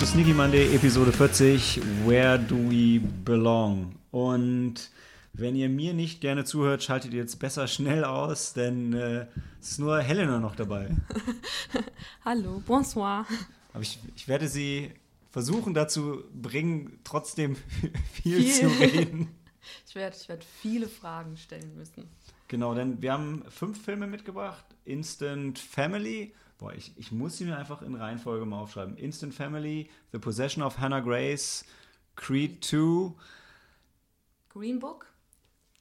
Zu Sneaky Monday, Episode 40, Where Do We Belong? Und wenn ihr mir nicht gerne zuhört, schaltet ihr jetzt besser schnell aus, denn äh, es ist nur Helena noch dabei. Hallo, bonsoir. Aber ich, ich werde sie versuchen dazu bringen, trotzdem viel, viel. zu reden. Ich werde, ich werde viele Fragen stellen müssen. Genau, denn wir haben fünf Filme mitgebracht. Instant Family. Boah, ich, ich muss sie mir einfach in Reihenfolge mal aufschreiben. Instant Family, The Possession of Hannah Grace, Creed 2. Green Book?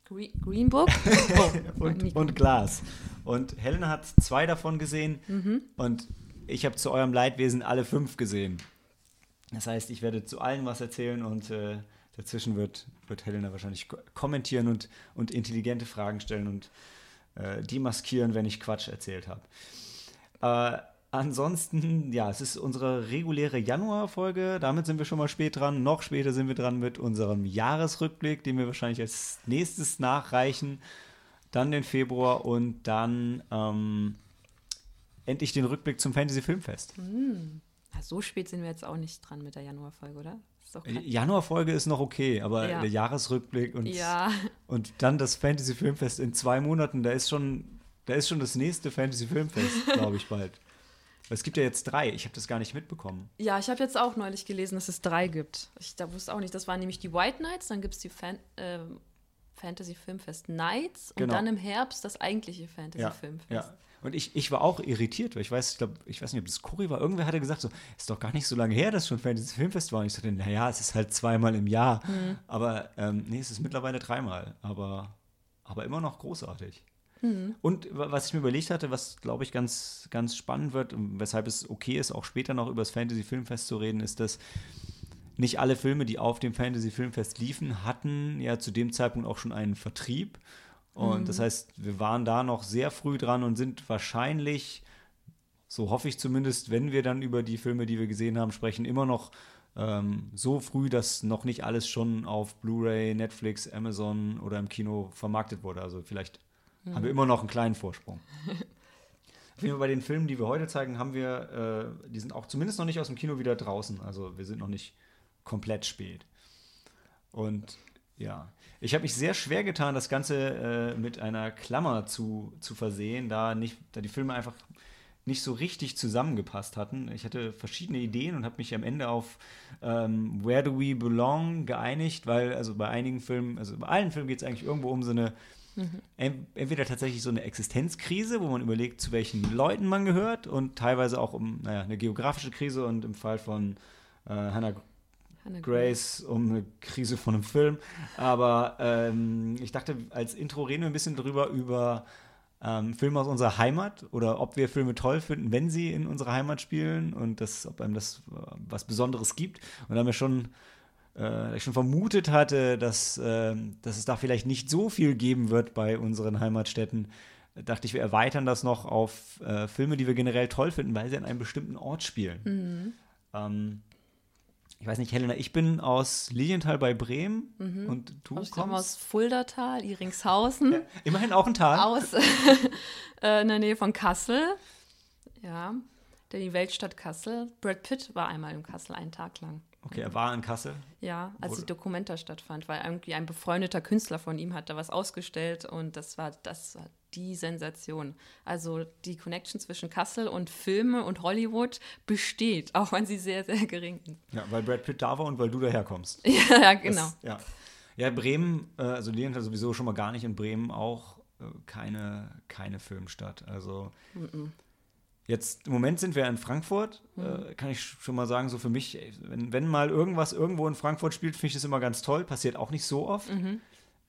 Green, Green Book? Oh, und, und Glas. Und Helena hat zwei davon gesehen mhm. und ich habe zu eurem Leidwesen alle fünf gesehen. Das heißt, ich werde zu allen was erzählen und äh, dazwischen wird, wird Helena wahrscheinlich kommentieren und, und intelligente Fragen stellen und äh, die maskieren, wenn ich Quatsch erzählt habe. Äh, ansonsten, ja, es ist unsere reguläre Januar-Folge. Damit sind wir schon mal spät dran. Noch später sind wir dran mit unserem Jahresrückblick, den wir wahrscheinlich als nächstes nachreichen. Dann den Februar und dann ähm, endlich den Rückblick zum Fantasy Filmfest. Hm. So spät sind wir jetzt auch nicht dran mit der Januarfolge, oder? Januarfolge ist noch okay, aber ja. der Jahresrückblick und, ja. und dann das Fantasy Filmfest in zwei Monaten, da ist schon, da ist schon das nächste Fantasy Filmfest, glaube ich, bald. Es gibt ja jetzt drei. Ich habe das gar nicht mitbekommen. Ja, ich habe jetzt auch neulich gelesen, dass es drei gibt. Ich da wusste auch nicht. Das waren nämlich die White Nights, dann gibt es die Fan äh, Fantasy Filmfest Nights und genau. dann im Herbst das eigentliche Fantasy ja, Filmfest. Ja. Und ich, ich war auch irritiert, weil ich weiß, ich glaube, ich weiß nicht, ob das Cory war. Irgendwer hatte gesagt, so, ist doch gar nicht so lange her, dass schon Fantasy Filmfest war. Und ich dachte, naja, es ist halt zweimal im Jahr. Mhm. Aber ähm, nee, es ist mittlerweile dreimal. Aber, aber immer noch großartig. Mhm. Und was ich mir überlegt hatte, was glaube ich ganz, ganz spannend wird und weshalb es okay ist, auch später noch über das Fantasy Filmfest zu reden, ist, dass nicht alle Filme, die auf dem Fantasy Filmfest liefen, hatten ja zu dem Zeitpunkt auch schon einen Vertrieb. Und mhm. das heißt, wir waren da noch sehr früh dran und sind wahrscheinlich, so hoffe ich zumindest, wenn wir dann über die Filme, die wir gesehen haben, sprechen, immer noch ähm, so früh, dass noch nicht alles schon auf Blu-ray, Netflix, Amazon oder im Kino vermarktet wurde. Also vielleicht mhm. haben wir immer noch einen kleinen Vorsprung. Auf jeden Fall bei den Filmen, die wir heute zeigen, haben wir, äh, die sind auch zumindest noch nicht aus dem Kino wieder draußen. Also wir sind noch nicht komplett spät. Und ja, ich habe mich sehr schwer getan, das Ganze äh, mit einer Klammer zu, zu versehen, da, nicht, da die Filme einfach nicht so richtig zusammengepasst hatten. Ich hatte verschiedene Ideen und habe mich am Ende auf ähm, Where Do We Belong geeinigt, weil also bei einigen Filmen, also bei allen Filmen geht es eigentlich irgendwo um so eine mhm. entweder tatsächlich so eine Existenzkrise, wo man überlegt, zu welchen Leuten man gehört und teilweise auch um naja, eine geografische Krise und im Fall von äh, Hannah Grace um eine Krise von einem Film. Aber ähm, ich dachte, als Intro reden wir ein bisschen drüber, über ähm, Filme aus unserer Heimat oder ob wir Filme toll finden, wenn sie in unserer Heimat spielen und das, ob einem das äh, was Besonderes gibt. Und da haben wir schon, ich schon vermutet hatte, dass, äh, dass es da vielleicht nicht so viel geben wird bei unseren Heimatstädten, dachte ich, wir erweitern das noch auf äh, Filme, die wir generell toll finden, weil sie an einem bestimmten Ort spielen. Mhm. Ähm, ich weiß nicht, Helena, ich bin aus Lilienthal bei Bremen mhm. und du ich kommst aus Fuldatal, Iringshausen. Ja, immerhin auch ein Tal. Aus äh, in der Nähe von Kassel. Ja, die Weltstadt Kassel. Brad Pitt war einmal in Kassel einen Tag lang. Okay, er war in Kassel? Ja, als die Dokumenta stattfand, weil irgendwie ein befreundeter Künstler von ihm hat da was ausgestellt und das war, das war die Sensation. Also die Connection zwischen Kassel und Filme und Hollywood besteht, auch wenn sie sehr, sehr gering ist. Ja, weil Brad Pitt da war und weil du daherkommst. ja, ja, genau. Das, ja. ja, Bremen, äh, also Lilienthal sowieso schon mal gar nicht in Bremen auch äh, keine, keine Filmstadt. Also mm -mm. Jetzt im Moment sind wir in Frankfurt, mhm. äh, kann ich schon mal sagen, so für mich, wenn, wenn mal irgendwas irgendwo in Frankfurt spielt, finde ich das immer ganz toll. Passiert auch nicht so oft. Mhm.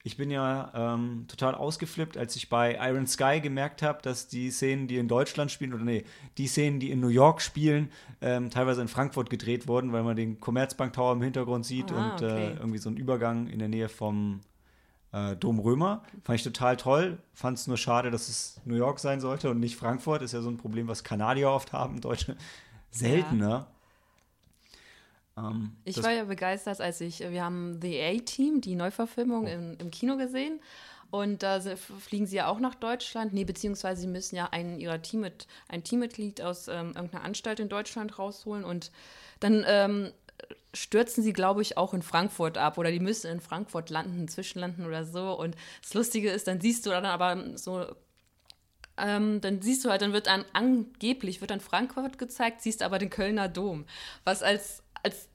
Ich bin ja ähm, total ausgeflippt, als ich bei Iron Sky gemerkt habe, dass die Szenen, die in Deutschland spielen, oder nee, die Szenen, die in New York spielen, ähm, teilweise in Frankfurt gedreht wurden, weil man den Commerzbank Tower im Hintergrund sieht ah, und äh, okay. äh, irgendwie so einen Übergang in der Nähe vom äh, Dom Römer. Fand ich total toll. Fand es nur schade, dass es New York sein sollte und nicht Frankfurt. Ist ja so ein Problem, was Kanadier oft haben, Deutsche seltener. Ja. Ähm, ich war ja begeistert, als ich, wir haben The A-Team, die Neuverfilmung oh. im, im Kino gesehen. Und da fliegen sie ja auch nach Deutschland. Nee, beziehungsweise sie müssen ja einen ihrer Teammet, ein Teammitglied aus ähm, irgendeiner Anstalt in Deutschland rausholen. Und dann ähm, stürzen sie, glaube ich, auch in Frankfurt ab. Oder die müssen in Frankfurt landen, zwischenlanden oder so. Und das Lustige ist, dann siehst du dann aber so ähm, dann siehst du halt, dann wird dann angeblich wird dann Frankfurt gezeigt, siehst aber den Kölner Dom. Was als, als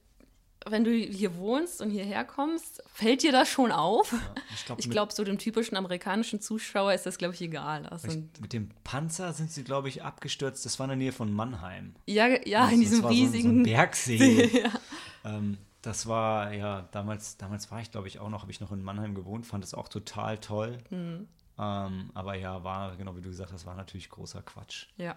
wenn du hier wohnst und hierher kommst, fällt dir das schon auf? ich glaub, ich glaube, so dem typischen amerikanischen Zuschauer ist das, glaube ich, egal. Also, mit dem Panzer sind sie, glaube ich, abgestürzt. Das war in der Nähe von Mannheim. ja, ja, Das- in diesem so riesigen. So ein Bergsee. ja. ähm, das war, ja, damals, damals war ich, glaube ich, auch noch, habe ich noch in Mannheim gewohnt, fand es auch total toll. Mhm. Ähm, aber ja, war, genau wie du gesagt hast, war natürlich großer Quatsch. ja.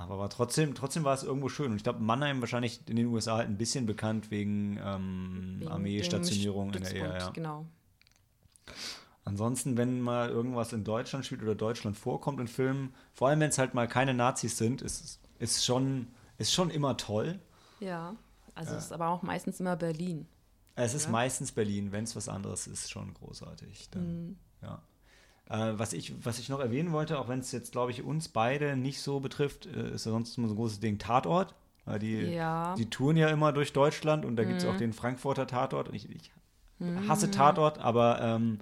Aber war trotzdem, trotzdem war es irgendwo schön. Und ich glaube, Mannheim wahrscheinlich in den USA halt ein bisschen bekannt wegen, ähm, Wegen Armeestationierung in der. Stützpunkt, Ja. Genau. Ansonsten, wenn mal irgendwas in Deutschland spielt oder Deutschland vorkommt in Filmen, vor allem wenn es halt mal keine Nazis sind, ist, ist, schon, ist schon immer toll. Ja. Also es ist aber auch meistens immer Berlin. Es ist Ja. meistens Berlin, wenn es was anderes ist, schon großartig. Dann, Mhm. ja. Äh, was, ich, was ich noch erwähnen wollte, auch wenn es jetzt, glaube ich, uns beide nicht so betrifft, äh, ist ja sonst immer so ein großes Ding Tatort. Weil die, Ja. die touren ja immer durch Deutschland und da gibt es Mhm. auch den Frankfurter Tatort. Und ich, ich hasse Tatort, aber ähm,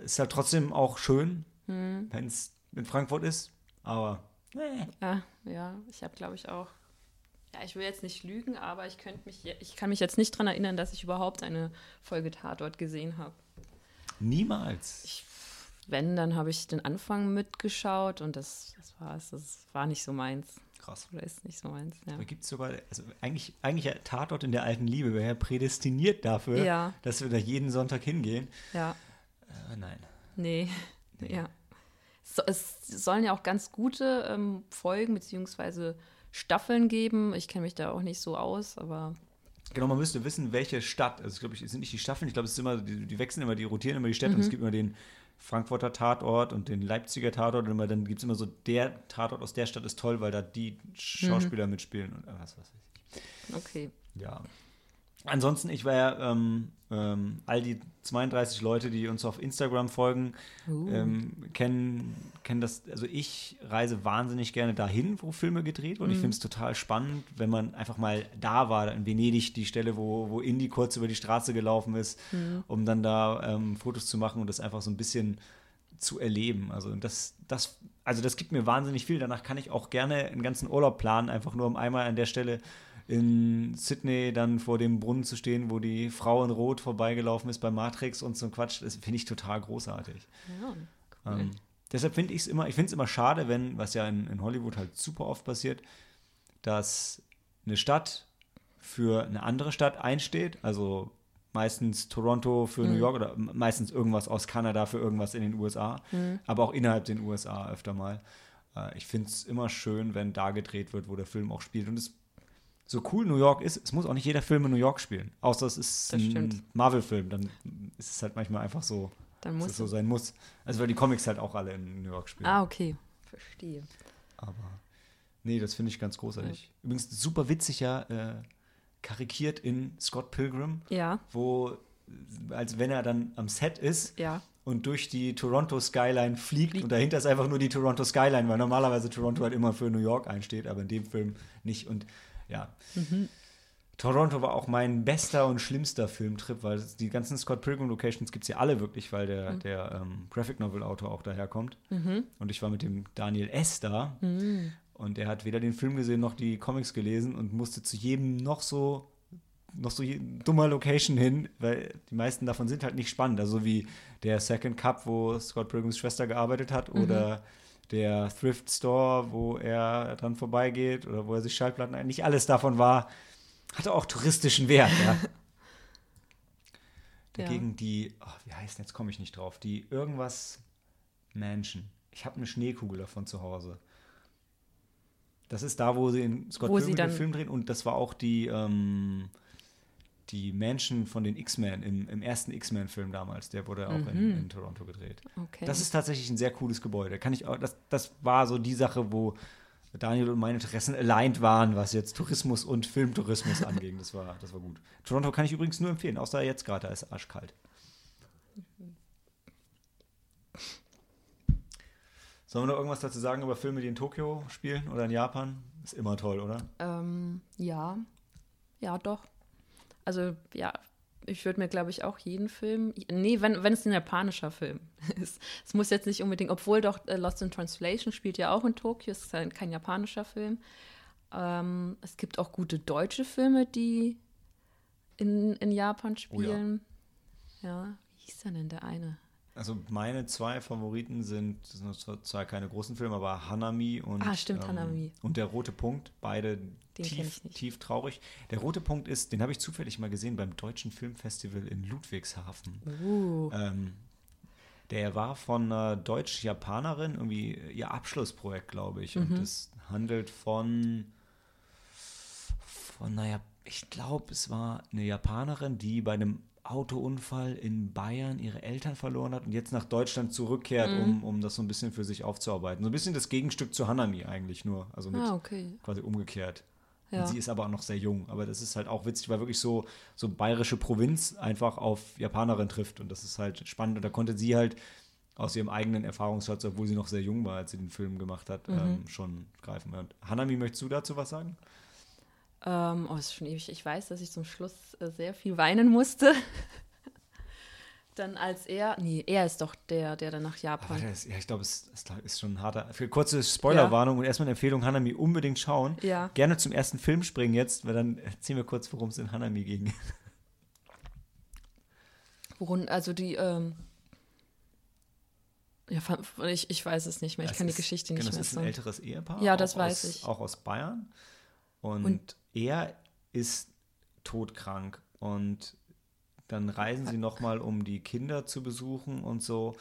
ist halt trotzdem auch schön, Mhm. wenn es in Frankfurt ist. Aber nee. Ja, ja, ich habe, glaube ich, auch. Ja, ich will jetzt nicht lügen, aber ich könnte mich, ich kann mich jetzt nicht daran erinnern, dass ich überhaupt eine Folge Tatort gesehen habe. niemals. Wenn, dann habe ich den Anfang mitgeschaut und das, das war's. Das war nicht so meins. Krass. Oder ist nicht so meins. Ja. Da gibt es sogar, also eigentlich, eigentlich Tatort in der alten Liebe wäre ja prädestiniert dafür, Ja. dass wir da jeden Sonntag hingehen. ja. Äh, nein. Nee. Ja. So, es sollen ja auch ganz gute ähm, Folgen bzw. Staffeln geben. Ich kenne mich da auch nicht so aus, aber Genau, man müsste wissen, welche Stadt, also ich glaube, es sind nicht die Staffeln, ich glaube, es ist immer, die, die wechseln immer, die rotieren immer die Städte und es gibt immer den Frankfurter Tatort und den Leipziger Tatort und immer, dann gibt es immer so, der Tatort aus der Stadt ist toll, weil da die Schauspieler mitspielen und äh, was weiß ich. okay. Ja. Ansonsten, ich war ja, ähm, ähm, all die 32 Leute, die uns auf Instagram folgen, Uh. ähm, kennen, kennen das, also ich reise wahnsinnig gerne dahin, wo Filme gedreht wurden. Ich finde es total spannend, wenn man einfach mal da war, in Venedig, die Stelle, wo, wo Indy kurz über die Straße gelaufen ist, um dann da ähm, Fotos zu machen und das einfach so ein bisschen zu erleben. Also das, das, also das gibt mir wahnsinnig viel. Danach kann ich auch gerne einen ganzen Urlaub planen, einfach nur um einmal an der Stelle in Sydney dann vor dem Brunnen zu stehen, wo die Frau in Rot vorbeigelaufen ist bei Matrix und so ein Quatsch. Das finde ich total großartig. Ja, cool. Ähm, deshalb finde ich es immer, ich finde es immer schade, wenn, was ja in, in Hollywood halt super oft passiert, dass eine Stadt für eine andere Stadt einsteht, also meistens Toronto für New York oder meistens irgendwas aus Kanada für irgendwas in den USA, aber auch innerhalb den USA öfter mal. Äh, ich finde es immer schön, wenn da gedreht wird, wo der Film auch spielt. Und es so cool New York ist, es muss auch nicht jeder Film in New York spielen. Außer es ist Das ein. Marvel-Film, dann ist es halt manchmal einfach so, Dann dass muss es so sein muss. Also weil die Comics halt auch alle in New York spielen. Ah, okay. Verstehe. Aber nee, das finde ich ganz großartig. Übrigens super witzig ja äh, karikiert in Scott Pilgrim, Ja, wo als wenn er dann am Set ist ja. und durch die Toronto Skyline fliegt und dahinter ist einfach nur die Toronto Skyline, weil normalerweise Toronto halt immer für New York einsteht, aber in dem Film nicht. Und ja, Toronto war auch mein bester und schlimmster Filmtrip, weil die ganzen Scott Pilgrim Locations gibt es ja alle wirklich, weil der, der ähm, Graphic Novel Autor auch daherkommt. Und ich war mit dem Daniel S. da. Und er hat weder den Film gesehen noch die Comics gelesen und musste zu jedem noch so noch so dummer Location hin, weil die meisten davon sind halt nicht spannend. Also wie der Second Cup, wo Scott Pilgrims Schwester gearbeitet hat, oder der Thrift Store, wo er dran vorbeigeht, oder wo er sich Schallplatten. Nicht alles davon war, hatte auch touristischen Wert. Ja. Dagegen die, oh, wie heißt denn, jetzt komme ich nicht drauf, die irgendwas Mansion. Ich habe eine Schneekugel davon zu Hause. Das ist da, wo sie in Scott Pilgrim den Film drehen und das war auch die, ähm, die Menschen von den X-Men im, im, ersten X-Men-Film damals, der wurde auch mhm. in, in, Toronto gedreht. Okay. Das ist tatsächlich ein sehr cooles Gebäude. Kann ich auch, das, das war so die Sache, wo Daniel und meine Interessen aligned waren, was jetzt Tourismus und Filmtourismus anging. Das war, das war gut. Toronto kann ich übrigens nur empfehlen, außer jetzt gerade, da ist arschkalt. Sollen wir noch irgendwas dazu sagen über Filme, die in Tokio spielen oder in Japan? Ist immer toll, oder? Ähm, ja. Ja, doch. Also, ja, ich würde mir, glaube ich, auch jeden Film. Nee, wenn, wenn es ein japanischer Film ist. Es muss jetzt nicht unbedingt, obwohl doch äh, Lost in Translation spielt ja auch in Tokio, es ist kein, kein japanischer Film. Ähm, es gibt auch gute deutsche Filme, die in, in Japan spielen. Oh ja. ja, wie hieß denn der eine? Also meine zwei Favoriten sind, das sind zwar keine großen Filme, aber Hanami und, ah, stimmt, ähm, Hanami. und Der Rote Punkt, beide Den tief, tief traurig. Der Rote Punkt ist, den habe ich zufällig mal gesehen beim Deutschen Filmfestival in Ludwigshafen. Uh. Ähm, der war von einer deutsch-Japanerin, irgendwie ihr Abschlussprojekt, glaube ich. Mhm. Und es handelt von, von, naja, ich glaube, es war eine Japanerin, die bei einem Autounfall in Bayern ihre Eltern verloren hat und jetzt nach Deutschland zurückkehrt, mhm. um, um das so ein bisschen für sich aufzuarbeiten. So ein bisschen das Gegenstück zu Hanami eigentlich nur, also mit ah, okay. quasi umgekehrt. Ja. Und sie ist aber auch noch sehr jung. Aber das ist halt auch witzig, weil wirklich so, so bayerische Provinz einfach auf Japanerin trifft. Und das ist halt spannend. Und da konnte sie halt aus ihrem eigenen Erfahrungsschatz, obwohl sie noch sehr jung war, als sie den Film gemacht hat, mhm. ähm, schon greifen. Und Hanami, möchtest du dazu was sagen? Ähm, oh, ist schon ewig. Ich weiß, dass ich zum Schluss äh, sehr viel weinen musste. dann als er, nee, er ist doch der, der dann nach Japan. Ist, ja, ich glaube, es, es, ist schon ein harter. Für kurze Spoilerwarnung ja. und erstmal eine Empfehlung: Hanami unbedingt schauen. Ja. Gerne zum ersten Film springen jetzt, weil dann erzählen wir kurz, worum es in Hanami ging. Worum, also die, ähm, ja, ich, ich weiß es nicht mehr. Ich das kann ist, die Geschichte nicht genau, mehr sagen. Das ist ein älteres Ehepaar. Ja, das weiß aus, ich. Auch aus Bayern. Und, und er ist todkrank und dann reisen sie nochmal, um die Kinder zu besuchen und so.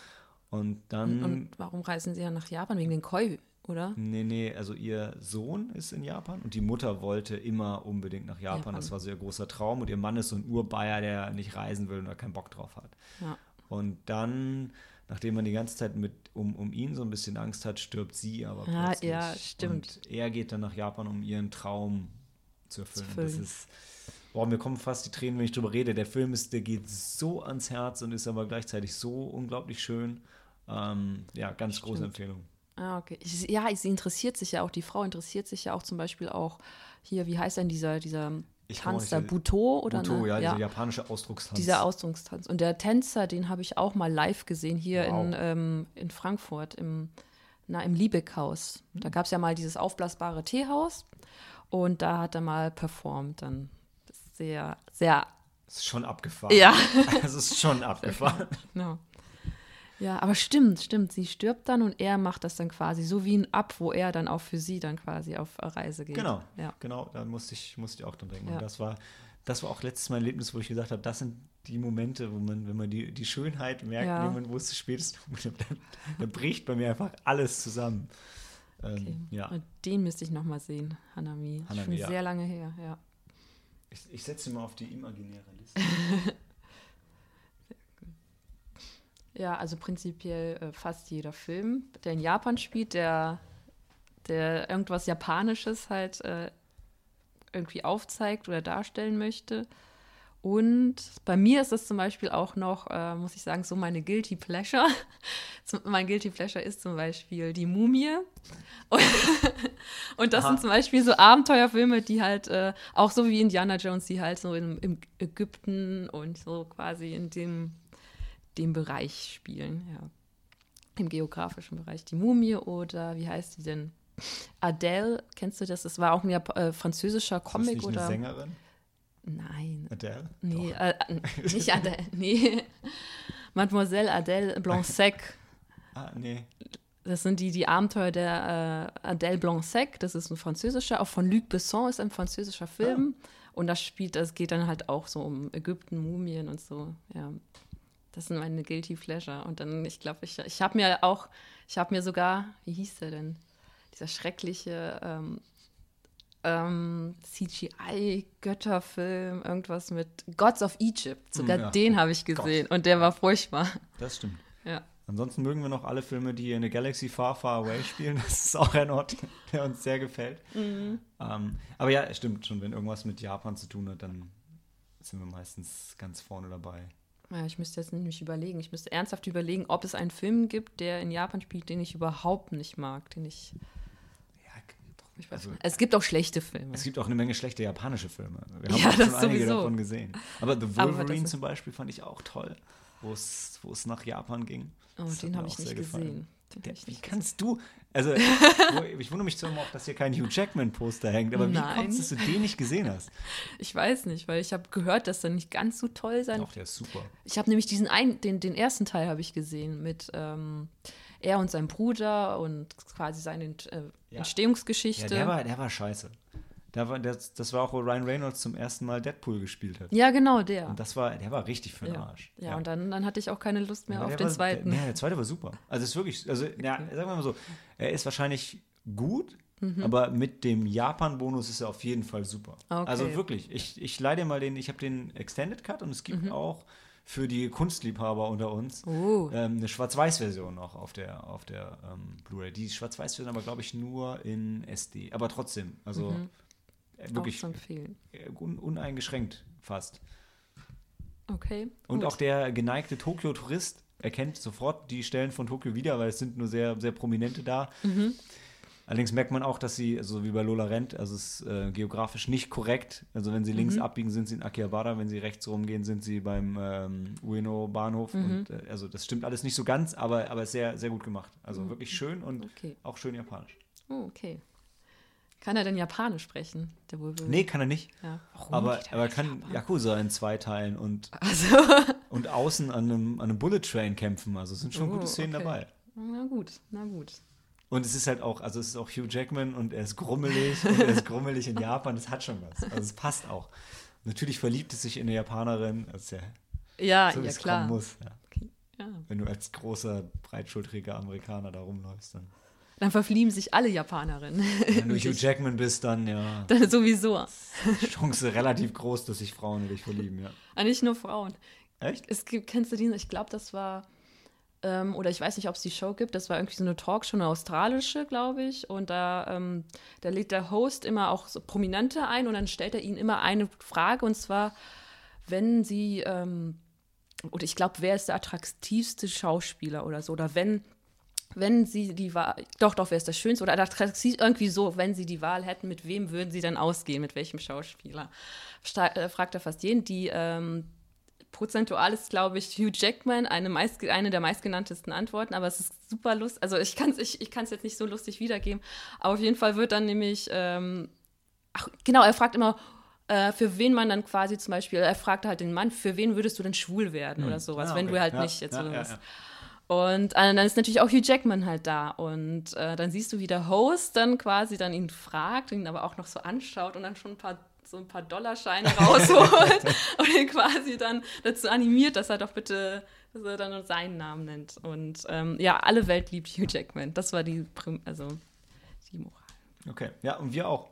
Und dann. Und warum reisen sie ja nach Japan? Wegen den Koi, oder? Nee, nee, also ihr Sohn ist in Japan und die Mutter wollte immer unbedingt nach Japan. Japan. Das war so ihr großer Traum. Und ihr Mann ist so ein Urbayer, der nicht reisen will und da keinen Bock drauf hat. Ja. Und dann nachdem man die ganze Zeit mit um, um ihn so ein bisschen Angst hat, stirbt sie aber ah, plötzlich. Ja, stimmt. Und er geht dann nach Japan, um ihren Traum zu erfüllen. Zu das ist, boah, mir kommen fast die Tränen, wenn ich drüber rede. Der Film ist, der geht so ans Herz und ist aber gleichzeitig so unglaublich schön. Ähm, ja, ganz Stimmt. große Empfehlung. Ah, okay. Ja, sie interessiert sich ja auch, die Frau interessiert sich ja auch zum Beispiel auch hier, wie heißt denn dieser, dieser ich Tanz da, Buto oder Buto, ne? ja, ja, dieser japanische Ausdruckstanz. Dieser Ausdruckstanz. Und der Tänzer, den habe ich auch mal live gesehen hier wow. in, ähm, in Frankfurt im, na, im Liebeckhaus. Da gab es ja mal dieses aufblasbare Teehaus und da hat er mal performt. Dann sehr, sehr. Das ist schon abgefahren. Ja. Es ist schon abgefahren. Genau. Ja, aber stimmt, stimmt. Sie stirbt dann und er macht das dann quasi so wie ein Ab, wo er dann auch für sie dann quasi auf Reise geht. Genau, ja. genau. Da musste ich, musste ich auch dran denken. Ja. Und das war, das war auch letztes Mal ein Erlebnis, wo ich gesagt habe, das sind die Momente, wo man, wenn man die, die Schönheit merkt, ja. Moment, wo es zu spät ist, dann, dann bricht bei mir einfach alles zusammen. Ähm, okay. ja. Und den müsste ich nochmal sehen, Hanami. Hanami Schon ja. sehr lange her, ja. Ich, ich setze mal auf die imaginäre Liste. ja, also prinzipiell äh, fast jeder Film, der in Japan spielt, der, der irgendwas Japanisches halt äh, irgendwie aufzeigt oder darstellen möchte. Und bei mir ist es zum Beispiel auch noch, äh, muss ich sagen, so meine Guilty Pleasure. mein Guilty Pleasure ist zum Beispiel die Mumie. Und, und das Aha. sind zum Beispiel so Abenteuerfilme, die halt äh, auch so wie Indiana Jones, die halt so in, im Ägypten und so quasi in dem, dem Bereich spielen, ja. Im geografischen Bereich. Die Mumie oder wie heißt die denn? Adele, kennst du das? Das war auch ein äh, französischer Comic ist das nicht oder. Eine Sängerin? Nein. Adele? Nee, äh, nicht Adele, nee. Mademoiselle Adele Blanc-Sec. Ah, nee. Das sind die, die Abenteuer der äh, Adele Blanc-Sec. Das ist ein französischer, auch von Luc Besson ist ein französischer Film. Ah. Und das spielt, das geht dann halt auch so um Ägypten, Mumien und so. Ja. Das sind meine Guilty Pleasure. Und dann, ich glaube, ich, ich habe mir auch, ich habe mir sogar, wie hieß der denn? Dieser schreckliche ähm, ähm, CGI-Götterfilm, irgendwas mit Gods of Egypt. Sogar ja. den habe ich gesehen Gott. und der war furchtbar. Das stimmt. Ja. Ansonsten mögen wir noch alle Filme, die in der Galaxy Far, Far Away spielen. Das ist auch ein Ort, der uns sehr gefällt. Mhm. Ähm, aber ja, es stimmt schon, wenn irgendwas mit Japan zu tun hat, dann sind wir meistens ganz vorne dabei. Ja, ich müsste jetzt nämlich überlegen. Ich müsste ernsthaft überlegen, ob es einen Film gibt, der in Japan spielt, den ich überhaupt nicht mag, den ich. Ich weiß Also- nicht. Es gibt auch schlechte Filme. es gibt auch eine Menge schlechte japanische Filme. Wir haben Ja, auch schon einige sowieso. davon gesehen. Aber The Aber Wolverine ist- zum Beispiel fand ich auch toll, wo es nach Japan ging. Oh, Das den habe ich nicht gesehen. Der, wie kannst du, also ich wundere mich zwar immer auch, dass hier kein Hugh Jackman-Poster hängt, aber wie Nein. kommst du, dass du den nicht gesehen hast? Ich weiß nicht, weil ich habe gehört, dass er nicht ganz so toll sein Doch, der ist super. Ich habe nämlich diesen ein, den, den ersten Teil habe ich gesehen mit ähm, er und seinem Bruder und quasi seine äh, Ja. Entstehungsgeschichte. Ja, der war, der war scheiße. Der war, das, das war auch, wo Ryan Reynolds zum ersten Mal Deadpool gespielt hat. Ja, genau, der. Und das war, der war richtig für den ja. Arsch. Ja, und dann, dann hatte ich auch keine Lust mehr auf der den war, zweiten. Der, ja, der zweite war super. Also ist wirklich, also ja, sagen wir mal so, er ist wahrscheinlich gut, aber mit dem Japan-Bonus ist er auf jeden Fall super. Mhm. Okay. Also wirklich, ich, ich leih dir mal den, ich habe den Extended Cut und es gibt Mhm. auch für die Kunstliebhaber unter uns Oh. ähm, eine Schwarz-Weiß-Version noch auf der, auf der ähm, Blu-ray. Die Schwarz-Weiß-Version aber, glaube ich, nur in SD. Aber trotzdem, also Mhm. äh, wirklich äh, un uneingeschränkt fast. Okay. Und gut. auch der geneigte Tokio-Tourist erkennt sofort die Stellen von Tokio wieder, weil es sind nur sehr, sehr prominente da. Mhm. Allerdings merkt man auch, dass sie, so wie bei Lola Rent, also es ist äh, geografisch nicht korrekt. Also wenn sie Mhm. links abbiegen, sind sie in Akihabara, wenn sie rechts rumgehen, sind sie beim ähm, Ueno-Bahnhof. Mhm. Und äh, also das stimmt alles nicht so ganz, aber, aber sehr, sehr gut gemacht. Also wirklich schön und Mhm. Okay. auch schön japanisch. Oh, okay. Kann er denn Japanisch sprechen? Der Wolverine? Nee, kann er nicht. Ja. Warum Aber, nicht? aber er kann Yakuza in zwei teilen und, Also. und außen an einem, an einem Bullet Train kämpfen. Also es sind schon Oh, gute Szenen okay. dabei. Na gut, na gut. Und es ist halt auch, also es ist auch Hugh Jackman und er ist grummelig und er ist grummelig in Japan, das hat schon was. Also es passt auch. Natürlich verliebt es sich in eine Japanerin, das ist ja Ja, so, ja es klar. kommen muss. Ja. Okay. Ja. Wenn du als großer, breitschultriger Amerikaner da rumläufst, dann. Dann verflieben sich alle Japanerinnen. Wenn du Hugh Jackman bist, dann ja, Dann sowieso. Chance relativ groß, dass sich Frauen in dich verlieben, ja. Ah, nicht nur Frauen. Echt? Es gibt, kennst du den? Ich glaube, das war, ähm, oder ich weiß nicht, ob es die Show gibt, das war irgendwie so eine Talkshow, eine australische, glaube ich. Und da, ähm, da lädt der Host immer auch so Prominente ein und dann stellt er ihnen immer eine Frage und zwar, wenn sie, ähm, oder ich glaube, wer ist der attraktivste Schauspieler oder so, oder wenn. Wenn sie die Wahl, doch, doch, wer ist das Schönste oder attraktiv, irgendwie so, wenn sie die Wahl hätten, mit wem würden sie dann ausgehen, mit welchem Schauspieler? Sta äh, fragt er fast jeden. Die, ähm, prozentual ist, glaube ich, Hugh Jackman eine, meist, eine der meistgenanntesten Antworten, aber es ist super lustig. Also ich kann es ich, ich kann's jetzt nicht so lustig wiedergeben, aber auf jeden Fall wird dann nämlich, ähm, ach genau, er fragt immer, äh, für wen man dann quasi zum Beispiel, er fragt halt den Mann, für wen würdest du denn schwul werden oder sowas, Ah, wenn okay. du halt Ja, nicht jetzt ja, so ja, bist. ja. Und äh, dann ist natürlich auch Hugh Jackman halt da. Und äh, dann siehst du, wie der Host dann quasi dann ihn fragt, ihn aber auch noch so anschaut und dann schon ein paar so ein paar Dollarscheine rausholt und ihn quasi dann dazu animiert, dass er doch bitte, dass er dann seinen Namen nennt. Und ähm, ja, alle Welt liebt Hugh Jackman. Das war die, Prim also die Moral. Okay, ja, und wir auch.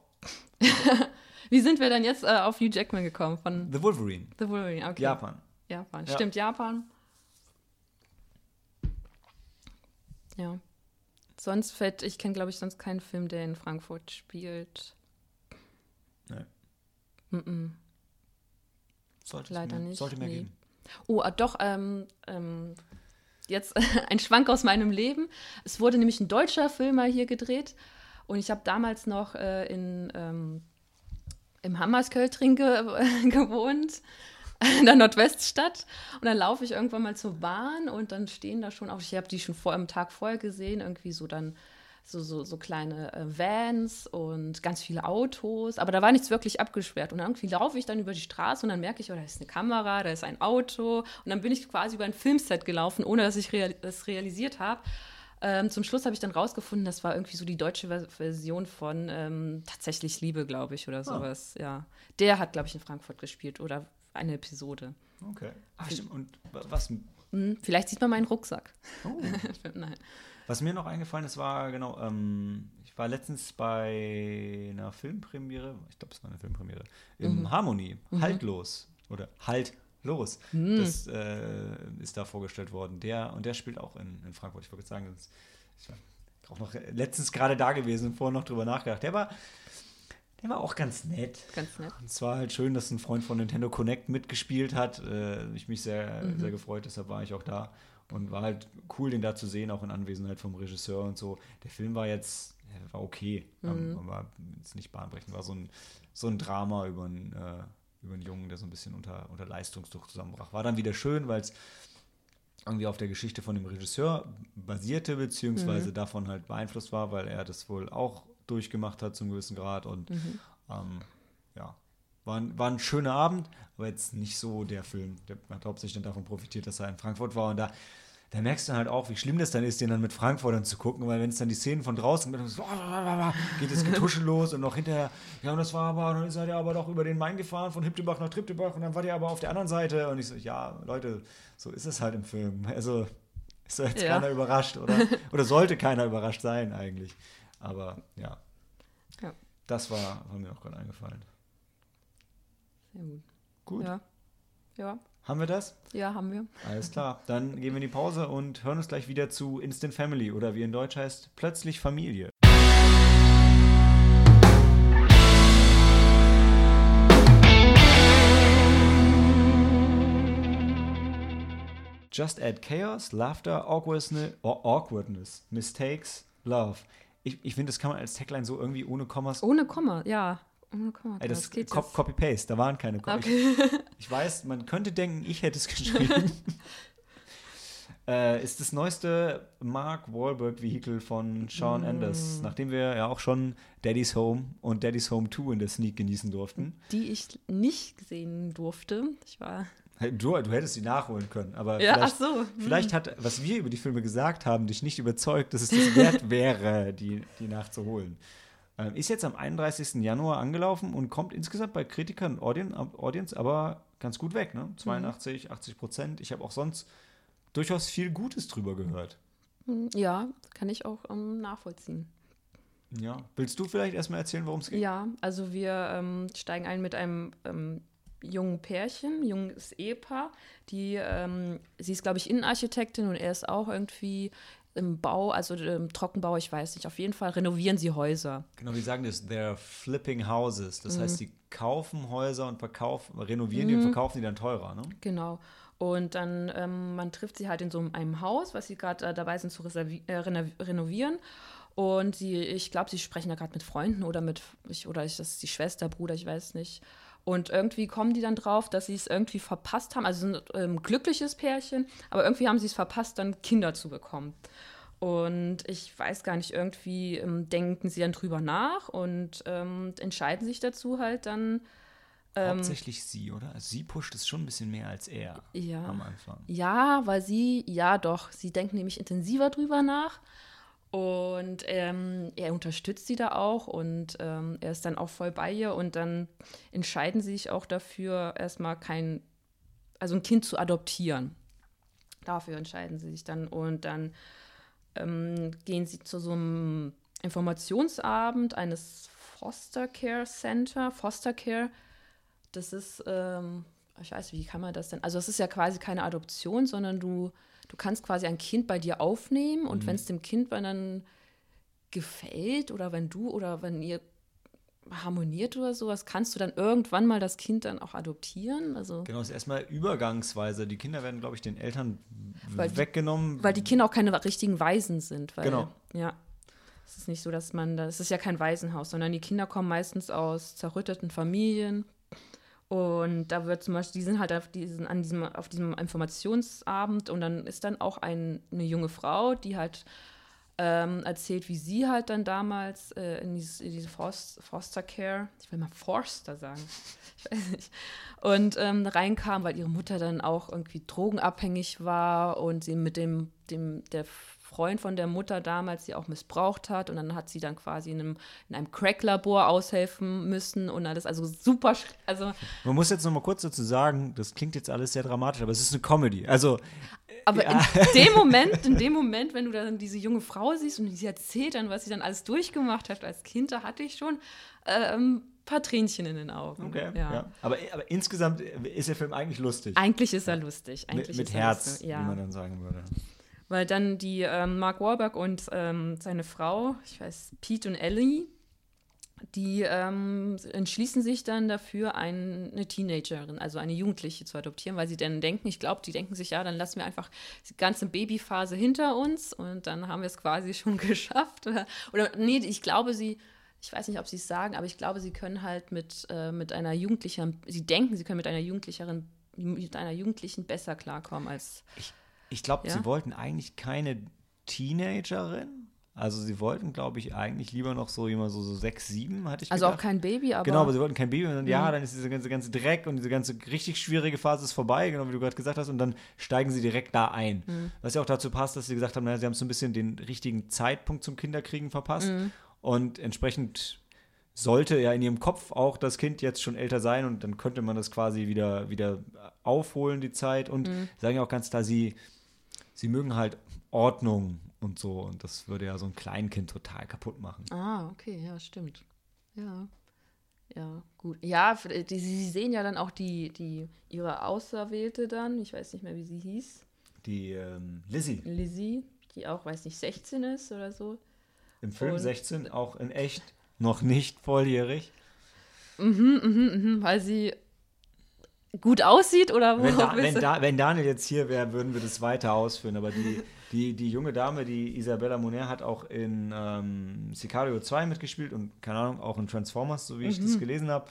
Wie sind wir denn jetzt äh, auf Hugh Jackman gekommen? Von The Wolverine, The Wolverine, okay. Japan. Japan. Ja. Stimmt, Japan. Ja. Sonst fällt, ich kenne, glaube ich, sonst keinen Film, der in Frankfurt spielt. Nee. Mm-mm. Sollte es Leider mehr, nicht, Sollte mehr nee. geben. Oh, ah, doch, ähm, ähm, jetzt ein Schwank aus meinem Leben. Es wurde nämlich ein deutscher Film mal hier gedreht und ich habe damals noch äh, in, ähm, im Hammersköltring ge gewohnt, in der Nordweststadt. Und dann laufe ich irgendwann mal zur Bahn und dann stehen da schon auch, ich habe die schon vor am Tag vorher gesehen, irgendwie so dann so, so, so kleine äh, Vans und ganz viele Autos, aber da war nichts wirklich abgesperrt. Und irgendwie laufe ich dann über die Straße und dann merke ich, oh, da ist eine Kamera, da ist ein Auto. Und dann bin ich quasi über ein Filmset gelaufen, ohne dass ich real das realisiert habe. Ähm, zum Schluss habe ich dann rausgefunden, das war irgendwie so die deutsche Ver Version von ähm, Tatsächlich Liebe, glaube ich, oder sowas. Ja. Der hat, glaube ich, in Frankfurt gespielt oder eine Episode. Okay. Ach, stimmt. Und wa- was, Hm, vielleicht sieht man meinen Rucksack. oh, Nein. Was mir noch eingefallen ist, war genau, ähm, ich war letztens bei einer Filmpremiere, ich glaube, es war eine Filmpremiere, im Mhm. Harmony, Haltlos oder Halt los. Mhm. Das äh, ist da vorgestellt worden. Der und der spielt auch in, in Frankfurt. Ich wollte sagen, das, ich war auch noch letztens gerade da gewesen und vorher noch drüber nachgedacht. Der war, Der war auch ganz nett. Ganz nett. Und zwar halt schön, dass ein Freund von Nintendo Connect mitgespielt hat. Äh, ich mich sehr, mhm. sehr gefreut, deshalb war ich auch da. Und war halt cool, den da zu sehen, auch in Anwesenheit vom Regisseur und so. Der Film war jetzt, war okay, mhm. aber jetzt nicht bahnbrechend. War so ein, so ein Drama über einen, äh, über einen Jungen, der so ein bisschen unter, unter Leistungsdruck zusammenbrach. War dann wieder schön, weil es irgendwie auf der Geschichte von dem Regisseur basierte, beziehungsweise mhm. davon halt beeinflusst war, weil er das wohl auch durchgemacht hat zum gewissen Grad. Und mhm. ähm, ja, war ein, war ein schöner Abend, aber jetzt nicht so der Film. Der hat hauptsächlich dann davon profitiert, dass er in Frankfurt war. Und da, da merkst du halt auch, wie schlimm das dann ist, den dann mit Frankfurtern zu gucken, weil wenn es dann die Szenen von draußen gibt, so, geht das Getuschel los und noch hinterher, ja, und das war aber, dann seid ihr aber doch über den Main gefahren, von Hiptebach nach Triptebach und dann wart ihr aber auf der anderen Seite. Und ich so, ja, Leute, so ist es halt im Film. Also ist da jetzt ja. keiner überrascht, oder? Oder sollte keiner überrascht sein eigentlich. Aber ja. ja. Das war, war mir auch gerade eingefallen. Sehr gut. Gut. Ja. Ja. Haben wir das? Ja, haben wir. Alles klar. Dann gehen wir in die Pause und hören uns gleich wieder zu Instant Family oder wie in Deutsch heißt, plötzlich Familie. Just add chaos, laughter, awkwardness, awkwardness mistakes, love. Ich, ich finde, das kann man als Tagline so irgendwie ohne Kommas. Ohne Komma, ja. Ohne Komma. Ey, das, das Cop Copy-Paste, da waren keine Kommas. Okay. Ich, ich, weiß, man könnte denken, ich hätte es geschrieben. äh, ist das neueste Mark Wahlberg-Vehikel von Sean mm. Anders, nachdem wir ja auch schon Daddy's Home und Daddy's Home 2 in der Sneak genießen durften. Die ich nicht sehen durfte. Ich war Du, du hättest sie nachholen können, aber ja, vielleicht, so. hm. vielleicht, hat, was wir über die Filme gesagt haben, dich nicht überzeugt, dass es das wert wäre, die, die nachzuholen. Ähm, ist jetzt am 31. Januar angelaufen und kommt insgesamt bei Kritikern und Audience aber ganz gut weg, ne? 82, mhm. 80 Prozent. Ich habe auch sonst durchaus viel Gutes drüber gehört. Hm, ja, kann ich auch ähm, nachvollziehen. Ja, willst du vielleicht erstmal erzählen, worum es geht? Ja, also wir ähm, steigen ein mit einem ähm, jungen Pärchen, junges Ehepaar, die, ähm, sie ist, glaube ich, Innenarchitektin und er ist auch irgendwie im Bau, also im Trockenbau, ich weiß nicht. Auf jeden Fall renovieren sie Häuser. Genau, wir sagen das, they're flipping houses. Das mhm. heißt, sie kaufen Häuser und verkaufen, renovieren mhm. die und mhm. verkaufen die dann teurer, ne? Genau. Und dann, ähm, man trifft sie halt in so einem Haus, was sie gerade äh, dabei sind zu äh, renovieren. Und sie, ich glaube, sie sprechen da gerade mit Freunden oder mit, ich, oder ist das die Schwester, Bruder, ich weiß nicht. Und irgendwie kommen die dann drauf, dass sie es irgendwie verpasst haben. Also ein ähm, glückliches Pärchen, aber irgendwie haben sie es verpasst, dann Kinder zu bekommen. Und ich weiß gar nicht, irgendwie ähm, denken sie dann drüber nach und ähm, entscheiden sich dazu halt dann. Ähm, Hauptsächlich sie, oder? Also sie pusht es schon ein bisschen mehr als er ja, am Anfang. Ja, weil sie, ja doch, sie denken nämlich intensiver drüber nach. Und ähm, er unterstützt sie da auch und ähm, er ist dann auch voll bei ihr und dann entscheiden sie sich auch dafür, erstmal kein, also ein Kind zu adoptieren. Dafür entscheiden sie sich dann und dann ähm, gehen sie zu so einem Informationsabend eines Foster Care Center. Foster Care, das ist, ähm, ich weiß, wie kann man das denn? Also, es ist ja quasi keine Adoption, sondern du du kannst quasi ein Kind bei dir aufnehmen und mhm. wenn es dem Kind dann gefällt oder wenn du oder wenn ihr harmoniert oder sowas, kannst du dann irgendwann mal das Kind dann auch adoptieren? Also genau, es ist erstmal übergangsweise. Die Kinder werden, glaube ich, den Eltern weil weggenommen. Die, weil die Kinder auch keine richtigen Waisen sind. Weil, genau. Ja. Es ist nicht so, dass man da, es ist ja kein Waisenhaus, sondern die Kinder kommen meistens aus zerrütteten Familien, und da wird zum Beispiel, die sind halt auf, diesen, an diesem, auf diesem Informationsabend und dann ist dann auch ein, eine junge Frau, die halt ähm, erzählt, wie sie halt dann damals äh, in, dieses, diese Forst, Foster Care, ich will mal Forster sagen, ich weiß nicht, und ähm, reinkam, weil ihre Mutter dann auch irgendwie drogenabhängig war und sie mit dem, dem der Freund von der Mutter damals sie auch missbraucht hat und dann hat sie dann quasi in einem, in einem Crack-Labor aushelfen müssen und alles, also super, also Man muss jetzt noch mal kurz dazu sagen, das klingt jetzt alles sehr dramatisch, aber es ist eine Comedy, also aber ja. in dem Moment, in dem Moment, wenn du dann diese junge Frau siehst und sie erzählt dann, was sie dann alles durchgemacht hat als Kind, da hatte ich schon ähm, paar Tränchen in den Augen. Okay, ja. ja. Aber, aber, insgesamt ist der Film eigentlich lustig. Eigentlich ist er lustig. Eigentlich mit, mit Herz, lustig, ja. wie man dann sagen würde. Weil dann die ähm, Mark Warburg und ähm, seine Frau, ich weiß, Pete und Ellie, die ähm, entschließen sich dann dafür, ein, eine Teenagerin, also eine Jugendliche zu adoptieren, weil sie dann denken, ich glaube, die denken sich, ja, dann lassen wir einfach die ganze Babyphase hinter uns und dann haben wir es quasi schon geschafft. Oder, nee, ich glaube, sie, ich weiß nicht, ob sie es sagen, aber ich glaube, sie können halt mit, äh, mit einer Jugendlichen, sie denken, sie können mit einer mit einer Jugendlichen besser klarkommen als. Ich, ich glaube, ja? sie wollten eigentlich keine Teenagerin, also sie wollten, glaube ich, eigentlich lieber noch so jemand so, so sechs, sieben, hatte ich Also gedacht. auch kein Baby, aber. Genau, aber sie wollten kein Baby. Und dann, mhm. ja, dann ist diese ganze, ganze Dreck und diese ganze richtig schwierige Phase ist vorbei, genau wie du gerade gesagt hast. Und dann steigen sie direkt da ein. Mhm. Was ja auch dazu passt, dass sie gesagt haben, naja, sie haben so ein bisschen den richtigen Zeitpunkt zum Kinderkriegen verpasst. Mhm. Und entsprechend sollte ja in ihrem Kopf auch das Kind jetzt schon älter sein und dann könnte man das quasi wieder, wieder aufholen, die Zeit. Und mhm. sagen ja auch ganz klar, sie, sie mögen halt Ordnung und so. Und das würde ja so ein Kleinkind total kaputt machen. Ah, okay, ja, stimmt. Ja. Ja, gut. Ja, die, sie sehen ja dann auch die, die, ihre Auserwählte dann, ich weiß nicht mehr, wie sie hieß. Die ähm, Lizzie. Lizzie, die auch, weiß nicht, 16 ist oder so. Im Film und, 16, auch in echt noch nicht volljährig. Mhm, mhm, mhm, weil sie gut aussieht oder wo? Wenn, da, wenn, da, wenn Daniel jetzt hier wäre, würden wir das weiter ausführen, aber die Die, die junge Dame, die Isabella Moner, hat auch in ähm, Sicario 2 mitgespielt und, keine Ahnung, auch in Transformers, so wie ich das mhm. gelesen habe.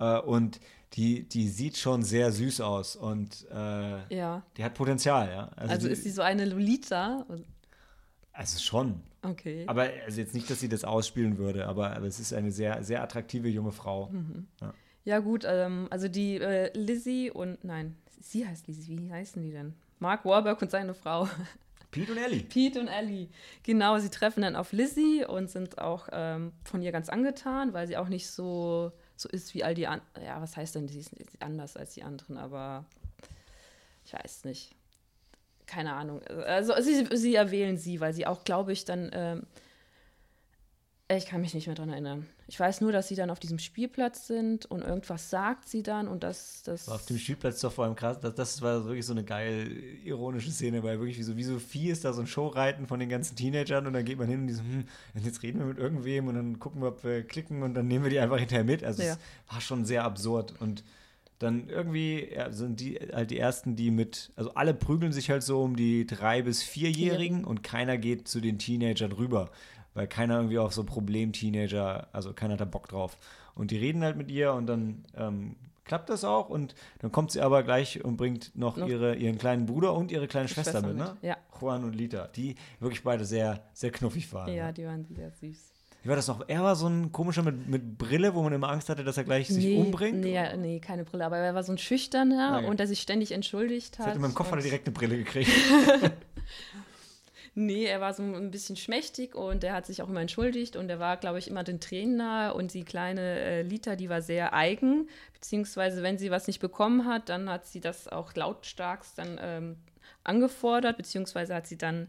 Äh, und die, die sieht schon sehr süß aus und äh, ja. die hat Potenzial, ja. Also, also die, ist sie so eine Lolita? Also schon. Okay. Aber also jetzt nicht, dass sie das ausspielen würde, aber, aber es ist eine sehr, sehr attraktive junge Frau. Mhm. Ja. Ja. gut, ähm, also die äh, Lizzie und nein, sie heißt Lizzie, wie heißen die denn? Mark Warburg und seine Frau. Pete und Ellie. Pete und Ellie. Genau, sie treffen dann auf Lizzie und sind auch ähm, von ihr ganz angetan, weil sie auch nicht so, so ist wie all die anderen. Ja, was heißt denn, sie ist anders als die anderen, aber ich weiß nicht. Keine Ahnung. Also sie, sie erwählen sie, weil sie auch, glaube ich, dann ähm, ich kann mich nicht mehr daran erinnern. Ich weiß nur, dass sie dann auf diesem Spielplatz sind und irgendwas sagt sie dann und das. das auf dem Spielplatz ist doch vor allem krass. Das, das war wirklich so eine geil ironische Szene, weil wirklich wie so, wie so Vieh ist da so ein Showreiten von den ganzen Teenagern und dann geht man hin und die so, hm, jetzt reden wir mit irgendwem und dann gucken wir, ob wir klicken und dann nehmen wir die einfach hinterher mit. Also ja. es war schon sehr absurd und dann irgendwie ja, sind die halt die ersten, die mit, also alle prügeln sich halt so um die drei bis vierjährigen ja. und keiner geht zu den Teenagern rüber weil keiner irgendwie auf so Problem-Teenager, also keiner hat da Bock drauf. Und die reden halt mit ihr und dann ähm, klappt das auch und dann kommt sie aber gleich und bringt noch, noch ihre, ihren kleinen Bruder und ihre kleine Schwester, Schwester, mit, ne? Ja. Juan und Lita, die wirklich beide sehr, sehr knuffig waren. Ja, ne? die waren sehr süß. Wie war das noch? Er war so ein komischer mit, mit Brille, wo man immer Angst hatte, dass er gleich sich umbringt? Nee, nee, keine Brille. Aber er war so ein Schüchterner okay. und der sich ständig entschuldigt hat. In meinem Kopf hat er direkt eine Brille gekriegt. Nee, er war so ein bisschen schmächtig und er hat sich auch immer entschuldigt und er war, glaube ich, immer den Tränen nahe und die kleine äh, Lita, die war sehr eigen, beziehungsweise wenn sie was nicht bekommen hat, dann hat sie das auch lautstarkst dann ähm, angefordert, beziehungsweise hat sie dann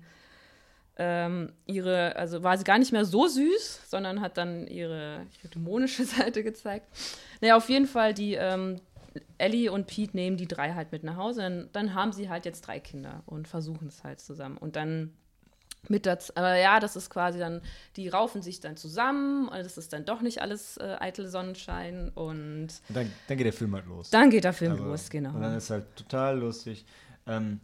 ähm, ihre, also war sie gar nicht mehr so süß, sondern hat dann ihre, dämonische Seite gezeigt. Naja, auf jeden Fall, die ähm, Ellie und Pete nehmen die drei halt mit nach Hause. Dann, dann haben sie halt jetzt drei Kinder und versuchen es halt zusammen. Und dann mit dazu. Aber ja, das ist quasi dann, die raufen sich dann zusammen und das ist dann doch nicht alles äh, eitel Sonnenschein und. Dann, dann, geht der Film halt los. Dann geht der Film also, los, genau. Und dann ist halt total lustig. Ähm,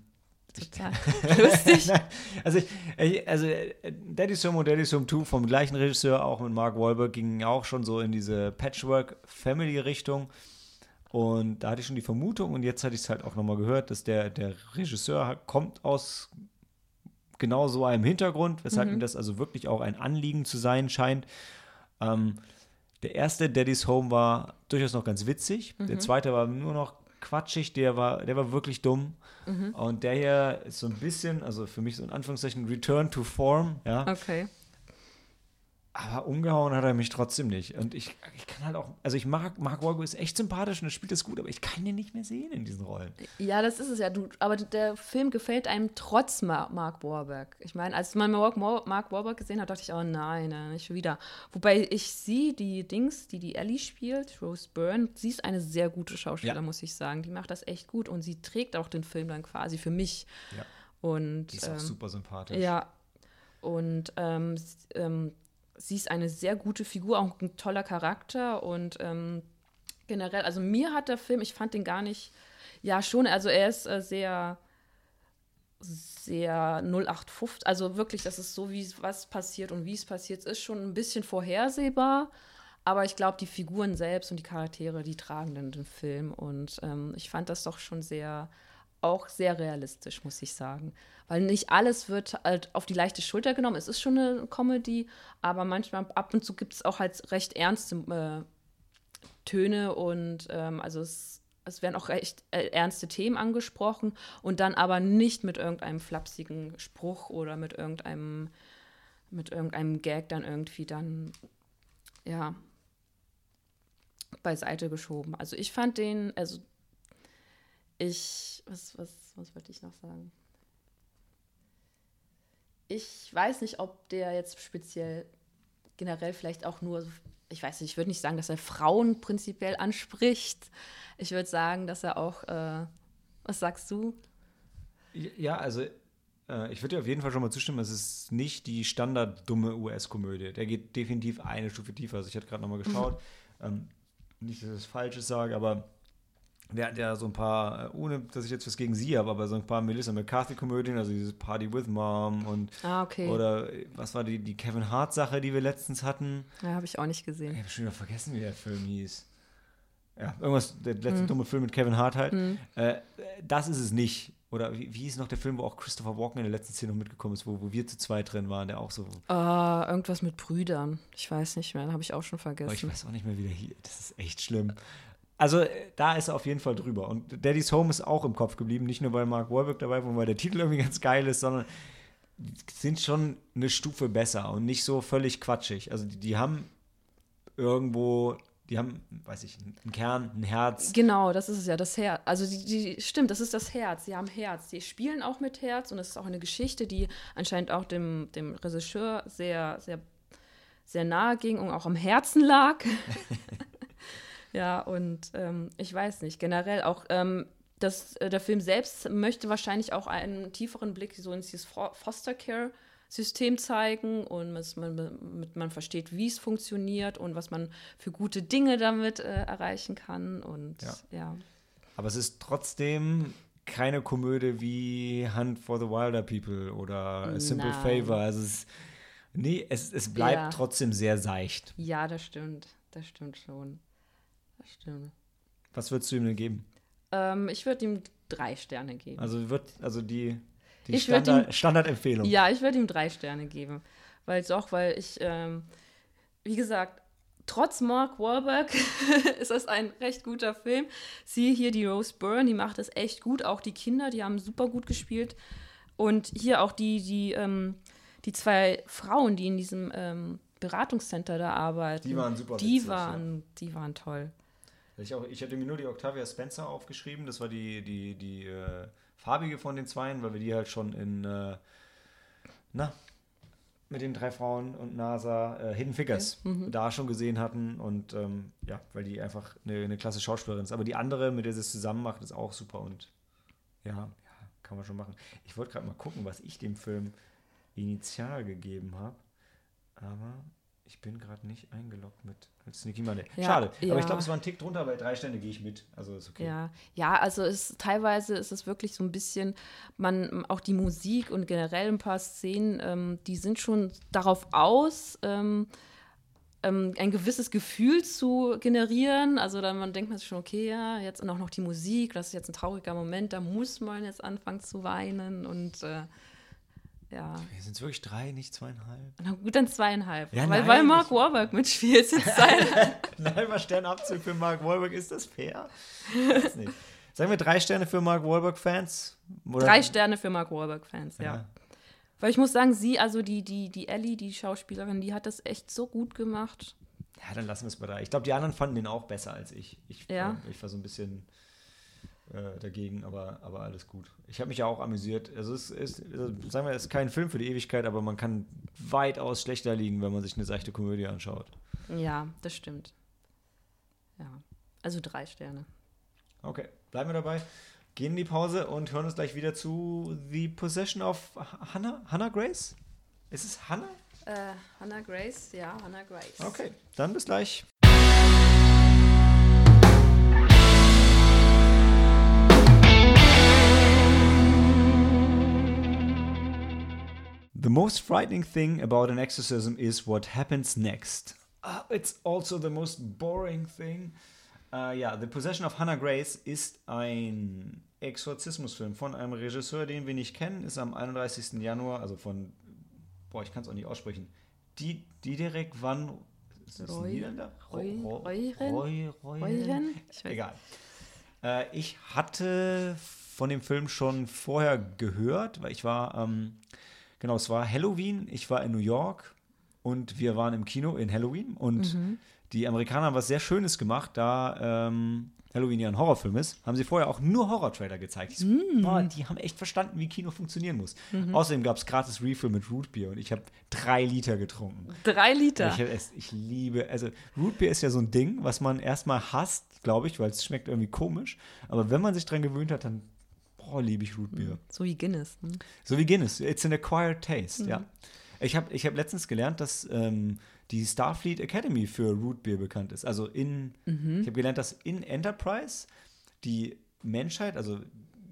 total lustig. also, ich, also Daddy's Home und Daddy's Home 2 vom gleichen Regisseur, auch mit Mark Wahlberg, gingen auch schon so in diese Patchwork-Family-Richtung. Und da hatte ich schon die Vermutung und jetzt hatte ich es halt auch nochmal gehört, dass der, der Regisseur kommt aus genau so einem Hintergrund, weshalb mhm. ihm das also wirklich auch ein Anliegen zu sein scheint. Ähm, der erste Daddy's Home war durchaus noch ganz witzig. Mhm. Der zweite war nur noch quatschig, der war, der war wirklich dumm. Mhm. Und der hier ist so ein bisschen, also für mich so in Anführungszeichen Return to Form, ja. Okay. Aber umgehauen hat er mich trotzdem nicht. Und ich, ich kann halt auch, also ich mag, Mark Wahlberg ist echt sympathisch und er spielt das gut, aber ich kann den nicht mehr sehen in diesen Rollen. Ja, das ist es ja. Du, aber der Film gefällt einem trotz Mark Wahlberg. Ich meine, als man Mark, Mark Wahlberg gesehen hat, dachte ich, oh nein, nein, nicht wieder. Wobei ich sie, die Dings, die die Ellie spielt, Rose Byrne, sie ist eine sehr gute Schauspielerin, ja. muss ich sagen. Die macht das echt gut und sie trägt auch den Film dann quasi für mich. Ja. Und, die ist ähm, auch super sympathisch. Ja. Und ähm, ähm, sie ist eine sehr gute Figur, auch ein toller Charakter und ähm, generell, also mir hat der Film, ich fand den gar nicht, ja schon, also er ist äh, sehr, sehr 0815, also wirklich, das ist so, wie was passiert und wie es passiert, ist schon ein bisschen vorhersehbar, aber ich glaube, die Figuren selbst und die Charaktere, die tragen dann den Film und ähm, ich fand das doch schon sehr, auch sehr realistisch, muss ich sagen. Weil nicht alles wird halt auf die leichte Schulter genommen. Es ist schon eine Comedy, aber manchmal ab und zu gibt es auch halt recht ernste äh, Töne und ähm, also es, es werden auch recht äh, ernste Themen angesprochen und dann aber nicht mit irgendeinem flapsigen Spruch oder mit irgendeinem mit irgendeinem Gag dann irgendwie dann ja beiseite geschoben. Also ich fand den, also ich, was, was, was wollte ich noch sagen? Ich weiß nicht, ob der jetzt speziell generell vielleicht auch nur, ich weiß nicht, ich würde nicht sagen, dass er Frauen prinzipiell anspricht. Ich würde sagen, dass er auch, äh, was sagst du? Ja, also äh, ich würde dir auf jeden Fall schon mal zustimmen, es ist nicht die standarddumme US-Komödie. Der geht definitiv eine Stufe tiefer. Also ich hatte gerade nochmal geschaut. ähm, nicht, dass ich das Falsches sage, aber der hat ja so ein paar, äh, ohne dass ich jetzt was gegen sie habe, aber so ein paar Melissa McCarthy-Komödien, also dieses Party with Mom und ah, okay. oder was war die, die Kevin Hart-Sache, die wir letztens hatten? Ja, habe ich auch nicht gesehen. Ich habe schon wieder vergessen, wie der Film hieß. Ja, irgendwas, der letzte hm. dumme Film mit Kevin Hart halt. Hm. Äh, das ist es nicht. Oder wie, wie hieß noch der Film, wo auch Christopher Walken in der letzten Szene noch mitgekommen ist, wo, wo wir zu zweit drin waren, der auch so. Uh, irgendwas mit Brüdern. Ich weiß nicht mehr, habe ich auch schon vergessen. Aber ich weiß auch nicht mehr, wie der hier. Das ist echt schlimm. Also da ist er auf jeden Fall drüber. Und Daddy's Home ist auch im Kopf geblieben, nicht nur weil Mark Wahlberg dabei war, weil der Titel irgendwie ganz geil ist, sondern sind schon eine Stufe besser und nicht so völlig quatschig. Also die, die haben irgendwo, die haben, weiß ich, einen Kern, ein Herz. Genau, das ist es ja, das Herz. Also die, die, stimmt, das ist das Herz. Sie haben Herz. Die spielen auch mit Herz und es ist auch eine Geschichte, die anscheinend auch dem, dem Regisseur sehr, sehr, sehr nahe ging und auch am Herzen lag. Ja, und ähm, ich weiß nicht, generell auch, ähm, das, äh, der Film selbst möchte wahrscheinlich auch einen tieferen Blick so ins Foster Care System zeigen und dass man, man versteht, wie es funktioniert und was man für gute Dinge damit äh, erreichen kann. Und ja. ja. Aber es ist trotzdem keine Komödie wie Hunt for the Wilder People oder A Simple Nein. Favor. Also es, nee, es, es bleibt ja. trotzdem sehr seicht. Ja, das stimmt. Das stimmt schon. Stimmt. Was würdest du ihm denn geben? Ähm, ich würde ihm drei Sterne geben. Also wird, also die, die Standard, ihm, Standardempfehlung. Ja, ich würde ihm drei Sterne geben. Weil doch, weil ich, ähm, wie gesagt, trotz Mark Wahlberg ist das ein recht guter Film. Siehe hier die Rose Byrne, die macht das echt gut. Auch die Kinder, die haben super gut gespielt. Und hier auch die, die, ähm, die zwei Frauen, die in diesem ähm, Beratungscenter da arbeiten. Die waren super. Die witzig, waren, ja. die waren toll. Ich, auch, ich hatte mir nur die Octavia Spencer aufgeschrieben. Das war die, die, die äh, farbige von den Zweien, weil wir die halt schon in, äh, na, mit den drei Frauen und NASA äh, Hidden Figures okay. mhm. da schon gesehen hatten. Und ähm, ja, weil die einfach eine, eine klasse Schauspielerin ist. Aber die andere, mit der sie es zusammen macht, ist auch super. Und ja, ja kann man schon machen. Ich wollte gerade mal gucken, was ich dem Film initial gegeben habe. Aber ich bin gerade nicht eingeloggt mit Sneaky Monday. Ja, Schade. Ja. Aber ich glaube, es war ein Tick drunter, weil drei Stände gehe ich mit. Also ist okay. Ja, ja also ist, teilweise ist es wirklich so ein bisschen, man, auch die Musik und generell ein paar Szenen, ähm, die sind schon darauf aus, ähm, ähm, ein gewisses Gefühl zu generieren. Also dann man denkt man sich schon, okay, ja, jetzt auch noch die Musik, das ist jetzt ein trauriger Moment, da muss man jetzt anfangen zu weinen und äh, ja. Sind es wirklich drei, nicht zweieinhalb? Na gut, dann zweieinhalb. Ja, weil, nein, weil Mark Wahlberg mitspielt. Ein halber Sternabzug für Mark Wahlberg, ist das fair? Weiß nicht. Sagen wir drei Sterne für Mark Wahlberg-Fans? Drei Sterne für Mark Wahlberg-Fans, ja. ja. Weil ich muss sagen, sie, also die, die, die Ellie, die Schauspielerin, die hat das echt so gut gemacht. Ja, dann lassen wir es bei drei. Ich glaube, die anderen fanden den auch besser als ich. Ich, ja. ich war so ein bisschen äh, dagegen, aber, aber alles gut. Ich habe mich ja auch amüsiert. Also es ist, also sagen wir, es ist kein Film für die Ewigkeit, aber man kann weitaus schlechter liegen, wenn man sich eine seichte Komödie anschaut. Ja, das stimmt. Ja, also drei Sterne. Okay, bleiben wir dabei. Gehen in die Pause und hören uns gleich wieder zu The Possession of Hannah, Hannah Grace? Ist es Hannah? Äh, Hannah Grace, ja, Hannah Grace. Okay, dann bis gleich. The most frightening thing about an exorcism is what happens next. Uh, it's also the most boring thing. Uh, ja, The Possession of Hannah Grace ist ein Exorzismusfilm von einem Regisseur, den wir nicht kennen. Ist am 31. Januar, also von, boah, ich kann es auch nicht aussprechen. Die, die direkt wann? Ist das Roy- Niederländer? Roy-? Roy- weiß- Egal. Äh, ich hatte von dem Film schon vorher gehört, weil ich war, ähm, genau, es war Halloween, ich war in New York und wir waren im Kino in Halloween und die Amerikaner haben was sehr Schönes gemacht, da ähm, Halloween ja ein Horrorfilm ist, haben sie vorher auch nur Horror-Trailer gezeigt. Ich so, boah, die haben echt verstanden, wie Kino funktionieren muss. Außerdem gab es gratis Refill mit Rootbeer und ich habe drei Liter getrunken. Drei Liter. Ich, es, ich liebe, also Rootbeer ist ja so ein Ding, was man erstmal hasst, glaube ich, weil es schmeckt irgendwie komisch. Aber wenn man sich dran gewöhnt hat, dann boah, liebe ich Rootbeer. so wie Guinness. Ne? So wie Guinness. It's an acquired taste, ja. Ich habe ich hab letztens gelernt, dass ähm, die Starfleet Academy für Rootbeer bekannt ist. Also in, ich habe gelernt, dass in Enterprise die Menschheit, also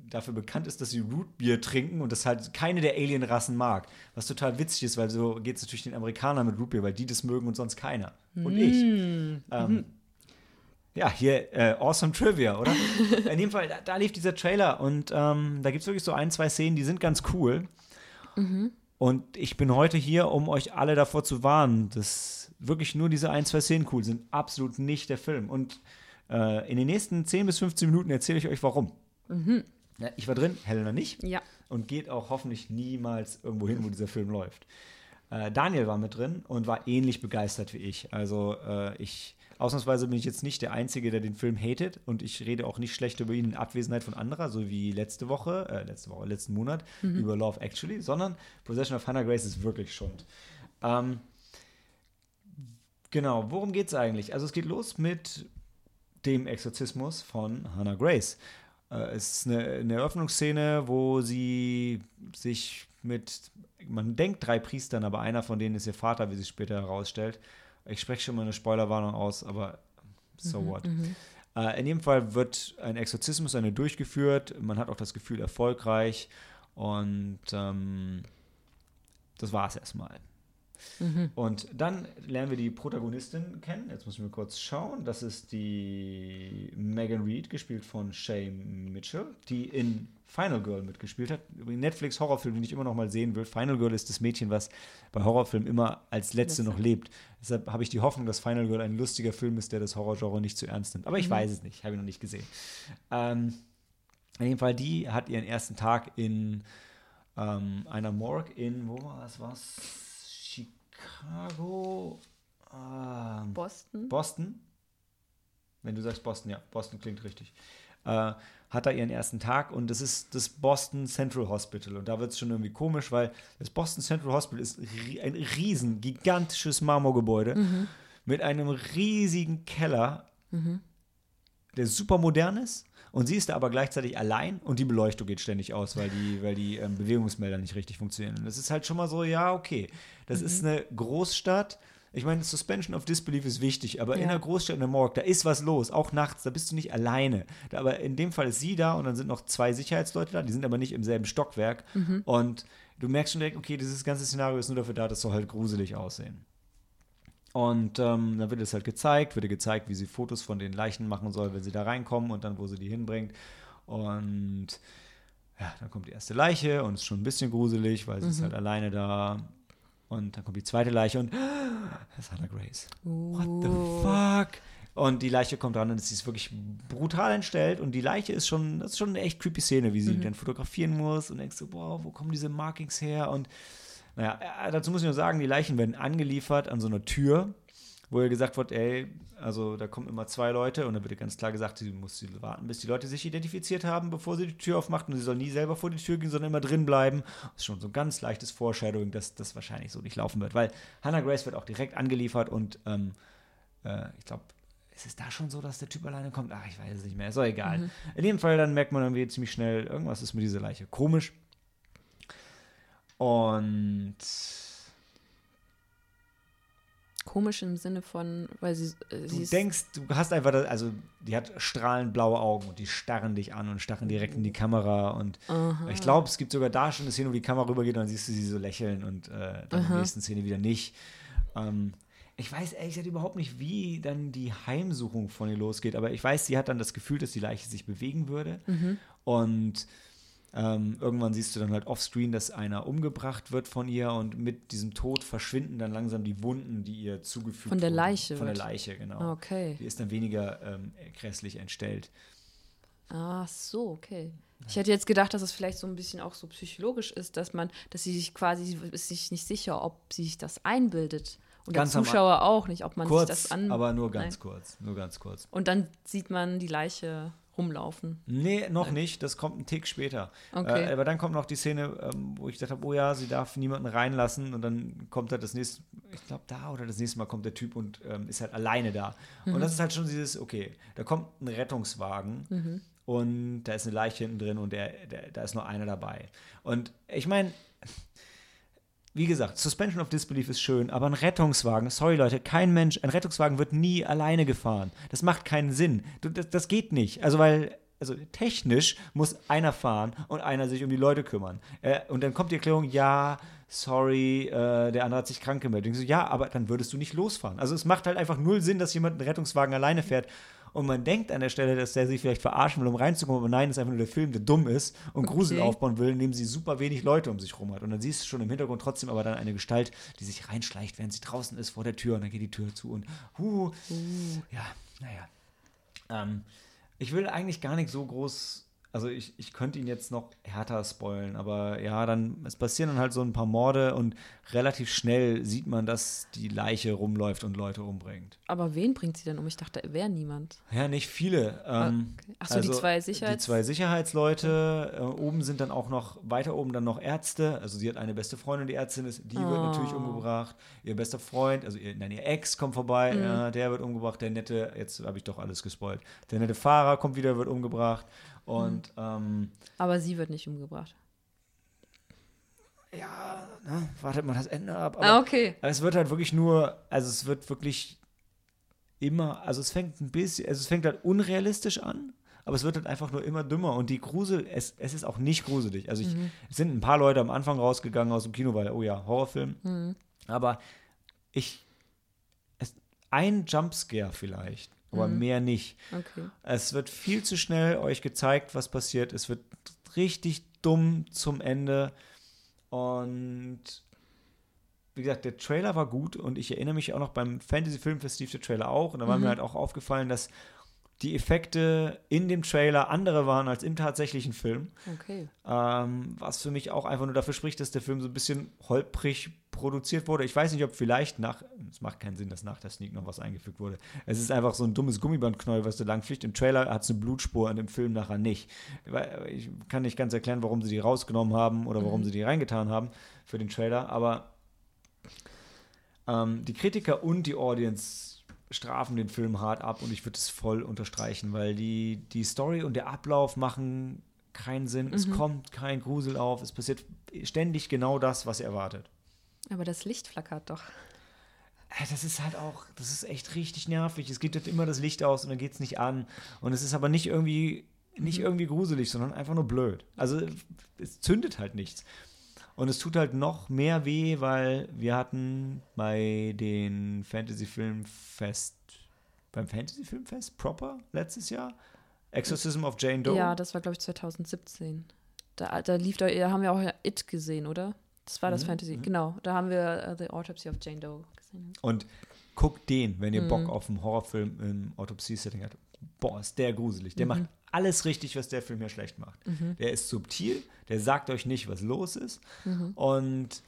dafür bekannt ist, dass sie Rootbeer trinken und das halt keine der Alien-Rassen mag. Was total witzig ist, weil so geht es natürlich den Amerikanern mit Rootbeer, weil die das mögen und sonst keiner. Und ich. Ähm, ja, hier, äh, awesome Trivia, oder? In dem Fall, da, da lief dieser Trailer und ähm, da gibt es wirklich so ein, zwei Szenen, die sind ganz cool. Und ich bin heute hier, um euch alle davor zu warnen, dass wirklich nur diese ein, zwei Szenen cool sind. Absolut nicht der Film. Und äh, in den nächsten 10 bis 15 Minuten erzähle ich euch, warum. Ja, ich war drin, Helena nicht. Ja. Und geht auch hoffentlich niemals irgendwo hin, wo dieser Film läuft. Äh, Daniel war mit drin und war ähnlich begeistert wie ich. Also äh, ich, ausnahmsweise bin ich jetzt nicht der Einzige, der den Film hatet und ich rede auch nicht schlecht über ihn in Abwesenheit von anderer, so wie letzte Woche, äh, letzte Woche, letzten Monat über Love Actually, sondern Possession of Hannah Grace ist wirklich Schund. Ähm, genau, worum geht es eigentlich? Also es geht los mit dem Exorzismus von Hannah Grace. Äh, es ist eine, eine Eröffnungsszene, wo sie sich mit, man denkt drei Priestern, aber einer von denen ist ihr Vater, wie sich später herausstellt. Ich spreche schon mal eine Spoilerwarnung aus, aber so what. Äh, in jedem Fall wird ein Exorzismus eine durchgeführt. Man hat auch das Gefühl, erfolgreich. Und ähm, das war es erstmal. Und dann lernen wir die Protagonistin kennen. Jetzt muss ich mal kurz schauen. Das ist die Megan Reed, gespielt von Shay Mitchell, die in Final Girl mitgespielt hat. Ein Netflix-Horrorfilm, den ich immer noch mal sehen will. Final Girl ist das Mädchen, was bei Horrorfilmen immer als letzte noch lebt. Deshalb habe ich die Hoffnung, dass Final Girl ein lustiger Film ist, der das Horrorgenre nicht zu ernst nimmt. Aber ich weiß es nicht, habe ich noch nicht gesehen. Ähm, in jedem Fall, die hat ihren ersten Tag in ähm, einer Morgue in, wo war das, was? Chicago? Ähm, Boston. Boston? Wenn du sagst Boston, ja, Boston klingt richtig. Äh, hat da ihren ersten Tag und das ist das Boston Central Hospital. Und da wird es schon irgendwie komisch, weil das Boston Central Hospital ist ein riesen, gigantisches Marmorgebäude mit einem riesigen Keller, der super modern ist. Und sie ist da aber gleichzeitig allein und die Beleuchtung geht ständig aus, weil die, weil die ähm, Bewegungsmelder nicht richtig funktionieren. Und das ist halt schon mal so, ja, okay. Das ist eine Großstadt. Ich meine, Suspension of Disbelief ist wichtig, aber in Ja. einer Großstadt, in der Morgue, da ist was los, auch nachts, da bist du nicht alleine. Da, aber in dem Fall ist sie da und dann sind noch zwei Sicherheitsleute da, die sind aber nicht im selben Stockwerk. Und du merkst schon direkt, okay, dieses ganze Szenario ist nur dafür da, das soll halt gruselig aussehen. Und ähm, dann wird es halt gezeigt, wird ihr gezeigt, wie sie Fotos von den Leichen machen soll, wenn sie da reinkommen und dann, wo sie die hinbringt. Und ja, dann kommt die erste Leiche und ist schon ein bisschen gruselig, weil sie ist halt alleine da. Und dann kommt die zweite Leiche und das ist Hannah Grace. What the fuck? Und die Leiche kommt dran und sie ist wirklich brutal entstellt. Und die Leiche ist schon, das ist schon eine echt creepy Szene, wie sie dann fotografieren muss und denkst so, wow, wo kommen diese Markings her? Und naja, äh, dazu muss ich nur sagen, die Leichen werden angeliefert an so einer Tür, wo ihr gesagt wird, ey, also da kommen immer zwei Leute und dann wird ihr ganz klar gesagt, sie muss warten, bis die Leute sich identifiziert haben, bevor sie die Tür aufmacht und sie soll nie selber vor die Tür gehen, sondern immer drin bleiben. Das ist schon so ein ganz leichtes Foreshadowing, dass das wahrscheinlich so nicht laufen wird, weil Hannah Grace wird auch direkt angeliefert und ähm, äh, ich glaube, ist es da schon so, dass der Typ alleine kommt? Ach, ich weiß es nicht mehr. Ist doch egal. In jedem Fall, dann merkt man irgendwie ziemlich schnell, irgendwas ist mit dieser Leiche komisch. Und Komisch im Sinne von, weil sie, äh, sie Du denkst, du hast einfach, das, also die hat strahlend blaue Augen und die starren dich an und starren direkt in die Kamera und ich glaube, es gibt sogar da schon eine Szene, wo die Kamera rübergeht und dann siehst du sie so lächeln und äh, dann in der nächsten Szene wieder nicht. Ähm, ich weiß ehrlich gesagt überhaupt nicht, wie dann die Heimsuchung von ihr losgeht, aber ich weiß, sie hat dann das Gefühl, dass die Leiche sich bewegen würde. Und ähm, irgendwann siehst du dann halt offscreen, dass einer umgebracht wird von ihr und mit diesem Tod verschwinden dann langsam die Wunden, die ihr zugefügt Von der wurden. Leiche Von der Leiche, genau. Okay. Die ist dann weniger ähm, grässlich entstellt. Ah, so, okay. Ich hätte jetzt gedacht, dass es vielleicht so ein bisschen auch so psychologisch ist, dass man, dass sie sich quasi, ist sich nicht sicher, ob sie sich das einbildet. Und Ganz der Zuschauer auch nicht, ob man Kurz, sich das an. aber nur ganz Nein. kurz. Nur ganz kurz. Und dann sieht man die Leiche rumlaufen. Nee, noch nicht. Das kommt einen Tick später. Okay. Äh, aber dann kommt noch die Szene, ähm, wo ich gedacht habe, oh ja, sie darf niemanden reinlassen. Und dann kommt halt das nächste, ich glaube da oder das nächste Mal kommt der Typ und ähm, ist halt alleine da. Und das ist halt schon dieses, okay, da kommt ein Rettungswagen und da ist eine Leiche hinten drin und der, der, da ist nur einer dabei. Und ich meine, wie gesagt, Suspension of Disbelief ist schön, aber ein Rettungswagen, sorry Leute, kein Mensch, ein Rettungswagen wird nie alleine gefahren. Das macht keinen Sinn. Das, das geht nicht. Also, weil, also technisch muss einer fahren und einer sich um die Leute kümmern. Äh, und dann kommt die Erklärung, ja, sorry, äh, der andere hat sich krank gemeldet. So, ja, aber dann würdest du nicht losfahren. Also, es macht halt einfach null Sinn, dass jemand einen Rettungswagen alleine fährt. Und man denkt an der Stelle, dass der sich vielleicht verarschen will, um reinzukommen, aber nein, das ist einfach nur der Film, der dumm ist und Grusel Okay. aufbauen will, indem sie super wenig Leute um sich rum hat. Und dann siehst du schon im Hintergrund trotzdem aber dann eine Gestalt, die sich reinschleicht, während sie draußen ist vor der Tür und dann geht die Tür zu und huh, ja, naja. Ähm, ich will eigentlich gar nicht so groß, also ich, ich könnte ihn jetzt noch härter spoilen, aber ja, dann, es passieren dann halt so ein paar Morde und relativ schnell sieht man, dass die Leiche rumläuft und Leute umbringt. Aber wen bringt sie denn um? Ich dachte, er wäre niemand. Ja, nicht viele. Ähm, okay. Ach so, die zwei Die Sicherheits- zwei Sicherheitsleute. Äh, oben sind dann auch noch, weiter oben dann noch Ärzte. Also sie hat eine beste Freundin, die Ärztin ist, die wird natürlich Oh. umgebracht. Ihr bester Freund, also ihr, nein, ihr Ex kommt vorbei, Mhm. ja, der wird umgebracht. Der nette, jetzt habe ich doch alles gespoilt. Der nette Fahrer kommt wieder, wird umgebracht. Und Mhm. ähm, Aber sie wird nicht umgebracht. ja, ne, wartet mal das Ende ab. Aber ah, okay. Aber es wird halt wirklich nur, also es wird wirklich immer, also es fängt ein bisschen, also es fängt halt unrealistisch an, aber es wird halt einfach nur immer dümmer und die Grusel, es, es ist auch nicht gruselig. Also ich, es sind ein paar Leute am Anfang rausgegangen aus dem Kino, weil, oh ja, Horrorfilm. Aber ich, es, ein Jumpscare vielleicht, aber mehr nicht. Okay. Es wird viel zu schnell euch gezeigt, was passiert. Es wird richtig dumm zum Ende. Und wie gesagt, der Trailer war gut und ich erinnere mich auch noch beim Fantasy Filmfest lief der Trailer auch. Und da war mir halt auch aufgefallen, dass die Effekte in dem Trailer andere waren als im tatsächlichen Film. Okay. Ähm, was für mich auch einfach nur dafür spricht, dass der Film so ein bisschen holprig produziert wurde. Ich weiß nicht, ob vielleicht nach, es macht keinen Sinn, dass nach der Sneak noch was eingefügt wurde. Es ist einfach so ein dummes Gummibandknäuel, was da lang fliegt. Im Trailer hat es eine Blutspur, und im Film nachher nicht. Ich kann nicht ganz erklären, warum sie die rausgenommen haben oder warum sie die reingetan haben für den Trailer, aber ähm, die Kritiker und die Audience strafen den Film hart ab und ich würde es voll unterstreichen, weil die, die Story und der Ablauf machen keinen Sinn. Es kommt kein Grusel auf. Es passiert ständig genau das, was ihr erwartet. Aber das Licht flackert doch. Äh, Das ist halt auch, das ist echt richtig nervig. Es geht halt immer das Licht aus und dann geht es nicht an. Und es ist aber nicht irgendwie, nicht irgendwie gruselig, sondern einfach nur blöd. Also es zündet halt nichts. Und es tut halt noch mehr weh, weil wir hatten bei den Fantasy Filmfest, beim Fantasy Filmfest proper letztes Jahr, Exorcism of Jane Doe. Ja, das war, glaube ich, 2017. Da, da lief da, da haben wir auch It gesehen, oder? Das war das Mhm, Fantasy. Genau, da haben wir uh, The Autopsy of Jane Doe gesehen. Und guckt den, wenn ihr Mhm. Bock auf einen Horrorfilm im Autopsie-Setting habt. Boah, ist der gruselig. Mhm. Der macht alles richtig, was der Film hier schlecht macht. Der ist subtil, der sagt euch nicht, was los ist. Mhm. Und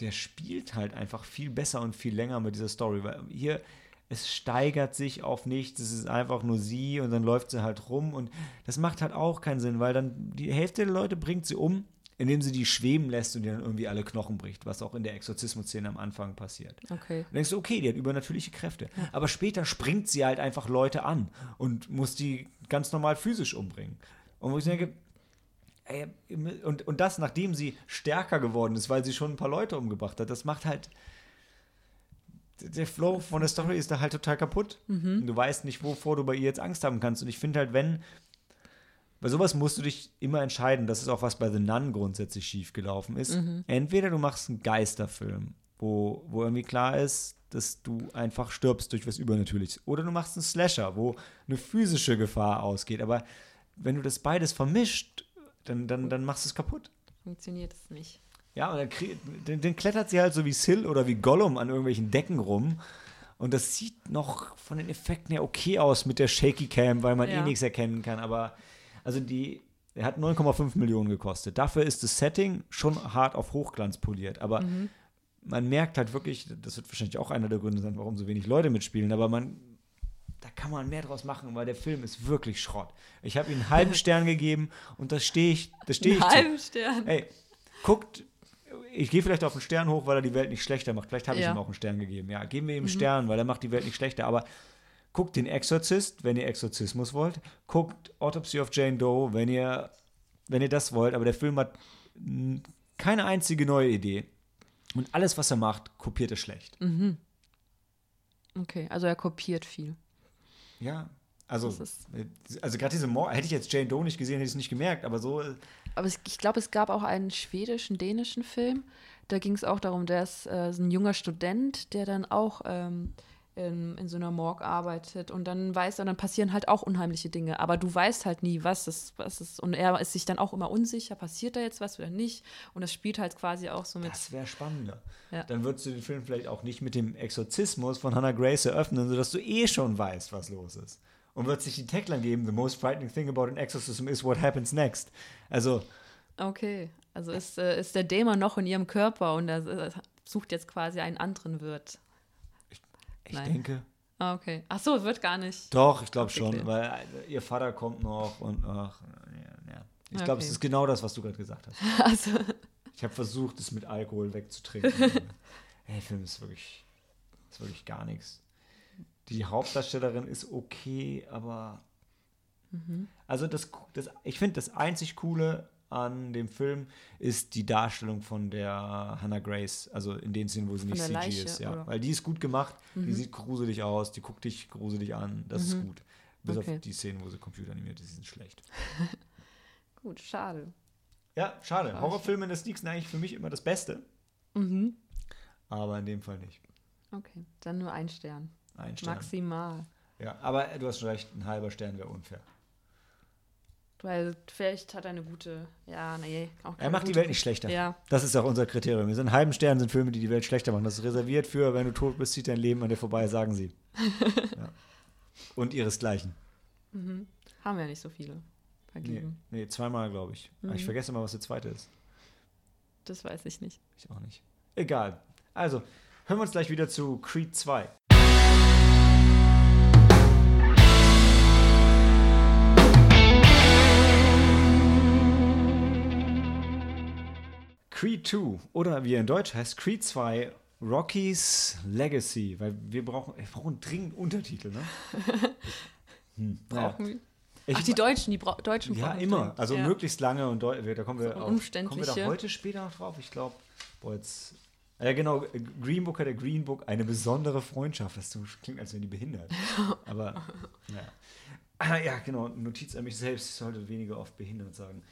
der spielt halt einfach viel besser und viel länger mit dieser Story. Weil hier, es steigert sich auf nichts, es ist einfach nur sie und dann läuft sie halt rum. Und das macht halt auch keinen Sinn, weil dann die Hälfte der Leute bringt sie um, indem sie die schweben lässt und die dann irgendwie alle Knochen bricht, was auch in der Exorzismus-Szene am Anfang passiert. Okay. Dann denkst du, okay, die hat übernatürliche Kräfte. Aber später springt sie halt einfach Leute an und muss die ganz normal physisch umbringen. Und wo ich denke, ey, und, und das, nachdem sie stärker geworden ist, weil sie schon ein paar Leute umgebracht hat, das macht halt. der Flow von der Story ist da halt total kaputt. Mhm. Du weißt nicht, wovor du bei ihr jetzt Angst haben kannst. Und ich finde halt, wenn, bei sowas musst du dich immer entscheiden. Das ist auch was bei The Nun grundsätzlich schief gelaufen ist. Mhm. Entweder du machst einen Geisterfilm, wo, wo irgendwie klar ist, dass du einfach stirbst durch was Übernatürliches. Oder du machst einen Slasher, wo eine physische Gefahr ausgeht. Aber wenn du das beides vermischt, dann, dann, dann machst du es kaputt. Funktioniert es nicht. Ja, und dann, dann, dann klettert sie halt so wie Sil oder wie Gollum an irgendwelchen Decken rum. Und das sieht noch von den Effekten her okay aus mit der Shaky Cam, weil man eh Ja. nichts erkennen kann. Aber also die, er hat 9,5 Millionen gekostet. Dafür ist das Setting schon hart auf Hochglanz poliert. Aber Mhm. man merkt halt wirklich, das wird wahrscheinlich auch einer der Gründe sein, warum so wenig Leute mitspielen, aber man, da kann man mehr draus machen, weil der Film ist wirklich Schrott. Ich habe ihm einen halben Stern gegeben und da stehe ich, da stehe ich halben Stern. Ey, guckt, ich gehe vielleicht auf einen Stern hoch, weil er die Welt nicht schlechter macht. Vielleicht habe ich Ja. ihm auch einen Stern gegeben. Ja, geben wir ihm einen Stern, weil er macht die Welt nicht schlechter. Aber guckt den Exorzist, wenn ihr Exorzismus wollt. Guckt Autopsy of Jane Doe, wenn ihr, wenn ihr das wollt. Aber der Film hat keine einzige neue Idee. Und alles, was er macht, kopiert er schlecht. Okay, also er kopiert viel. Ja. Also, also gerade diese Mord, hätte ich jetzt Jane Doe nicht gesehen, hätte ich es nicht gemerkt, aber so, Aber es, ich glaube, es gab auch einen schwedischen, dänischen Film. Da ging es auch darum, der ist äh, so ein junger Student, der dann auch ähm, in, in so einer Morgue arbeitet und dann weiß er, dann passieren halt auch unheimliche Dinge. Aber du weißt halt nie, was es was ist. Und er ist sich dann auch immer unsicher, passiert da jetzt was oder nicht. Und das spielt halt quasi auch so mit. Das wäre spannender. Ja. Dann würdest du den Film vielleicht auch nicht mit dem Exorzismus von Hannah Grace eröffnen, sodass du eh schon weißt, was los ist. Und würdest dich die Tagline geben, the most frightening thing about an exorcism is what happens next. Also, Okay, also ist, äh, ist der Dämon noch in ihrem Körper und er äh, sucht jetzt quasi einen anderen Wirt. Ich Nein. denke, Ah, okay. Ach so, wird gar nicht. doch, ich glaube schon, weil äh, ihr Vater kommt noch und ach, ja, ja. Ich glaube, Okay. es ist genau das, was du gerade gesagt hast. Also, Ich habe versucht, es mit Alkohol wegzutrinken. Ey, der Film ist wirklich, ist wirklich gar nichts. Die Hauptdarstellerin ist okay, aber. Also, das, das, ich finde, das einzig Coole an dem Film ist die Darstellung von der Hannah Grace. Also in den Szenen, wo sie Von nicht CG Leiche, ist. Ja. oder? Weil die ist gut gemacht, die sieht gruselig aus, die guckt dich gruselig an. Das ist gut. Bis Okay. auf die Szenen, wo sie computeranimiert ist, die sind schlecht. gut, schade. Ja, schade. Horrorfilme in der Sneaks sind eigentlich für mich immer das Beste. Mhm. Aber in dem Fall nicht. Okay, dann nur ein Stern. Ein Stern. Maximal. Ja, aber du hast schon recht, ein halber Stern wäre unfair. Weil vielleicht hat er eine gute. Ja, nee. Auch Er macht die Welt nicht schlechter. Ja. Das ist auch unser Kriterium. Wir sind halben Stern, sind Filme, die die Welt schlechter machen. Das ist reserviert für, wenn du tot bist, zieht dein Leben an dir vorbei, sagen sie. ja. Und ihresgleichen. Haben wir nicht so viele Nee, vergeben. nee zweimal, glaube ich. Aber Ich vergesse mal, was der zweite ist. Das weiß ich nicht. Ich auch nicht. Egal. Also, hören wir uns gleich wieder zu Creed 2. Creed 2 oder wie er in Deutsch heißt, Creed 2 Rocky's Legacy, weil wir brauchen, wir brauchen dringend Untertitel, ne? Hm. Brauchen wir. Ich- Ach, die Deutschen, die Bra Deutschen ja, immer. Also ja. möglichst lange und da kommen wir, So auf, kommen wir da heute später noch drauf. Ich glaube, boah, jetzt. Ja, genau. Green Book hat der Green Book eine besondere Freundschaft. Das klingt, als wären die behindert. Aber, naja. Ah, ja, genau. Notiz an mich selbst. Ich sollte weniger oft behindert sagen.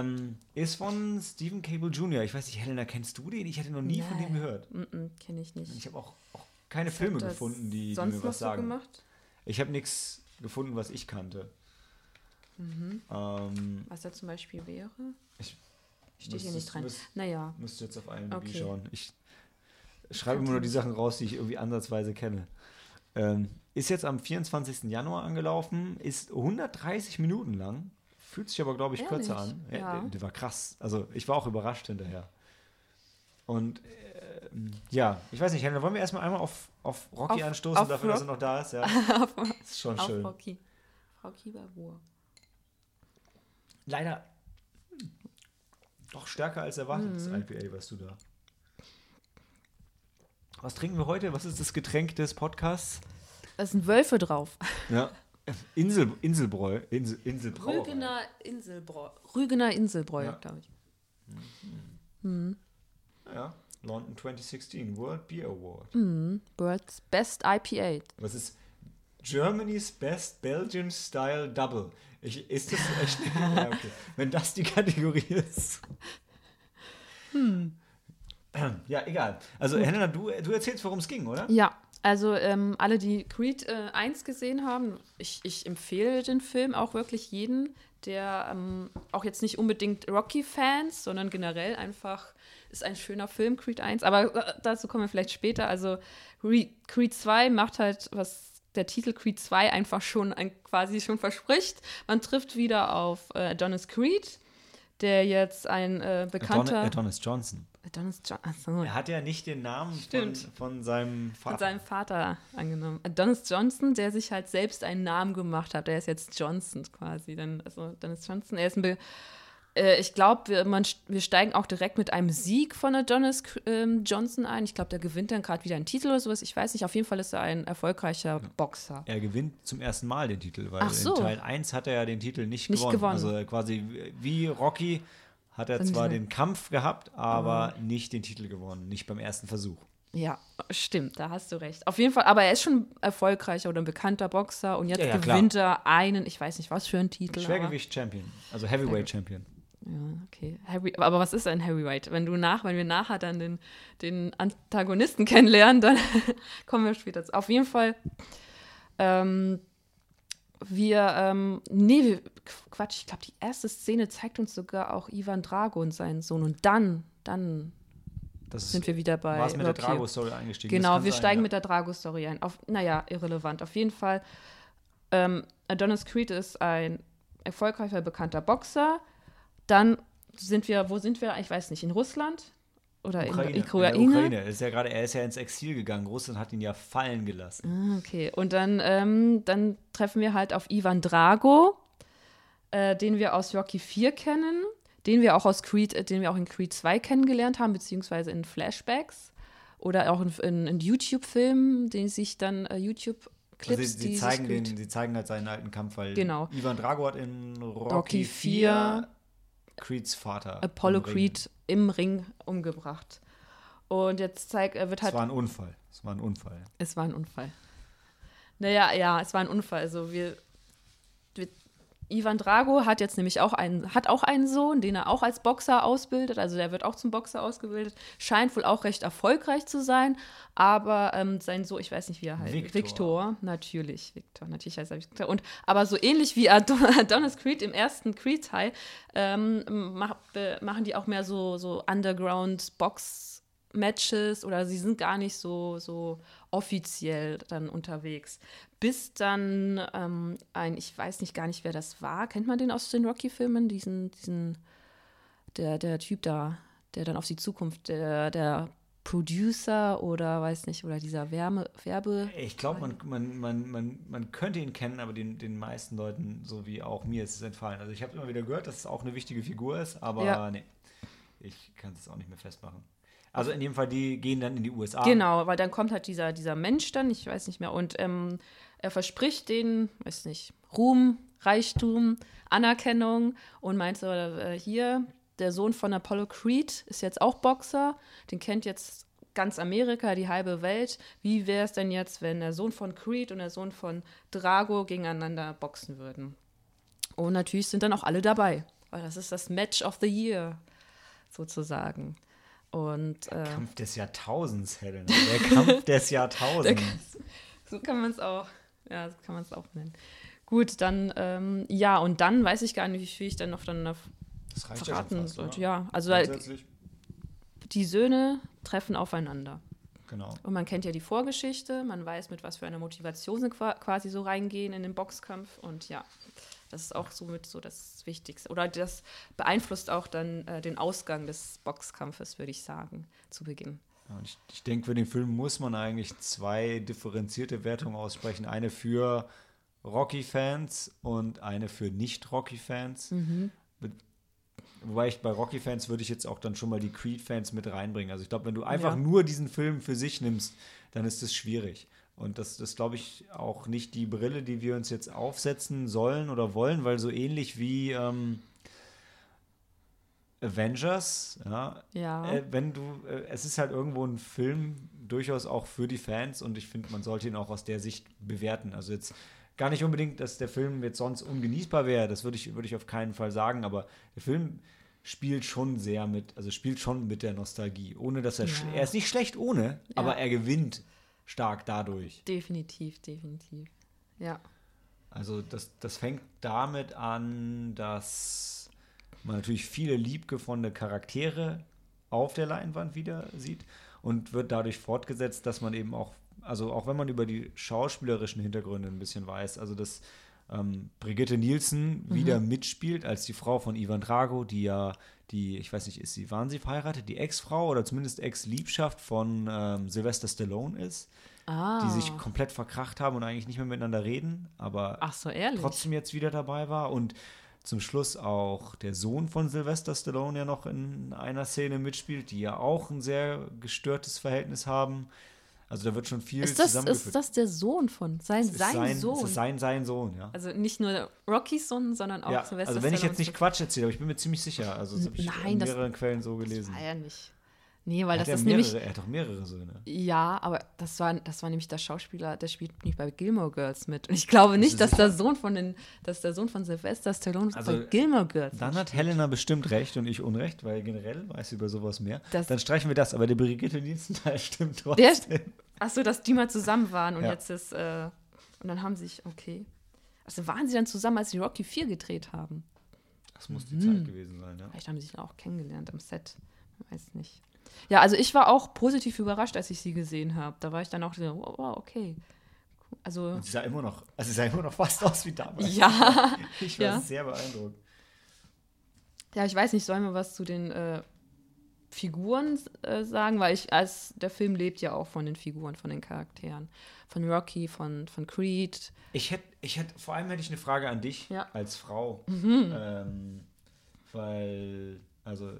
Ähm, ist von Stephen Cable Jr. Ich weiß nicht, Helena, kennst du den? Ich hätte noch nie von dem Nein. gehört. Mm kenne ich nicht. Ich habe auch, auch keine Was Filme gefunden, die, die mir was so sagen. gemacht? Ich habe nichts gefunden, was ich kannte. Mhm. Ähm, Was da zum Beispiel wäre? Ich- Steht hier nicht dran. müsst- Naja, Müsste jetzt auf IMDb Okay. schauen. Ich schreibe immer nur die Sachen raus, die ich irgendwie ansatzweise kenne. Ähm, ist jetzt am 24. Januar angelaufen, ist 130 Minuten lang, fühlt sich aber, glaube ich, Ehrlich? kürzer an. Ja. Der, der war krass. Also ich war auch überrascht hinterher. Und ähm, ja, ich weiß nicht, Helena, wollen wir erstmal einmal auf, auf Rocky Auf- anstoßen, auf dafür, dass er Rock- noch da ist? Ja, auf, ist schon auf schön. Frau, Ki Frau Kieberbur. Leider doch stärker als erwartet, das Mhm. IPA, was du da. Was trinken wir heute? Was ist das Getränk des Podcasts? Da sind Wölfe drauf. Ja. Insel, Inselbräu. Insel, Inselbrauerei. Rügener Inselbräu. Rügener Inselbräu, Ja. glaube ich. Ja, London 2016 World Beer Award. Mhm. World's Best IPA. Was ist Germany's Best Belgian Style Double? Ich, ist das echt? ja, okay. Wenn das die Kategorie ist. Hm. Ja, egal. Also, Helena, du, du erzählst, worum es ging, oder? Ja, also ähm, alle, die Creed äh, 1 gesehen haben, ich, ich empfehle den Film auch wirklich jeden, der ähm, auch jetzt nicht unbedingt Rocky-Fans, sondern generell einfach ist ein schöner Film, Creed 1. Aber äh, dazu kommen wir vielleicht später. Also Creed 2 macht halt, was der Titel Creed 2 einfach schon ein, quasi schon verspricht. Man trifft wieder auf äh, Adonis Creed, der jetzt ein äh, bekannter. Adonis Johnson. Adonis John Achso. Er hat ja nicht den Namen von, von, seinem Vater. Von seinem Vater angenommen. Adonis Johnson, der sich halt selbst einen Namen gemacht hat. Der ist jetzt Johnson quasi. Dann, also Adonis Johnson, er ist ein Be äh, ich glaube, wir, wir steigen auch direkt mit einem Sieg von Adonis ähm, Johnson ein. Ich glaube, der gewinnt dann gerade wieder einen Titel oder sowas. Ich weiß nicht. Auf jeden Fall ist er ein erfolgreicher Boxer. Er gewinnt zum ersten Mal den Titel, weil so. in Teil 1 hat er ja den Titel nicht, nicht gewonnen. gewonnen. Also quasi wie Rocky hat er zwar den Kampf gehabt, aber oh. nicht den Titel gewonnen, nicht beim ersten Versuch. Ja, stimmt, da hast du recht. Auf jeden Fall, aber er ist schon erfolgreicher oder ein bekannter Boxer und jetzt ja, ja, gewinnt klar. er einen, ich weiß nicht was für einen Titel. Schwergewicht-Champion, also Heavyweight-Champion. Ja, okay. Heavy, aber was ist ein Heavyweight? Wenn du nach, wenn wir nachher dann den, den Antagonisten kennenlernen, dann kommen wir später zu. Auf jeden Fall, ähm, wir, ähm, nee, Quatsch, ich glaube, die erste Szene zeigt uns sogar auch Ivan Drago und seinen Sohn. Und dann, dann das sind wir wieder bei. Was mit der Drago-Story eingestiegen? Genau, wir sein, steigen ja. mit der Drago-Story ein. Auf, naja, irrelevant. Auf jeden Fall, ähm, Adonis Creed ist ein erfolgreicher, bekannter Boxer. Dann sind wir, wo sind wir? Ich weiß nicht, in Russland? Oder Ukraine. in Ukraine? In der Ukraine. Ist ja grade, er ist ja ins Exil gegangen. Russland hat ihn ja fallen gelassen. Ah, okay. Und dann, ähm, dann treffen wir halt auf Ivan Drago, äh, den wir aus Rocky 4 kennen, den wir auch aus Creed, äh, den wir auch in Creed 2 kennengelernt haben, beziehungsweise in Flashbacks oder auch in, in, in YouTube-Filmen, den sich dann äh, YouTube Clips, also sie, sie zeigen den, sie zeigen halt seinen alten Kampf, weil genau. Ivan Drago hat in Rocky, Rocky 4 Creeds Vater. Apollo im Creed im Ring umgebracht. Und jetzt zeigt, er wird halt. Es war ein Unfall. Es war ein Unfall. Es war ein Unfall. Naja, ja, es war ein Unfall. Also wir Ivan Drago hat jetzt nämlich auch einen, hat auch einen Sohn, den er auch als Boxer ausbildet. Also der wird auch zum Boxer ausgebildet. Scheint wohl auch recht erfolgreich zu sein. Aber ähm, sein Sohn, ich weiß nicht, wie er heißt. Victor. Victor, natürlich. Victor, natürlich heißt er Victor. Und, aber so ähnlich wie Adonis Creed im ersten Creed-Teil ähm, mach, machen die auch mehr so, so Underground-Box- Matches oder sie sind gar nicht so, so offiziell dann unterwegs. Bis dann ähm, ein, ich weiß nicht gar nicht, wer das war. Kennt man den aus den Rocky-Filmen? Diesen, diesen, der, der Typ da, der dann auf die Zukunft, der, der Producer oder weiß nicht, oder dieser Wärme, Werbe. Ich glaube, man, man, man, man, man könnte ihn kennen, aber den, den meisten Leuten, so wie auch mir, ist es entfallen. Also ich habe immer wieder gehört, dass es auch eine wichtige Figur ist, aber ja. nee, ich kann es auch nicht mehr festmachen. Also in dem Fall, die gehen dann in die USA. Genau, weil dann kommt halt dieser, dieser Mensch dann, ich weiß nicht mehr, und ähm, er verspricht denen, weiß nicht, Ruhm, Reichtum, Anerkennung und meint so, äh, hier, der Sohn von Apollo Creed ist jetzt auch Boxer, den kennt jetzt ganz Amerika, die halbe Welt. Wie wäre es denn jetzt, wenn der Sohn von Creed und der Sohn von Drago gegeneinander boxen würden? Und natürlich sind dann auch alle dabei, weil das ist das Match of the Year sozusagen. Und, äh, der Kampf des Jahrtausends, Helen. Der Kampf des Jahrtausends. so kann man es auch, ja, so kann man es auch nennen. Gut, dann, ähm, ja, und dann weiß ich gar nicht, wie viel ich dann noch dann das verraten ja sollte. Ja, also die Söhne treffen aufeinander. Genau. Und man kennt ja die Vorgeschichte, man weiß, mit was für einer Motivation sie quasi so reingehen in den Boxkampf und ja. Das ist auch somit so das Wichtigste. Oder das beeinflusst auch dann äh, den Ausgang des Boxkampfes, würde ich sagen, zu Beginn. Ja, ich, ich denke, für den Film muss man eigentlich zwei differenzierte Wertungen aussprechen. Eine für Rocky-Fans und eine für Nicht-Rocky-Fans. Mhm. Wobei ich bei Rocky-Fans würde ich jetzt auch dann schon mal die Creed-Fans mit reinbringen. Also ich glaube, wenn du einfach ja. nur diesen Film für sich nimmst, dann ist es schwierig. Und das ist, glaube ich, auch nicht die Brille, die wir uns jetzt aufsetzen sollen oder wollen, weil so ähnlich wie, ähm, Avengers, ja. Ja. Äh, wenn du, äh, es ist halt irgendwo ein Film durchaus auch für die Fans und ich finde, man sollte ihn auch aus der Sicht bewerten. Also jetzt gar nicht unbedingt, dass der Film jetzt sonst ungenießbar wäre, das würde ich, würde ich auf keinen Fall sagen, aber der Film spielt schon sehr mit, also spielt schon mit der Nostalgie, ohne dass er, Ja. er ist nicht schlecht ohne, aber er gewinnt stark dadurch. Definitiv, definitiv. Ja. Also das, das fängt damit an, dass man natürlich viele liebgefundene Charaktere auf der Leinwand wieder sieht und wird dadurch fortgesetzt, dass man eben auch, also auch wenn man über die schauspielerischen Hintergründe ein bisschen weiß, also dass ähm, Brigitte Nielsen wieder mitspielt als die Frau von Ivan Drago, die ja die, ich weiß nicht, ist sie, waren sie verheiratet, die Ex-Frau oder zumindest Ex-Liebschaft von ähm, Sylvester Stallone ist, Ah. die sich komplett verkracht haben und eigentlich nicht mehr miteinander reden, aber so, trotzdem jetzt wieder dabei war und zum Schluss auch der Sohn von Sylvester Stallone ja noch in einer Szene mitspielt, die ja auch ein sehr gestörtes Verhältnis haben. Also da wird schon viel ist, das, zusammengeführt. ist das der Sohn von? Sein, sein, sein, Sohn? Sein, sein Sohn, ja. also nicht nur Rockys Sohn, sondern auch ja Sylvester also wenn ich jetzt nicht Quatsch erzähle, aber ich bin mir ziemlich sicher. Also das habe ich Nein, in das- mehreren Quellen so gelesen. War ja nicht. Nee, weil das hat, ja ist mehrere, nämlich. er hat doch mehrere Söhne. Ja, aber das war, das war nämlich der Schauspieler, der spielt nicht bei Gilmore Girls mit. Und ich glaube nicht, du dass der Sohn von den, dass der Sohn von Sylvester Stallone Also, bei Gilmore Girls Dann hat mitspielt. Helena bestimmt recht und ich Unrecht, weil generell weiß sie über sowas mehr. Das- Dann streichen wir das, aber der Brigitte Nielsen-Teil stimmt trotzdem. achso, dass die mal zusammen waren und Ja. jetzt ist, äh, und dann haben sie sich, okay. Also waren sie dann zusammen, als sie Rocky 4 gedreht haben? Das muss die Mhm. Zeit gewesen sein, ja. Vielleicht haben sie sich auch kennengelernt am Set. Ich weiß nicht. Ja, also ich war auch positiv überrascht, als ich sie gesehen habe. Da war ich dann auch so, wow, wow, okay. Also, Und sie sah immer noch, also sie sah immer noch fast aus wie damals. ja. Ich war ja. sehr beeindruckt. Ja, ich weiß nicht, sollen wir was zu den äh, Figuren äh, sagen? Weil ich, als der Film lebt ja auch von den Figuren, von den Charakteren. Von Rocky, von, von Creed. Ich hätte, ich hätte, vor allem hätte ich eine Frage an dich Ja. als Frau. Mhm. Ähm, weil, also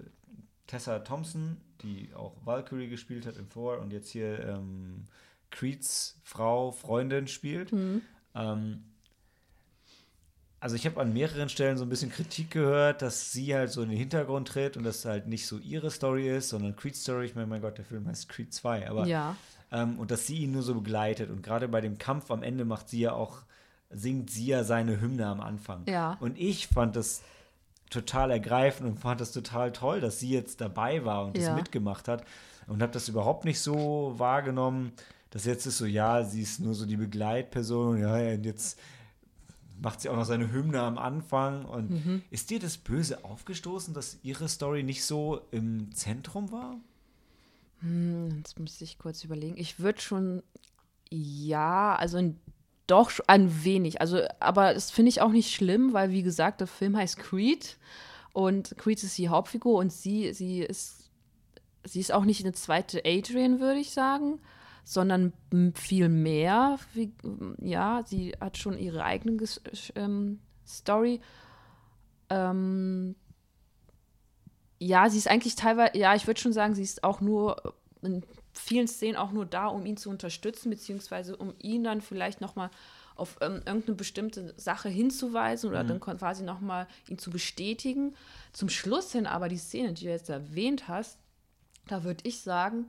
Tessa Thompson, die auch Valkyrie gespielt hat in Thor und jetzt hier ähm, Creeds Frau, Freundin spielt. Mhm. Ähm, also ich habe an mehreren Stellen so ein bisschen Kritik gehört, dass sie halt so in den Hintergrund tritt und das halt nicht so ihre Story ist, sondern Creed's Story. Ich meine, mein Gott, der Film heißt Creed 2, aber Ja. ähm, und dass sie ihn nur so begleitet. Und gerade bei dem Kampf am Ende macht sie ja auch, singt sie ja seine Hymne am Anfang. Ja. Und ich fand das total ergreifend und fand das total toll, dass sie jetzt dabei war und das Ja. mitgemacht hat. Und habe das überhaupt nicht so wahrgenommen, dass jetzt ist so, ja, sie ist nur so die Begleitperson und ja, und jetzt macht sie auch noch seine Hymne am Anfang. Und Mhm. ist dir das böse aufgestoßen, dass ihre Story nicht so im Zentrum war? Hm, Jetzt müsste ich kurz überlegen. Ich würde schon, ja, also ein, doch ein wenig. Also, aber das finde ich auch nicht schlimm, weil wie gesagt, der Film heißt Creed und Creed ist die Hauptfigur und sie, sie ist, sie ist auch nicht eine zweite Adrian, würde ich sagen, sondern viel mehr. Wie, ja, sie hat schon ihre eigene ähm, Story. Ähm, ja, sie ist eigentlich teilweise, ja, ich würde schon sagen, sie ist auch nur in vielen Szenen auch nur da, um ihn zu unterstützen, beziehungsweise um ihn dann vielleicht nochmal auf ähm, irgendeine bestimmte Sache hinzuweisen oder dann kon- quasi nochmal ihn zu bestätigen. Zum Schluss hin aber die Szene, die du jetzt erwähnt hast, da würde ich sagen,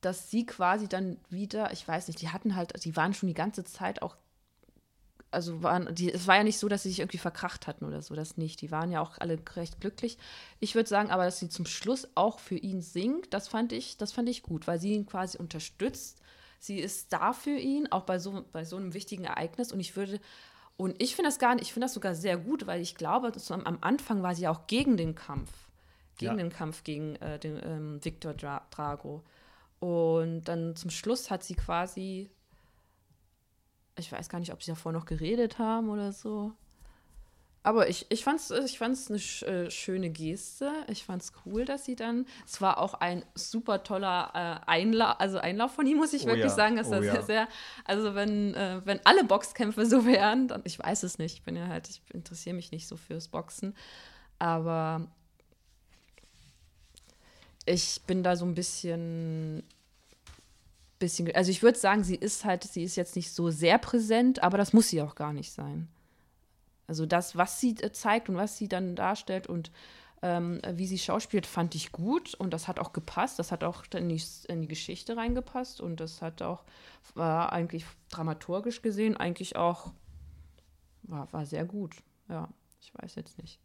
dass sie quasi dann wieder, ich weiß nicht, die hatten halt, die waren schon die ganze Zeit auch also waren, die, es war ja nicht so, dass sie sich irgendwie verkracht hatten oder so, das nicht. Die waren ja auch alle recht glücklich. Ich würde sagen, aber dass sie zum Schluss auch für ihn singt, das fand ich, das fand ich gut, weil sie ihn quasi unterstützt. Sie ist da für ihn, auch bei so, bei so einem wichtigen Ereignis. Und ich würde, und ich finde das gar nicht, ich finde das sogar sehr gut, weil ich glaube, am, am Anfang war sie ja auch gegen den Kampf. Gegen Ja. den Kampf gegen äh, den ähm, Victor Dra Drago. Und dann zum Schluss hat sie quasi ich weiß gar nicht, ob sie davor noch geredet haben oder so. Aber ich, ich fand es ich fand's eine sch, äh, schöne Geste. Ich fand es cool, dass sie dann. Es war auch ein super toller äh, Einlauf, also Einlauf von ihm, muss ich Oh wirklich ja, sagen. Dass oh das ja. sehr, also wenn, äh, wenn alle Boxkämpfe so wären, dann, ich weiß es nicht. Ich bin ja halt, ich interessiere mich nicht so fürs Boxen. Aber ich bin da so ein bisschen bisschen, also ich würde sagen, sie ist halt, sie ist jetzt nicht so sehr präsent, aber das muss sie auch gar nicht sein. Also das, was sie äh, zeigt und was sie dann darstellt und ähm, wie sie schauspielt, fand ich gut und das hat auch gepasst. Das hat auch in die, in die Geschichte reingepasst und das hat auch, war eigentlich dramaturgisch gesehen, eigentlich auch, war, war sehr gut. Ja, ich weiß jetzt nicht.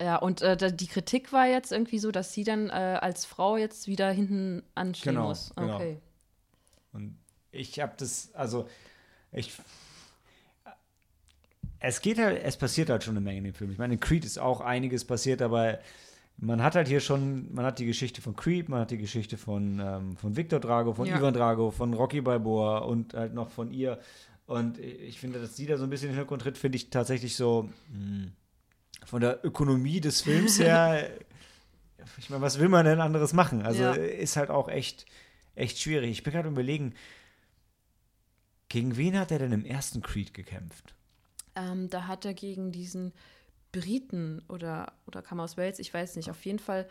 Ja, und äh, die Kritik war jetzt irgendwie so, dass sie dann äh, als Frau jetzt wieder hinten anstehen Genau, muss. genau. Okay. Und ich habe das, also ich. Es geht halt, es passiert halt schon eine Menge in dem Film. Ich meine, in Creed ist auch einiges passiert, aber man hat halt hier schon, man hat die Geschichte von Creed, man hat die Geschichte von, ähm, von Victor Drago, von Ja. Ivan Drago, von Rocky Balboa und halt noch von ihr. Und ich finde, dass sie da so ein bisschen in den Hintergrund tritt, finde ich tatsächlich so mh, von der Ökonomie des Films her. ich meine, was will man denn anderes machen? Also Ja. ist halt auch echt, echt schwierig. Ich bin gerade überlegen, gegen wen hat er denn im ersten Creed gekämpft? Ähm, da hat er gegen diesen Briten oder, oder kam aus Wales, ich weiß nicht, auf jeden Fall,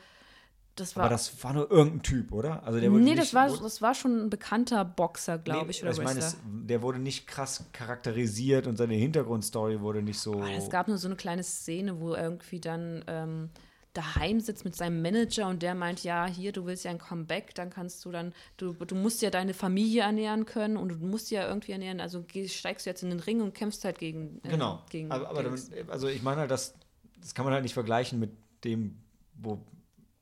das war. Aber das war nur irgendein Typ, oder? Also der wurde nee, nicht, das war, wurde- das war schon ein bekannter Boxer, glaube Nee, ich, oder also ich meine, es, der wurde nicht krass charakterisiert und seine Hintergrundstory wurde nicht so. Ah, Es gab nur so eine kleine Szene, wo er irgendwie dann ähm, daheim sitzt mit seinem Manager und der meint, ja, hier, du willst ja ein Comeback, dann kannst du dann, du, du musst ja deine Familie ernähren können und du musst ja irgendwie ernähren, also steigst du jetzt in den Ring und kämpfst halt gegen. äh, Genau. Gegen, aber, aber damit, also ich meine halt, das, das kann man halt nicht vergleichen mit dem, wo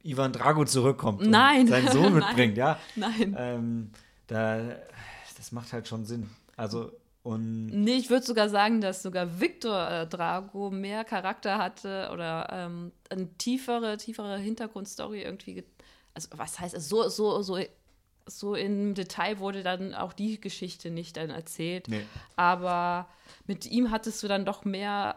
Ivan Drago zurückkommt Nein. und seinen Sohn Nein. mitbringt, ja. Nein. Ähm, da, das macht halt schon Sinn. Also, und Nee, ich würde sogar sagen, dass sogar Victor äh, Drago mehr Charakter hatte oder ähm, eine tiefere, tiefere Hintergrundstory irgendwie. ge- Also, was heißt es? So, so, so, so im Detail wurde dann auch die Geschichte nicht dann erzählt. nee. Aber mit ihm hattest du dann doch mehr,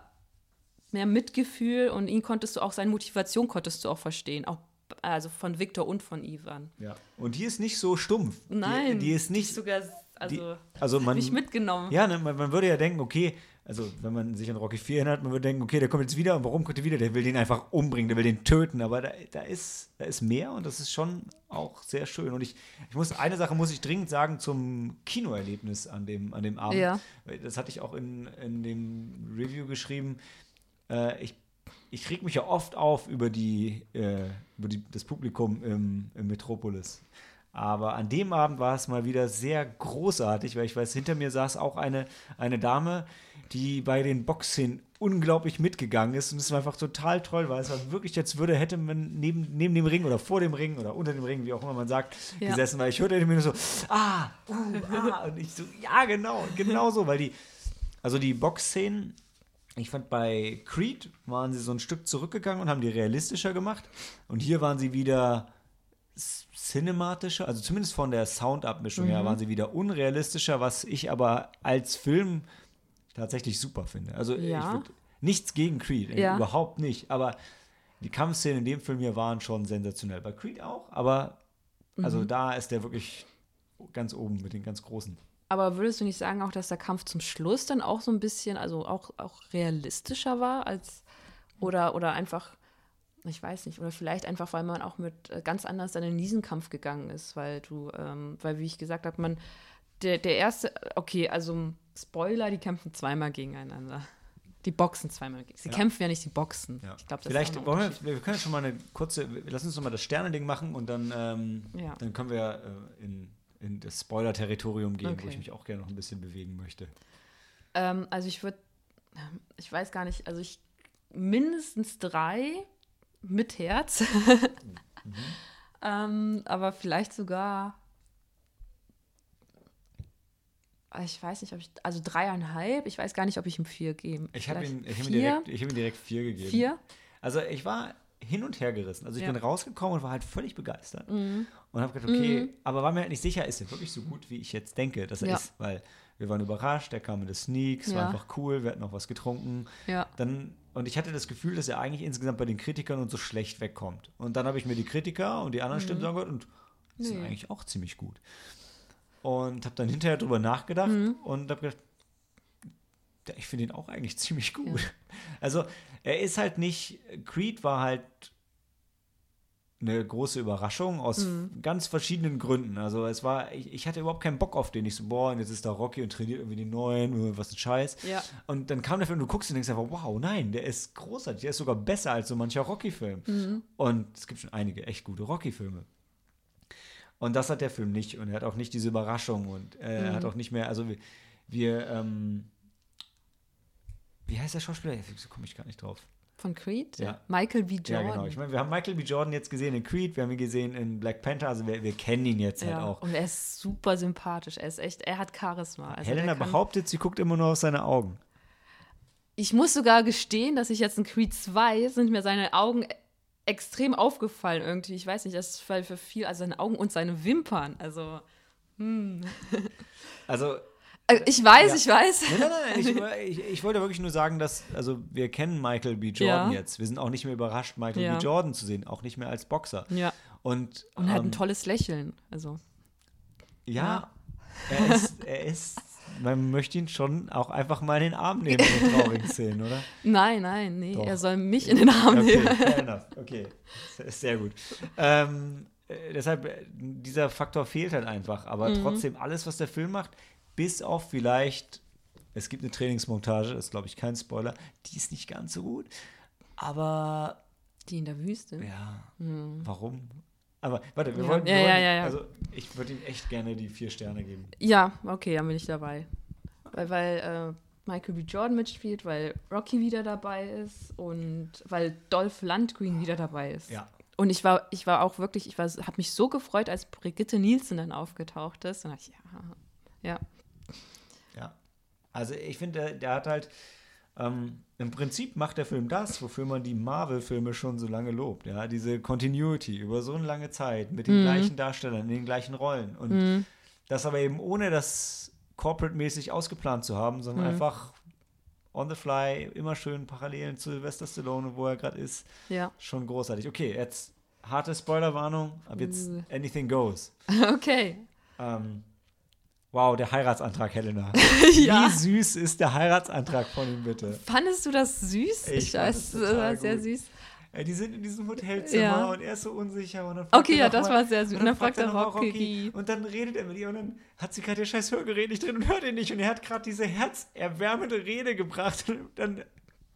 mehr Mitgefühl und ihn konntest du auch, seine Motivation konntest du auch verstehen. Auch, also von Victor und von Ivan. Ja. Und die ist nicht so stumpf. Nein. Die, die ist nicht. sogar, also, also man, mich mitgenommen. Ja, ne, man, man würde ja denken, okay, also wenn man sich an Rocky 4 erinnert, man würde denken, okay, der kommt jetzt wieder und warum kommt er wieder? Der will den einfach umbringen, der will den töten, aber da, da, ist, da ist mehr und das ist schon auch sehr schön. Und ich, ich muss, eine Sache muss ich dringend sagen zum Kinoerlebnis an dem, an dem Abend. Ja. Das hatte ich auch in, in dem Review geschrieben. Äh, ich, ich reg mich ja oft auf über, die, äh, über die, das Publikum im, im Metropolis. Aber an dem Abend war es mal wieder sehr großartig, weil ich weiß, hinter mir saß auch eine, eine Dame, die bei den Boxszenen unglaublich mitgegangen ist. Und es war einfach total toll, weil es war wirklich, jetzt würde, hätte man neben, neben dem Ring oder vor dem Ring oder unter dem Ring, wie auch immer man sagt, Ja. gesessen, weil ich hörte mir nur so, ah, uh, ah. Und ich so, ja, genau, genau so, weil die, also die Boxszenen, ich fand bei Creed waren sie so ein Stück zurückgegangen und haben die realistischer gemacht. Und hier waren sie wieder cinematischer, also zumindest von der Soundabmischung Mhm. her waren sie wieder unrealistischer, was ich aber als Film tatsächlich super finde. Also Ja. ich würd, nichts gegen Creed, äh, Ja. überhaupt nicht. Aber die Kampfszenen in dem Film hier waren schon sensationell. Bei Creed auch, aber Mhm. also da ist der wirklich ganz oben mit den ganz großen. Aber würdest du nicht sagen auch, dass der Kampf zum Schluss dann auch so ein bisschen, also auch, auch realistischer war als oder, oder einfach, ich weiß nicht, oder vielleicht einfach, weil man auch mit äh, ganz anders dann in diesen Kampf gegangen ist, weil du, ähm, weil wie ich gesagt habe, man, der, der erste, okay, also Spoiler, die kämpfen zweimal gegeneinander. Die boxen zweimal. Sie Ja. kämpfen ja nicht, die boxen. Ja. Ich glaube, das Vielleicht ist wollen wir, wir können schon mal eine kurze, lass uns noch mal das Sternending machen und dann, ähm, Ja. dann können wir äh, in, in das Spoiler-Territorium gehen, wo Okay. ich mich auch gerne noch ein bisschen bewegen möchte. Ähm, also ich würde, ich weiß gar nicht, also ich mindestens drei mit Herz. ähm, aber vielleicht sogar, ah, ich weiß nicht, ob ich, also dreieinhalb, ich weiß gar nicht, ob ich ihm vier gebe. Ich habe ihm, hab ihm, vier? direkt, ich hab ihm direkt vier gegeben. Vier? Also ich war hin und her gerissen. Also ich Ja. Mhm. bin rausgekommen und war halt völlig begeistert. Und habe gedacht, okay, aber war mir halt nicht sicher, ist er wirklich so gut, wie ich jetzt denke, dass er Ja. ist. Weil wir waren überrascht, er kam mit den Sneaks, war Ja. einfach cool, wir hatten noch was getrunken. Ja. Dann, und ich hatte das Gefühl, dass er eigentlich insgesamt bei den Kritikern und so schlecht wegkommt. Und dann habe ich mir die Kritiker und die anderen Stimmen angehört und die sind Mhm. Nee. eigentlich auch ziemlich gut. Und habe dann hinterher drüber nachgedacht Mhm. und habe gedacht, ich finde ihn auch eigentlich ziemlich gut. Also er ist halt nicht, Creed war halt eine große Überraschung aus Mhm. ganz verschiedenen Gründen. Also es war, ich, ich hatte überhaupt keinen Bock auf den. Ich so, boah, und jetzt ist da Rocky und trainiert irgendwie den neuen, äh, was ein Scheiß. Ja. Und dann kam der Film, du guckst und denkst einfach, wow, nein, der ist großartig, der ist sogar besser als so mancher Rocky-Film. Mhm. Und es gibt schon einige echt gute Rocky-Filme. Und das hat der Film nicht. Und er hat auch nicht diese Überraschung und äh, er Mhm. hat auch nicht mehr, also wir, wir ähm, wie heißt der Schauspieler? Wieso komme ich gar nicht drauf? Von Creed? Ja. Michael B. Jordan. Ja, genau. Ich meine, wir haben Michael B. Jordan jetzt gesehen in Creed, wir haben ihn gesehen in Black Panther, also wir, wir kennen ihn jetzt halt Ja, auch. Und er ist super sympathisch. Er ist echt, er hat Charisma. Also Helena behauptet, sie guckt immer nur auf seine Augen. Ich muss sogar gestehen, dass ich jetzt in Creed 2 sind mir seine Augen extrem aufgefallen irgendwie. Ich weiß nicht, das ist für viel, also seine Augen und seine Wimpern. Also, Also, äh, ich weiß, Ja. ich weiß. nein, nein, nein, ich, ich, ich wollte wirklich nur sagen, dass, also wir kennen Michael B. Jordan Ja. jetzt. Wir sind auch nicht mehr überrascht, Michael Ja. B. Jordan zu sehen, auch nicht mehr als Boxer. Ja. Und, Und er hat ähm, ein tolles Lächeln. Also, Ja, er ist, er ist, man möchte ihn schon auch einfach mal in den Arm nehmen in den traurigen Szenen, oder? nein, nein, nee, Doch. er soll mich in den Arm Okay, nehmen. fair enough. Okay, sehr gut. Ähm, äh, deshalb, äh, dieser Faktor fehlt halt einfach. Aber Mhm. trotzdem, alles, was der Film macht, bis auf vielleicht, es gibt eine Trainingsmontage, das ist, glaube ich, kein Spoiler, die ist nicht ganz so gut. Aber Die in der Wüste. ja, warum? Aber warte, wir Ja. wollten, Ja, wir ja, ja, ja. also ich würde ihm echt gerne die vier Sterne geben. Ja, okay, dann bin ich dabei. Weil, weil äh, Michael B. Jordan mitspielt, weil Rocky wieder dabei ist und weil Dolph Lundgren wieder dabei ist. Ja. Und ich war, ich war auch wirklich, ich habe mich so gefreut, als Brigitte Nielsen dann aufgetaucht ist. Und dachte ich, ja, Ja. Also ich finde, der, der hat halt, ähm, im Prinzip macht der Film das, wofür man die Marvel-Filme schon so lange lobt. Ja, diese Continuity über so eine lange Zeit mit den gleichen Darstellern in den gleichen Rollen. Und das aber eben ohne das corporate-mäßig ausgeplant zu haben, sondern einfach on the fly, immer schön Parallelen zu Sylvester Stallone, wo er gerade ist. ja. Schon großartig. Okay, jetzt harte Spoilerwarnung, ab jetzt Uh. anything goes. Okay. Ähm, wow, der Heiratsantrag, Helena. Ja. Wie süß ist der Heiratsantrag von ihm bitte? Fandest du das süß? Ich Ich, weiß, das war sehr süß. Ey, die sind in diesem Hotelzimmer Ja. und er ist so unsicher. Und dann fragt Okay, er ja, das mal- war sehr süß. Und dann fragt er mal Rocky. Und dann redet er mit ihr und dann hat sie gerade ihr scheiß Hörgerät nicht drin und hört ihn nicht. Und er hat gerade diese herzerwärmende Rede gebracht. Und dann,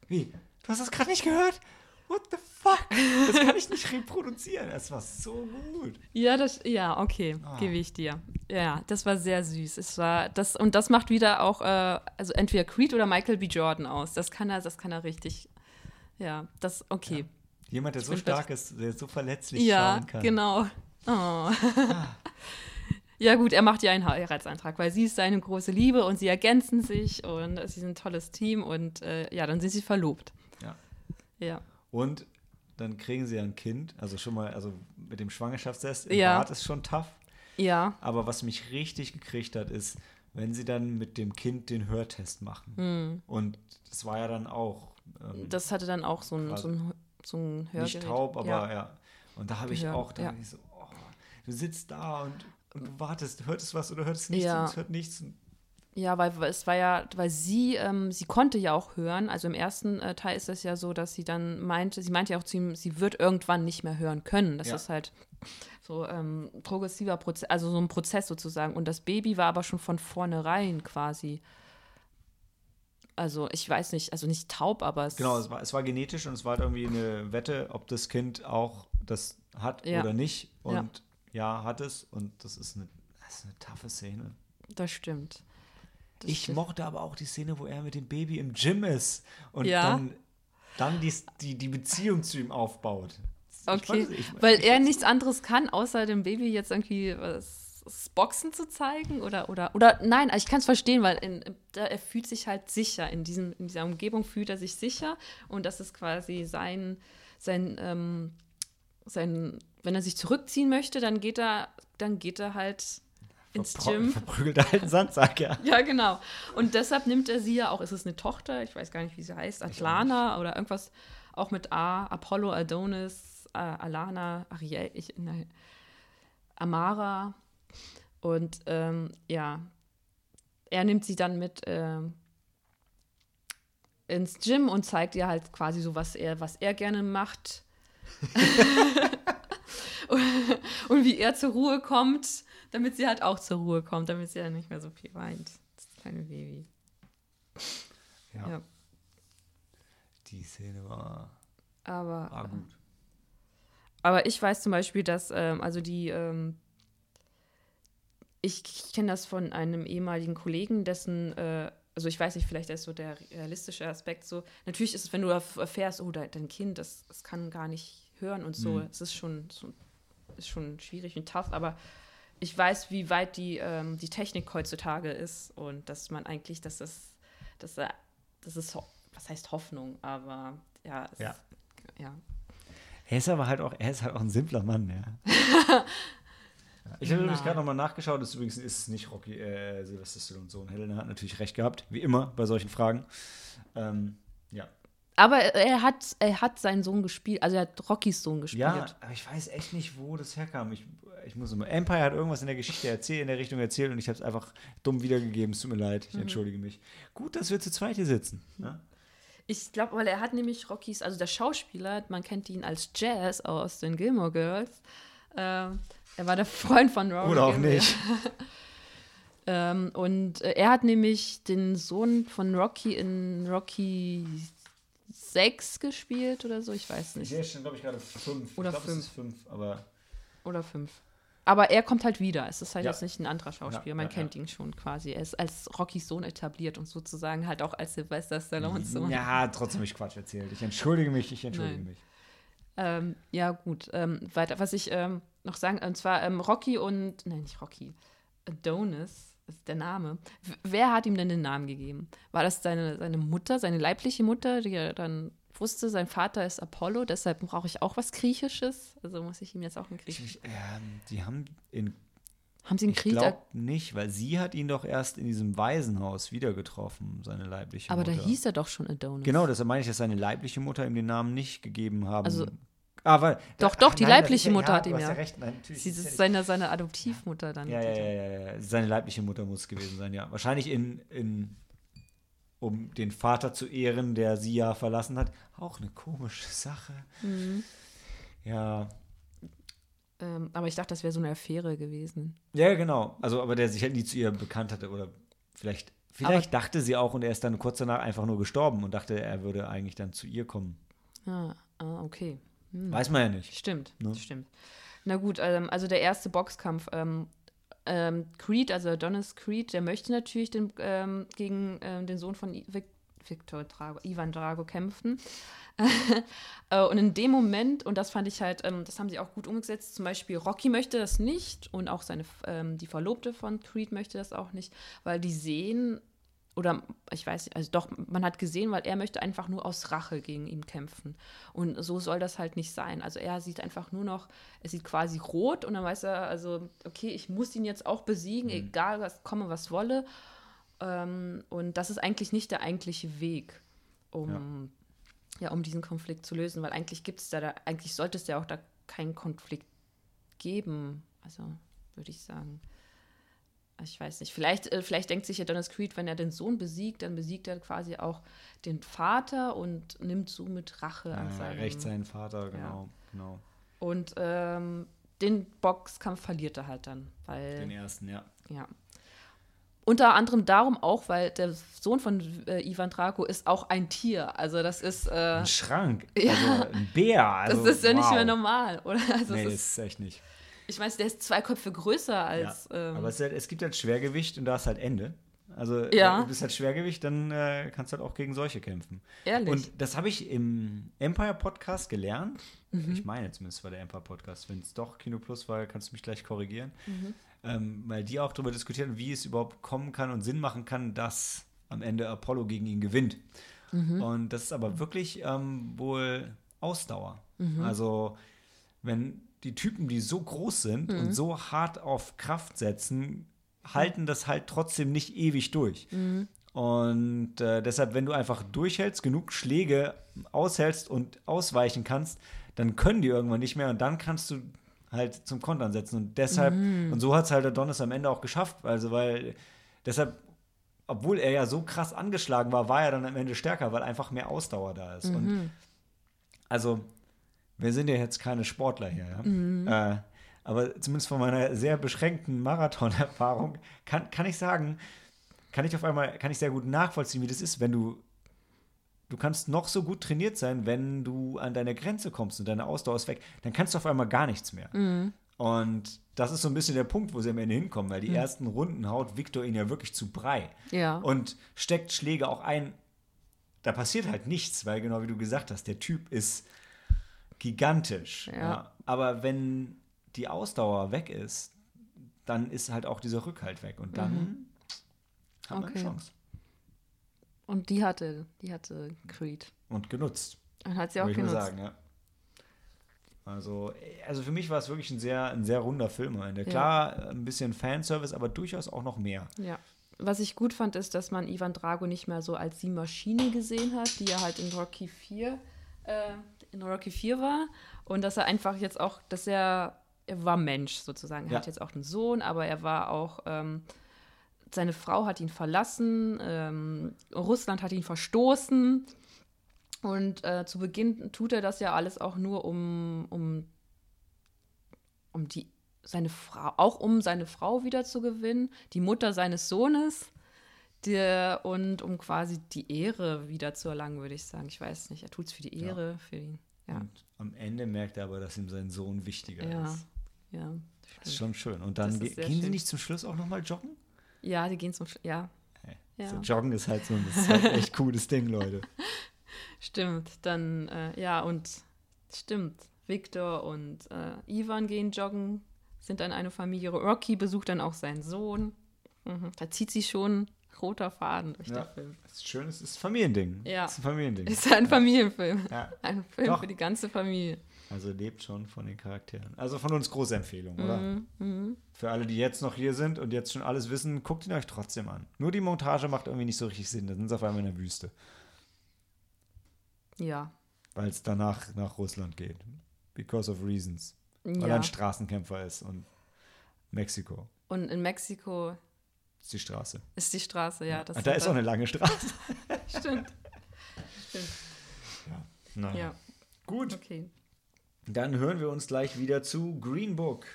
wie? Du hast das gerade nicht gehört? What the fuck? Das kann ich nicht reproduzieren. Es war so gut. Ja, das, ja, okay, Ah. gebe ich dir. Ja, das war sehr süß. Es war das und das macht wieder auch, äh, also entweder Creed oder Michael B. Jordan aus. Das kann er, das kann er richtig. Ja, das okay. Jemand, der so bin stark ist, der so verletzlich Ja, schauen kann. genau. Oh. ja gut, er macht ja einen Heiratsantrag, weil sie ist seine große Liebe und sie ergänzen sich und sie sind ein tolles Team und äh, ja, dann sind sie verlobt. Ja. Ja. Und dann kriegen sie ein Kind, also schon mal, also mit dem Schwangerschaftstest im Ja. Bad ist schon tough. Ja. Aber was mich richtig gekriegt hat, ist, wenn sie dann mit dem Kind den Hörtest machen. Hm. Und das war ja dann auch ähm, Das hatte dann auch so ein, so ein, so ein Hörgerät. nicht taub, aber ja. ja. Und da habe ich Gehör, auch, da ja. ich so, oh, du sitzt da und, und du wartest, hört es was oder hört es nichts Ja. und es hört nichts. Und Ja, weil es war ja, weil sie, ähm, sie konnte ja auch hören. Also im ersten äh, Teil ist es ja so, dass sie dann meinte, sie meinte ja auch zu ihm, sie wird irgendwann nicht mehr hören können. Das Ja. ist halt so ähm, progressiver Prozess, also so ein Prozess sozusagen. Und das Baby war aber schon von vornherein quasi. Also ich weiß nicht, also nicht taub, aber es Genau, es war, es war genetisch und es war halt irgendwie eine Wette, ob das Kind auch das hat Ja. oder nicht. Ja. Und ja. hat es. Und das ist eine, das ist eine taffe Szene. das stimmt. Ich stimmt. mochte aber auch die Szene, wo er mit dem Baby im Gym ist und Ja. dann, dann die, die, die Beziehung zu ihm aufbaut. Okay, es- ich- weil ich er nichts anderes kann, außer dem Baby jetzt irgendwie was, das Boxen zu zeigen oder oder oder nein, ich kann es verstehen, weil in, da, er fühlt sich halt sicher in diesem in dieser Umgebung fühlt er sich sicher und das ist quasi sein sein ähm, sein wenn er sich zurückziehen möchte, dann geht er dann geht er halt ins Gym. Verprügelter alten Sandsack, ja. Ja, genau. Und deshalb nimmt er sie ja auch, ist es eine Tochter, ich weiß gar nicht, wie sie heißt, Atlana oder irgendwas, auch mit A, Apollo, Adonis, äh, Alana, Ariel, ich, nein, Amara. Und ähm, ja, er nimmt sie dann mit ähm, ins Gym und zeigt ihr halt quasi so, was er, was er gerne macht. und wie er zur Ruhe kommt, damit sie halt auch zur Ruhe kommt, damit sie ja nicht mehr so viel weint. Das kleine Baby. Ja. ja. Die Szene war, aber, war gut. Aber ich weiß zum Beispiel, dass, ähm, also die, ähm, ich, ich kenne das von einem ehemaligen Kollegen, dessen, äh, also ich weiß nicht, vielleicht ist so der realistische Aspekt so. Natürlich ist es, wenn du erfährst, oh, dein Kind, das, das kann gar nicht hören und so, mhm. es ist schon, so, ist schon schwierig und tough, aber ich weiß, wie weit die, ähm, die Technik heutzutage ist und dass man eigentlich, dass das, dass, das ist, was heißt Hoffnung, aber ja, es, ja. ja. Er ist aber halt auch, er ist halt auch ein simpler Mann, ja. Ich habe übrigens gerade nochmal nachgeschaut, das übrigens ist es nicht Rocky, äh, Sylvester Stallone Sohn. Helena hat natürlich recht gehabt, wie immer bei solchen Fragen. Ähm, ja. Aber er hat, er hat seinen Sohn gespielt, also er hat Rockys Sohn gespielt. Ja, aber ich weiß echt nicht, wo das herkam. Ich, ich muss immer. Empire hat irgendwas in der Geschichte erzählt, in der Richtung erzählt und ich habe es einfach dumm wiedergegeben. Es tut mir leid, ich mhm. entschuldige mich. Gut, dass wir zu zweit hier sitzen. Ja? Ich glaube, weil er hat nämlich Rockys, also der Schauspieler, man kennt ihn als Jazz aus den Gilmore Girls. Äh, er war der Freund von Rory. Oder auch nicht. ähm, und äh, er hat nämlich den Sohn von Rocky in Rocky 6 gespielt oder so, ich weiß nicht. Der schon, glaube ich, gerade 5. Oder 5. fünf, aber. Oder 5. Aber er kommt halt wieder. Es ist halt ja. jetzt nicht ein anderer Schauspieler. Ja, Man ja, kennt ihn schon quasi. Er ist als Rockys Sohn etabliert und sozusagen halt auch als Sylvester Stallone Sohn. Ja, trotzdem habe ich Quatsch erzählt. Ich entschuldige mich, ich entschuldige Nein. mich. Ähm, ja, gut. Ähm, weiter, was ich ähm, noch sagen, und zwar ähm, Rocky und, nein, nicht Rocky, Adonis ist der Name. Wer hat ihm denn den Namen gegeben? War das seine, seine Mutter, seine leibliche Mutter, die er dann wusste, sein Vater ist Apollo, deshalb brauche ich auch was Griechisches? Also muss ich ihm jetzt auch ein Griechisch. Ähm, die haben in haben sie einen Krieg? Ich glaube nicht, weil sie hat ihn doch erst in diesem Waisenhaus wieder getroffen, seine leibliche Aber Mutter. Aber da hieß er doch schon Adonis. Genau, deshalb meine ich, dass seine leibliche Mutter ihm den Namen nicht gegeben haben. Also, aber, doch, doch, die nein, leibliche Mutter ja, hat ihm ja. Recht, nein, sie ist seine, seine Adoptivmutter dann. Ja, ja, ja, ja, seine leibliche Mutter muss gewesen sein, ja. Wahrscheinlich in, in um den Vater zu ehren, der sie ja verlassen hat. Auch eine komische Sache. Mhm. Ja, ähm, aber ich dachte, das wäre so eine Affäre gewesen. Ja, genau. Also, aber der sich halt nie zu ihr bekannt hatte oder vielleicht, vielleicht aber dachte sie auch und er ist dann kurz danach einfach nur gestorben und dachte, er würde eigentlich dann zu ihr kommen. Ah, ah okay. Hm. Weiß man ja nicht. Stimmt, ne? stimmt. Na gut, ähm, also der erste Boxkampf. Ähm, ähm, Creed, also Adonis Creed, der möchte natürlich den, gegen den Sohn von Vic Victor Drago, Ivan Drago kämpfen. Äh, und in dem Moment, und das fand ich halt, das haben sie auch gut umgesetzt, zum Beispiel Rocky möchte das nicht und auch seine, die Verlobte von Creed möchte das auch nicht, weil die sehen, oder ich weiß nicht, also doch, man hat gesehen, weil er möchte einfach nur aus Rache gegen ihn kämpfen. Und so soll das halt nicht sein. Also er sieht einfach nur noch, er sieht quasi rot und dann weiß er, also, okay, ich muss ihn jetzt auch besiegen, mhm. egal was komme, was wolle. Ähm, und das ist eigentlich nicht der eigentliche Weg, um, ja. ja um diesen Konflikt zu lösen, weil eigentlich gibt es da, da, eigentlich sollte es ja auch da keinen Konflikt geben. Also würde ich sagen. Ich weiß nicht. Vielleicht, äh, vielleicht denkt sich ja Dennis Creed, wenn er den Sohn besiegt, dann besiegt er quasi auch den Vater und nimmt somit Rache ja, an seinem. Recht seinen Vater, genau. Ja. genau. Und ähm, den Boxkampf verliert er halt dann. Weil, den ersten, ja. Ja. Unter anderem darum auch, weil der Sohn von äh, Ivan Draco ist auch ein Tier. Also das ist äh, ein Schrank, ja, also ein Bär. Also, das ist ja wow. nicht mehr normal, oder? Also nee, ist, ist echt nicht. Ich meine, der ist zwei Köpfe größer als. Ja, ähm, aber es, halt, es, gibt halt Schwergewicht und da ist halt Ende. Also ja. du bist halt Schwergewicht, dann äh, kannst du halt auch gegen solche kämpfen. Ehrlich. Und das habe ich im Empire Podcast gelernt. Mhm. Ich meine zumindest war der Empire Podcast. Wenn es doch Kino Plus war, kannst du mich gleich korrigieren. Mhm ähm, weil die auch darüber diskutieren, wie es überhaupt kommen kann und Sinn machen kann, dass am Ende Apollo gegen ihn gewinnt. Mhm. Und das ist aber wirklich ähm, wohl Ausdauer. Mhm. Also wenn die Typen, die so groß sind Mhm. und so hart auf Kraft setzen, halten das halt trotzdem nicht ewig durch. Mhm. Und äh, deshalb, wenn du einfach durchhältst, genug Schläge aushältst und ausweichen kannst, dann können die irgendwann nicht mehr und dann kannst du halt zum Kontern setzen. Und deshalb, Mhm. und so hat es halt Adonis am Ende auch geschafft. Also, weil deshalb, obwohl er ja so krass angeschlagen war, war er dann am Ende stärker, weil einfach mehr Ausdauer da ist. Und Mhm. also, wir sind ja jetzt keine Sportler hier, ja? Mhm. Äh, aber zumindest von meiner sehr beschränkten Marathon-Erfahrung kann, kann ich sagen, kann ich auf einmal, kann ich sehr gut nachvollziehen, wie das ist, wenn du, du kannst noch so gut trainiert sein, wenn du an deine Grenze kommst und deine Ausdauer ist weg, dann kannst du auf einmal gar nichts mehr. Mhm. Und das ist so ein bisschen der Punkt, wo sie am Ende hinkommen, weil die mhm. ersten Runden haut Victor ihn ja wirklich zu Brei. Ja. Und steckt Schläge auch ein. Da passiert halt nichts, weil genau wie du gesagt hast, der Typ ist gigantisch. Ja. ja. Aber wenn die Ausdauer weg ist, dann ist halt auch dieser Rückhalt weg. Und dann mhm. hat man okay. eine Chance. Und die hatte, die hatte Creed. Und genutzt. Und hat sie auch genutzt. Sagen, ja. Also, also für mich war es wirklich ein sehr, ein sehr runder Film. Ja. Klar, ein bisschen Fanservice, aber durchaus auch noch mehr. Ja. Was ich gut fand, ist, dass man Ivan Drago nicht mehr so als die Maschine gesehen hat, die er halt in Rocky 4, äh, in Rocky 4 war. Und dass er einfach jetzt auch, dass er, er war Mensch sozusagen. Er ja. hat jetzt auch einen Sohn, aber er war auch, ähm, seine Frau hat ihn verlassen, ähm, Russland hat ihn verstoßen. Und äh, zu Beginn tut er das ja alles auch nur, um, um, um die, seine Frau, auch um seine Frau wieder zu gewinnen, die Mutter seines Sohnes. Der, und um quasi die Ehre wieder zu erlangen, würde ich sagen. Ich weiß nicht, er tut es für die Ehre, ja. für ihn. Ja. Und am Ende merkt er aber, dass ihm sein Sohn wichtiger ja. ist. Ja, das ist schon schön. Und dann ge gehen schön. sie nicht zum Schluss auch nochmal joggen? Ja, die gehen zum Schluss, ja. Hey, ja. So joggen ist halt so ein halt echt cooles Ding, Leute. Stimmt, dann, äh, ja, und stimmt. Victor und äh, Ivan gehen joggen, sind dann eine Familie. Rocky besucht dann auch seinen Sohn. Mhm. Da zieht sich schon roter Faden durch ja, den Film. Das ist schön, es ist ein Familiending. Ja. Es ist ein Familiending. Es ist ein Familienfilm. Ja. Ein Film Doch. für die ganze Familie. Also lebt schon von den Charakteren. Also von uns große Empfehlung, oder? Mhm, mhm. Für alle, die jetzt noch hier sind und jetzt schon alles wissen, guckt ihn euch trotzdem an. Nur die Montage macht irgendwie nicht so richtig Sinn. Da sind sie auf einmal in der Wüste. Ja. Weil es danach nach Russland geht. Because of reasons. Weil ja. er ein Straßenkämpfer ist und Mexiko. Und in Mexiko ist die Straße. Ist die Straße, ja. Das da ist auch eine lange Straße. Stimmt. Stimmt. Ja, naja. Ja. Gut. Okay. Dann hören wir uns gleich wieder zu Green Book.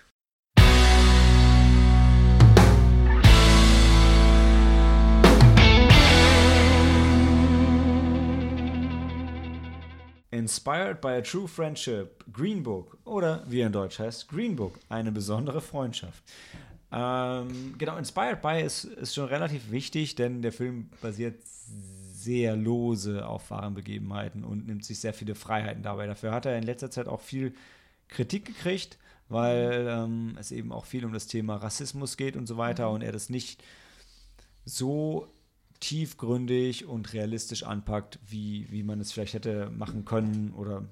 Inspired by a True Friendship, Green Book oder wie er in Deutsch heißt, Green Book, eine besondere Freundschaft. Ähm, genau, Inspired by ist, ist schon relativ wichtig, denn der Film basiert sehr lose auf wahren Begebenheiten und nimmt sich sehr viele Freiheiten dabei. Dafür hat er in letzter Zeit auch viel Kritik gekriegt, weil ähm, es eben auch viel um das Thema Rassismus geht und so weiter mhm. und er das nicht so tiefgründig und realistisch anpackt, wie, wie man es vielleicht hätte machen können oder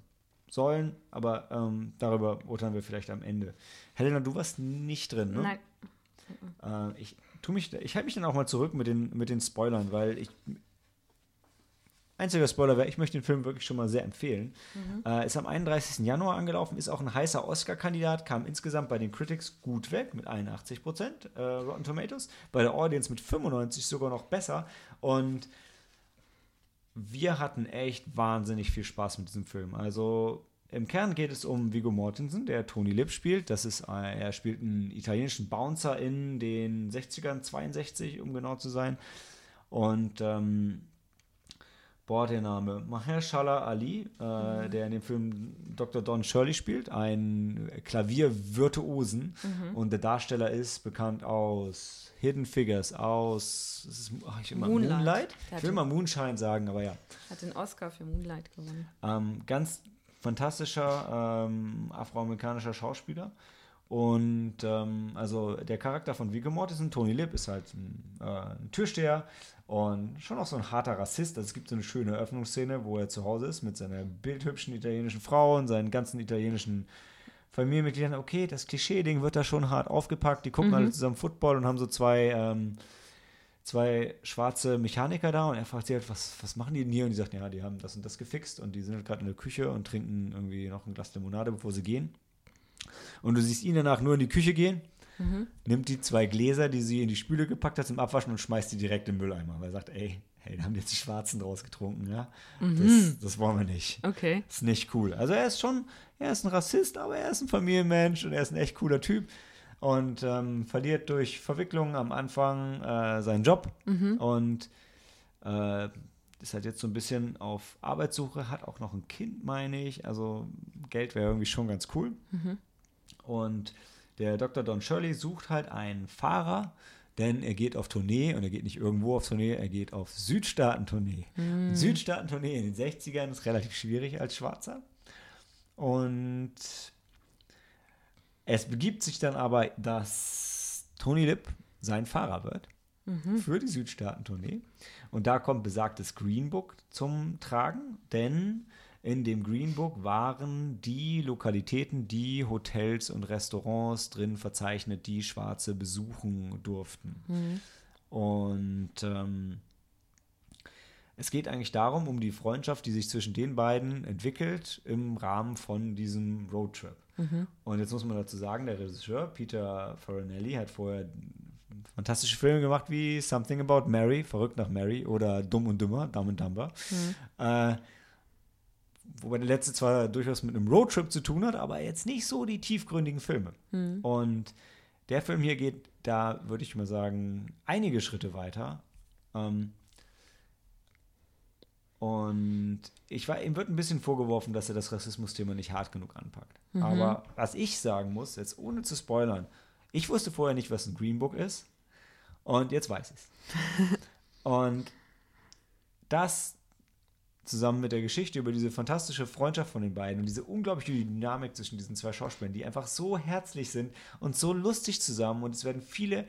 sollen. Aber ähm, darüber urteilen wir vielleicht am Ende. Helena, du warst nicht drin, ne? Nein. Äh, ich ich halte mich dann auch mal zurück mit den, mit den Spoilern, weil ich, Einziger Spoiler wäre, ich möchte den Film wirklich schon mal sehr empfehlen. Mhm. Äh, ist am 31. Januar angelaufen, ist auch ein heißer Oscar-Kandidat, kam insgesamt bei den Critics gut weg mit 81 Prozent äh, Rotten Tomatoes, bei der Audience mit 95 sogar noch besser. Und wir hatten echt wahnsinnig viel Spaß mit diesem Film. Also im Kern geht es um Vigo Mortensen, der Tony Lip spielt. Das ist, äh, er spielt einen italienischen Bouncer in den 60ern, 62, um genau zu sein. Und ähm, boah, der Name, Mahershala Ali, äh, mhm. der in dem Film Dr. Don Shirley spielt, ein Klaviervirtuosen. Mhm. Und der Darsteller ist bekannt aus Hidden Figures, aus ist, ach, ich immer, Moonlight. Moonlight? Ich will mal Moonshine sagen, aber ja. Hat den Oscar für Moonlight gewonnen. Ähm, ganz fantastischer ähm, afroamerikanischer Schauspieler. Und ähm, also der Charakter von Viggo Mortensen, Tony Lip, ist halt ein, äh, ein Türsteher, und schon auch so ein harter Rassist. Also es gibt so eine schöne Eröffnungsszene, wo er zu Hause ist mit seiner bildhübschen italienischen Frau und seinen ganzen italienischen Familienmitgliedern. Okay, das Klischee-Ding wird da schon hart aufgepackt. Die gucken mhm. alle zusammen Football und haben so zwei, ähm, zwei schwarze Mechaniker da. Und er fragt sie halt, was, was machen die denn hier? Und die sagt, ja, die haben das und das gefixt und die sind halt gerade in der Küche und trinken irgendwie noch ein Glas Limonade, bevor sie gehen. Und du siehst ihn danach nur in die Küche gehen mhm. nimmt die zwei Gläser, die sie in die Spüle gepackt hat, zum Abwaschen und schmeißt die direkt im Mülleimer. Weil er sagt, ey, hey, da haben jetzt die Schwarzen draus getrunken, ja. Mhm. Das, das wollen wir nicht. Okay. Das ist nicht cool. Also er ist schon, er ist ein Rassist, aber er ist ein Familienmensch und er ist ein echt cooler Typ und ähm, verliert durch Verwicklungen am Anfang äh, seinen Job und äh, ist halt jetzt so ein bisschen auf Arbeitssuche, hat auch noch ein Kind, meine ich. Also Geld wäre irgendwie schon ganz cool. Und der Dr. Don Shirley sucht halt einen Fahrer, denn er geht auf Tournee und er geht nicht irgendwo auf Tournee, er geht auf Südstaaten-Tournee. Und Südstaaten-Tournee in den 60ern ist relativ schwierig als Schwarzer. Und es begibt sich dann aber, dass Tony Lip sein Fahrer wird für die Südstaaten-Tournee. Und da kommt besagtes Green Book zum Tragen, denn in dem Green Book waren die Lokalitäten, die Hotels und Restaurants drin verzeichnet, die Schwarze besuchen durften. Und ähm, es geht eigentlich darum, um die Freundschaft, die sich zwischen den beiden entwickelt im Rahmen von diesem Roadtrip. Und jetzt muss man dazu sagen, der Regisseur Peter Farinelli hat vorher fantastische Filme gemacht wie Something About Mary, Verrückt nach Mary oder Dumm und Dümmer, Dumb and Dumber. Äh, wobei der letzte zwar durchaus mit einem Roadtrip zu tun hat, aber jetzt nicht so die tiefgründigen Filme. Und der Film hier geht da, würde ich mal sagen, einige Schritte weiter. Ähm, und ich war, ihm wird ein bisschen vorgeworfen, dass er das Rassismus-Thema nicht hart genug anpackt. Aber was ich sagen muss, jetzt ohne zu spoilern, ich wusste vorher nicht, was ein Green Book ist. Und jetzt weiß ich es. und das zusammen mit der Geschichte über diese fantastische Freundschaft von den beiden und diese unglaubliche Dynamik zwischen diesen zwei Schauspielern, die einfach so herzlich sind und so lustig zusammen. Und es werden viele,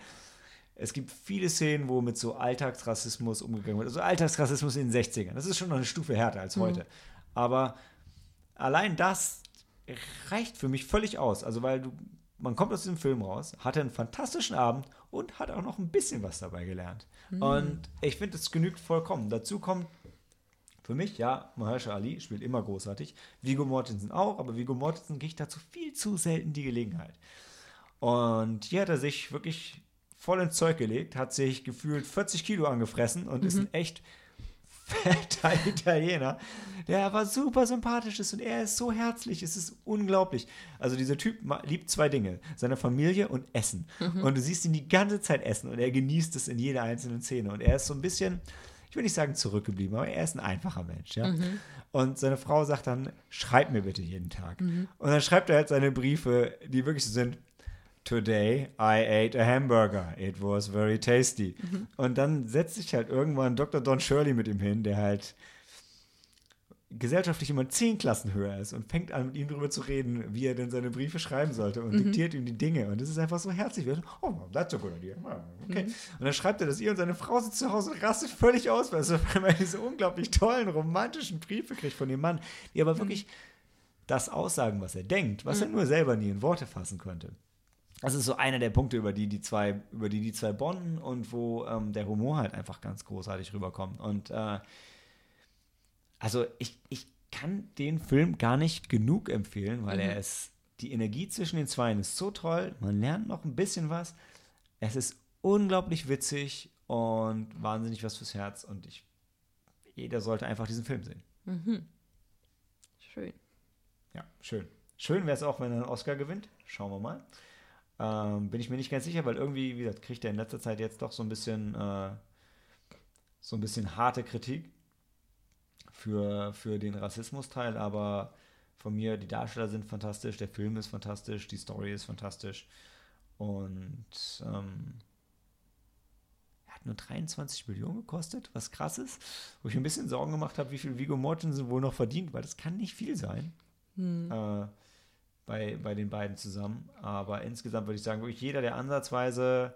es gibt viele Szenen, wo mit so Alltagsrassismus umgegangen wird. Also Alltagsrassismus in den 60ern. Das ist schon noch eine Stufe härter als heute. Aber allein das reicht für mich völlig aus. Also weil du, man kommt aus dem Film raus, hatte einen fantastischen Abend und hat auch noch ein bisschen was dabei gelernt. Und ich finde, es genügt vollkommen. Dazu kommt für mich, ja, Mahershala Ali spielt immer großartig. Vigo Mortensen auch, aber Vigo Mortensen kriegt dazu viel zu selten die Gelegenheit. Und hier hat er sich wirklich voll ins Zeug gelegt, hat sich gefühlt 40 Kilo angefressen und ist ein echt fetter Italiener, der aber super sympathisch ist und er ist so herzlich, es ist unglaublich. Also dieser Typ liebt zwei Dinge, seine Familie und Essen. Und du siehst ihn die ganze Zeit essen und er genießt es in jeder einzelnen Szene. Und er ist so ein bisschen, ich will nicht sagen zurückgeblieben, aber er ist ein einfacher Mensch. Ja? Und seine Frau sagt dann, schreib mir bitte jeden Tag. Und dann schreibt er halt seine Briefe, die wirklich so sind, Today I ate a hamburger. It was very tasty. Und dann setzt sich halt irgendwann Dr. Don Shirley mit ihm hin, der halt gesellschaftlich immer zehn Klassen höher ist und fängt an, mit ihm darüber zu reden, wie er denn seine Briefe schreiben sollte und diktiert ihm die Dinge. Und das ist einfach so herzlich. Oh, that's a good idea. Ah, Okay. Und dann schreibt er das ihr und seine Frau sitzt zu Hause und rastet völlig aus, weil er weil diese unglaublich tollen, romantischen Briefe kriegt von dem Mann, die aber wirklich das aussagen, was er denkt, was er nur selber nie in Worte fassen könnte. Das ist so einer der Punkte, über die die zwei, über die die zwei bonden und wo ähm, der Humor halt einfach ganz großartig rüberkommt. Und äh, also ich, ich kann den Film gar nicht genug empfehlen, weil er ist, die Energie zwischen den Zweien ist so toll, man lernt noch ein bisschen was. Es ist unglaublich witzig und wahnsinnig was fürs Herz und ich, jeder sollte einfach diesen Film sehen. Schön. Ja, schön. Schön wäre es auch, wenn er einen Oscar gewinnt. Schauen wir mal. Ähm, bin ich mir nicht ganz sicher, weil irgendwie, wie gesagt, kriegt er in letzter Zeit jetzt doch so ein bisschen, äh, so ein bisschen harte Kritik für, für den Rassismus-Teil, aber von mir, die Darsteller sind fantastisch, der Film ist fantastisch, die Story ist fantastisch und ähm, er hat nur 23 Millionen gekostet, was krass ist, wo ich mir ein bisschen Sorgen gemacht habe, wie viel Vigo Mortensen wohl noch verdient, weil das kann nicht viel sein äh, bei, bei den beiden zusammen. Aber insgesamt würde ich sagen, wirklich jeder, der ansatzweise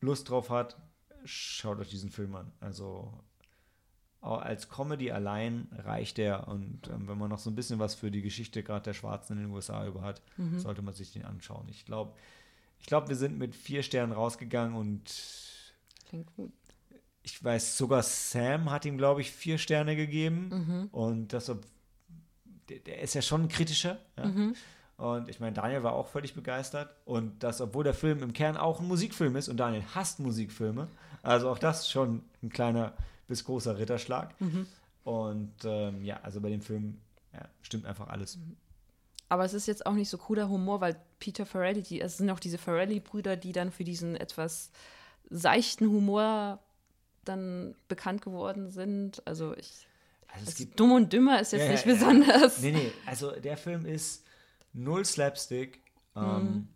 Lust drauf hat, schaut euch diesen Film an. Also als Comedy allein reicht er und ähm, wenn man noch so ein bisschen was für die Geschichte gerade der Schwarzen in den USA über hat, sollte man sich den anschauen. Ich glaube, ich glaube, wir sind mit vier Sternen rausgegangen und Klingt gut. ich weiß, sogar Sam hat ihm, glaube ich, vier Sterne gegeben. Und das, der, der ist ja schon kritischer. Ja? Und ich meine, Daniel war auch völlig begeistert. Und das, obwohl der Film im Kern auch ein Musikfilm ist und Daniel hasst Musikfilme. Also auch das schon ein kleiner bis großer Ritterschlag. Und ähm, ja, also bei dem Film ja, stimmt einfach alles. Aber es ist jetzt auch nicht so cooler Humor, weil Peter Farrelly, die, es sind auch diese Farrelly-Brüder, die dann für diesen etwas seichten Humor dann bekannt geworden sind. Also ich. Also es Also gibt Dumm und Dümmer ist jetzt Ja, nicht ja, besonders. Nee, nee, also der Film ist null Slapstick. Ähm,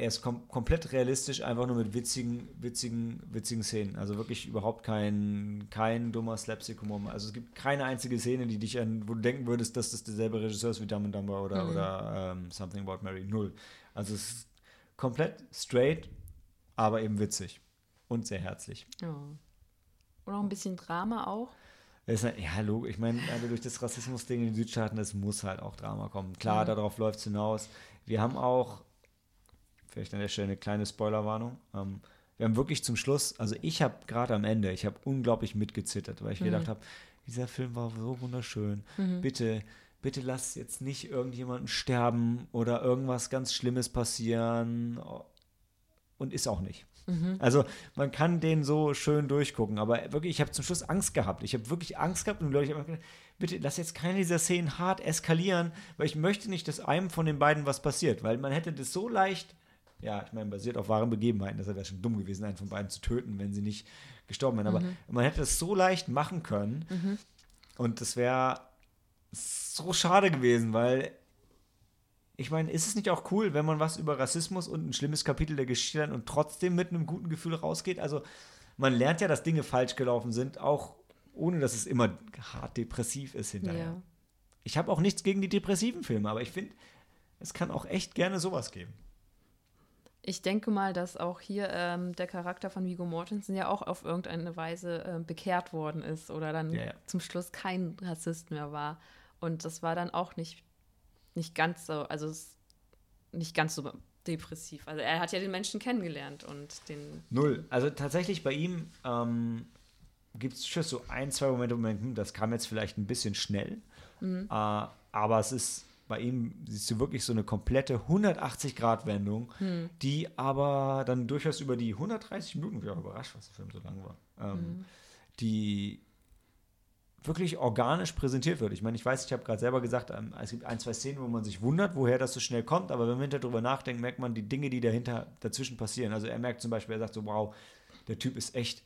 Er ist kom komplett realistisch, einfach nur mit witzigen, witzigen, witzigen Szenen. Also wirklich überhaupt kein, kein dummer Slapstick-Humor. Also es gibt keine einzige Szene, die dich an, wo du denken würdest, dass das derselbe Regisseur ist wie Dumb and Dumber oder, oder ähm, Something About Mary. Null. Also es ist komplett straight, aber eben witzig. Und sehr herzlich. Ja. Und auch ein bisschen Drama auch. Ist halt, ja, logisch. Ich meine, also durch das Rassismus-Ding in den Südstaaten, es muss halt auch Drama kommen. Klar, darauf läuft es hinaus. Wir haben auch, vielleicht an der Stelle eine kleine Spoilerwarnung, ähm, wir haben wirklich zum Schluss, also ich habe gerade am Ende, ich habe unglaublich mitgezittert, weil ich gedacht habe, dieser Film war so wunderschön. Bitte, bitte lass jetzt nicht irgendjemanden sterben oder irgendwas ganz Schlimmes passieren. Und ist auch nicht. Also man kann den so schön durchgucken, aber wirklich, ich habe zum Schluss Angst gehabt. Ich habe wirklich Angst gehabt und Leute, ich habe gedacht, bitte lass jetzt keine dieser Szenen hart eskalieren, weil ich möchte nicht, dass einem von den beiden was passiert, weil man hätte das so leicht, ja, ich meine, basiert auf wahren Begebenheiten, das wäre schon dumm gewesen, einen von beiden zu töten, wenn sie nicht gestorben wären, aber man hätte das so leicht machen können und das wäre so schade gewesen, weil ich meine, ist es nicht auch cool, wenn man was über Rassismus und ein schlimmes Kapitel der Geschichte lernt und trotzdem mit einem guten Gefühl rausgeht? Also, man lernt ja, dass Dinge falsch gelaufen sind, auch ohne dass es immer hart depressiv ist hinterher. Ja. Ich habe auch nichts gegen die depressiven Filme, aber ich finde, es kann auch echt gerne sowas geben. Ich denke mal, dass auch hier ähm, der Charakter von Viggo Mortensen ja auch auf irgendeine Weise äh, bekehrt worden ist oder dann Ja, ja. zum Schluss kein Rassist mehr war. Und das war dann auch nicht, nicht ganz so, also nicht ganz so depressiv. Also er hat ja den Menschen kennengelernt und den. Null. Also tatsächlich bei ihm ähm, gibt es schon so ein, zwei Momente, wo man denkt, hm, das kam jetzt vielleicht ein bisschen schnell. Äh, aber es ist bei ihm, siehst du wirklich so eine komplette 180-Grad-Wendung, die aber dann durchaus über die 130 Minuten, ich bin auch überrascht, was der Film so lang war, ähm, die wirklich organisch präsentiert wird. Ich meine, ich weiß, ich habe gerade selber gesagt, ähm, es gibt ein, zwei Szenen, wo man sich wundert, woher das so schnell kommt, aber wenn man hinterher drüber nachdenkt, merkt man die Dinge, die dahinter dazwischen passieren. Also er merkt zum Beispiel, er sagt so, wow, der Typ ist echt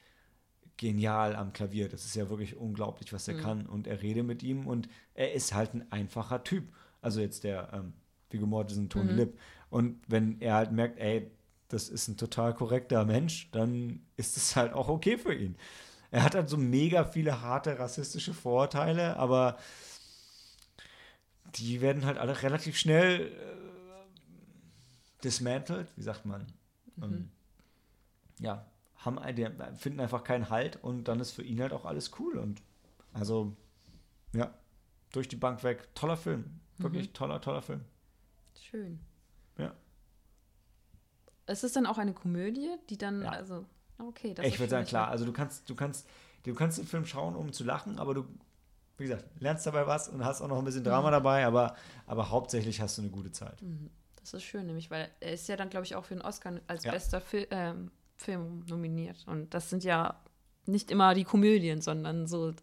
genial am Klavier. Das ist ja wirklich unglaublich, was er kann. Und er redet mit ihm und er ist halt ein einfacher Typ. Also jetzt der ähm, Viggo Mortensen, Tony Lip. Und wenn er halt merkt, ey, das ist ein total korrekter Mensch, dann ist es halt auch okay für ihn. Er hat halt so mega viele harte rassistische Vorurteile, aber die werden halt alle relativ schnell äh, dismantelt, wie sagt man? Ähm, ja, haben, die finden einfach keinen Halt und dann ist für ihn halt auch alles cool und also ja, durch die Bank weg, toller Film, wirklich toller, toller Film. Schön. Ja. Es ist dann auch eine Komödie, die dann, Ja. also, okay, das ich würde sagen, klar, also du kannst, du kannst, du kannst den Film schauen, um zu lachen, aber du, wie gesagt, lernst dabei was und hast auch noch ein bisschen Drama dabei, aber, aber hauptsächlich hast du eine gute Zeit. Das ist schön, nämlich, weil er ist ja dann, glaube ich, auch für den Oscar als Ja. bester Fil ähm, Film nominiert. Und das sind ja nicht immer die Komödien, sondern so,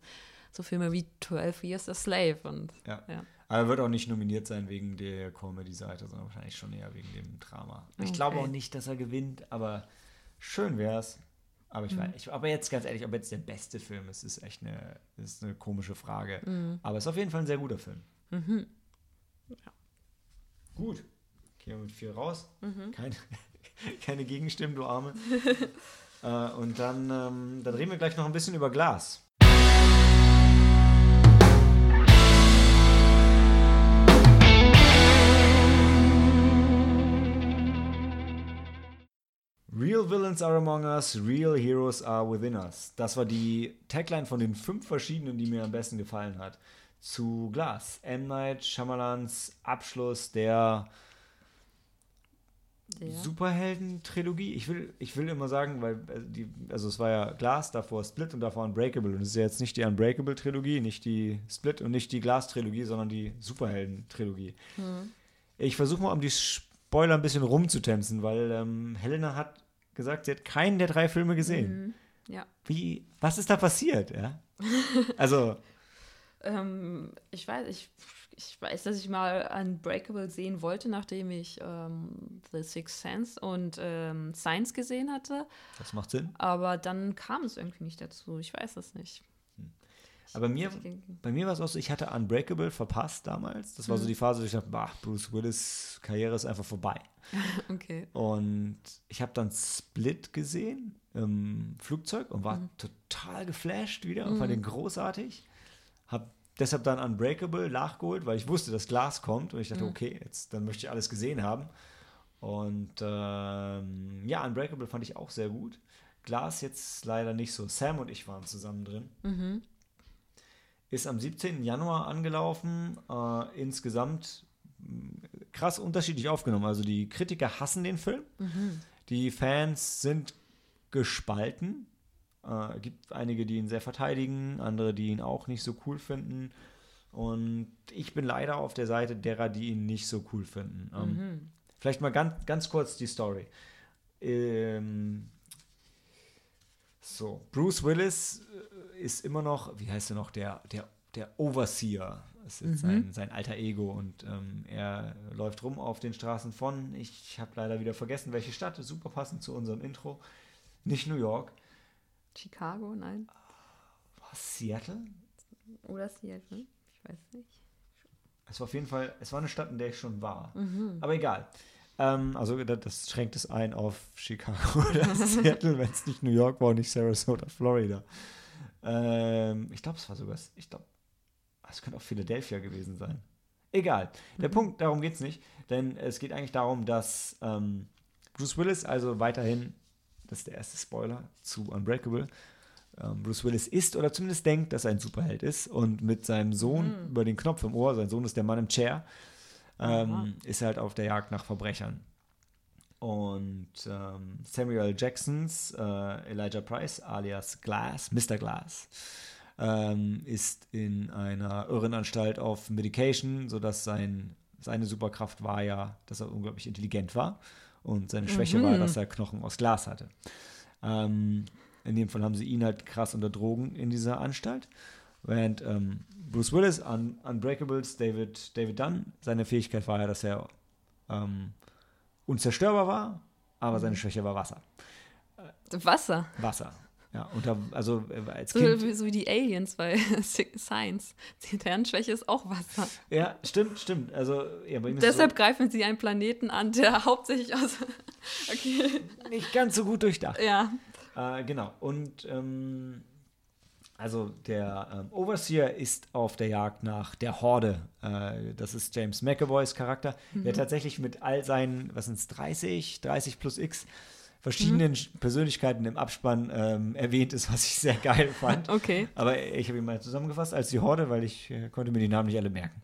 so Filme wie 12 Years a Slave. Und Ja. ja. Aber er wird auch nicht nominiert sein wegen der Comedy-Seite, sondern wahrscheinlich schon eher wegen dem Drama. Ich Okay. glaube auch nicht, dass er gewinnt, aber schön wär's. Aber ich, weiß, ich aber jetzt ganz ehrlich, ob jetzt der beste Film ist, ist echt eine, ist eine komische Frage. Aber es ist auf jeden Fall ein sehr guter Film. Gut. Gehen wir mit vier raus. Keine, keine Gegenstimmen, du Arme. äh, und dann, ähm, dann reden wir gleich noch ein bisschen über Glas. Real Villains are among us, real heroes are within us. Das war die Tagline von den fünf verschiedenen, die mir am besten gefallen hat. Zu Glas. M. Night Shyamalans Abschluss der Der. Superhelden-Trilogie. Ich will, ich will immer sagen, weil äh, die, also es war ja Glass, davor Split und davor Unbreakable. Und es ist ja jetzt nicht die Unbreakable-Trilogie, nicht die Split und nicht die Glass-Trilogie, sondern die Superhelden-Trilogie. Ich versuche mal, um die Spoiler ein bisschen rumzutänzen, weil ähm, Helena hat gesagt, sie hat keinen der drei Filme gesehen. Mhm. Ja. Wie, was ist da passiert? Ja? Also, Ähm, ich weiß, ich, ich weiß, dass ich mal Unbreakable sehen wollte, nachdem ich ähm, The Sixth Sense und ähm, Science gesehen hatte. das macht Sinn. Aber dann kam es irgendwie nicht dazu. Ich weiß es nicht. Aber mir, bei mir war es auch so, ich hatte Unbreakable verpasst damals. Das war so die Phase, wo ich dachte, bah, Bruce Willis Karriere ist einfach vorbei. Okay. Und ich habe dann Split gesehen im Flugzeug und war total geflasht wieder und fand den großartig. Habe deshalb dann Unbreakable nachgeholt, weil ich wusste, dass Glas kommt und ich dachte, okay, jetzt dann möchte ich alles gesehen haben. Und ähm, ja, Unbreakable fand ich auch sehr gut. Glas jetzt leider nicht so. Sam und ich waren zusammen drin. Ist am 17. Januar angelaufen. Äh, insgesamt mh, krass unterschiedlich aufgenommen. Also die Kritiker hassen den Film. Die Fans sind gespalten. Äh, gibt einige, die ihn sehr verteidigen, andere, die ihn auch nicht so cool finden. Und ich bin leider auf der Seite derer, die ihn nicht so cool finden. Ähm, Vielleicht mal ganz, ganz kurz die Story. Ähm, so, Bruce Willis äh, ist immer noch, wie heißt er noch, der, der, der Overseer. Das ist jetzt sein, sein alter Ego und ähm, er läuft rum auf den Straßen von, ich habe leider wieder vergessen, welche Stadt, super passend zu unserem Intro. Nicht New York, Chicago, nein. war es Seattle? Oder Seattle? Ich weiß nicht. Es war auf jeden Fall, es war eine Stadt, in der ich schon war. Aber egal. Ähm, also das, schränkt es ein auf Chicago oder Seattle, wenn es nicht New York war und nicht Sarasota, Florida. Ähm, ich glaube, es war sogar, ich glaube, es könnte auch Philadelphia gewesen sein. Egal. Der Punkt, darum geht es nicht, denn es geht eigentlich darum, dass ähm, Bruce Willis also weiterhin, das ist der erste Spoiler zu Unbreakable, ähm, Bruce Willis ist oder zumindest denkt, dass er ein Superheld ist und mit seinem Sohn über den Knopf im Ohr, sein Sohn ist der Mann im Chair. Ähm, ist halt auf der Jagd nach Verbrechern. Und ähm, Samuel Jacksons äh, Elijah Price alias Glass, Mr. Glass, ähm, ist in einer Irrenanstalt auf Medication, sodass sein, seine Superkraft war ja, dass er unglaublich intelligent war und seine Schwäche war, dass er Knochen aus Glas hatte. Ähm, in dem Fall haben sie ihn halt krass unter Drogen in dieser Anstalt. Während ähm, Bruce Willis an Unbreakables, David, David Dunn, seine Fähigkeit war ja, dass er ähm, unzerstörbar war, aber seine Schwäche war Wasser. Wasser. Wasser. Ja, unter, also äh, als So, Kind. wie- so wie die Aliens bei Science. Deren Schwäche ist auch Wasser. Ja, stimmt, stimmt. Also, ja, bei ihm ist Deshalb greifen sie einen Planeten an, der hauptsächlich aus. Okay. so nicht ganz so gut durchdacht. Ja. Äh, genau. Und ähm, also der ähm, Overseer ist auf der Jagd nach der Horde. Äh, das ist James McAvoys Charakter, der tatsächlich mit all seinen, was sind es, 30, 30 plus X verschiedenen Persönlichkeiten im Abspann ähm, erwähnt ist, was ich sehr geil fand. Okay. Aber ich habe ihn mal zusammengefasst als die Horde, weil ich äh, konnte mir die Namen nicht alle merken.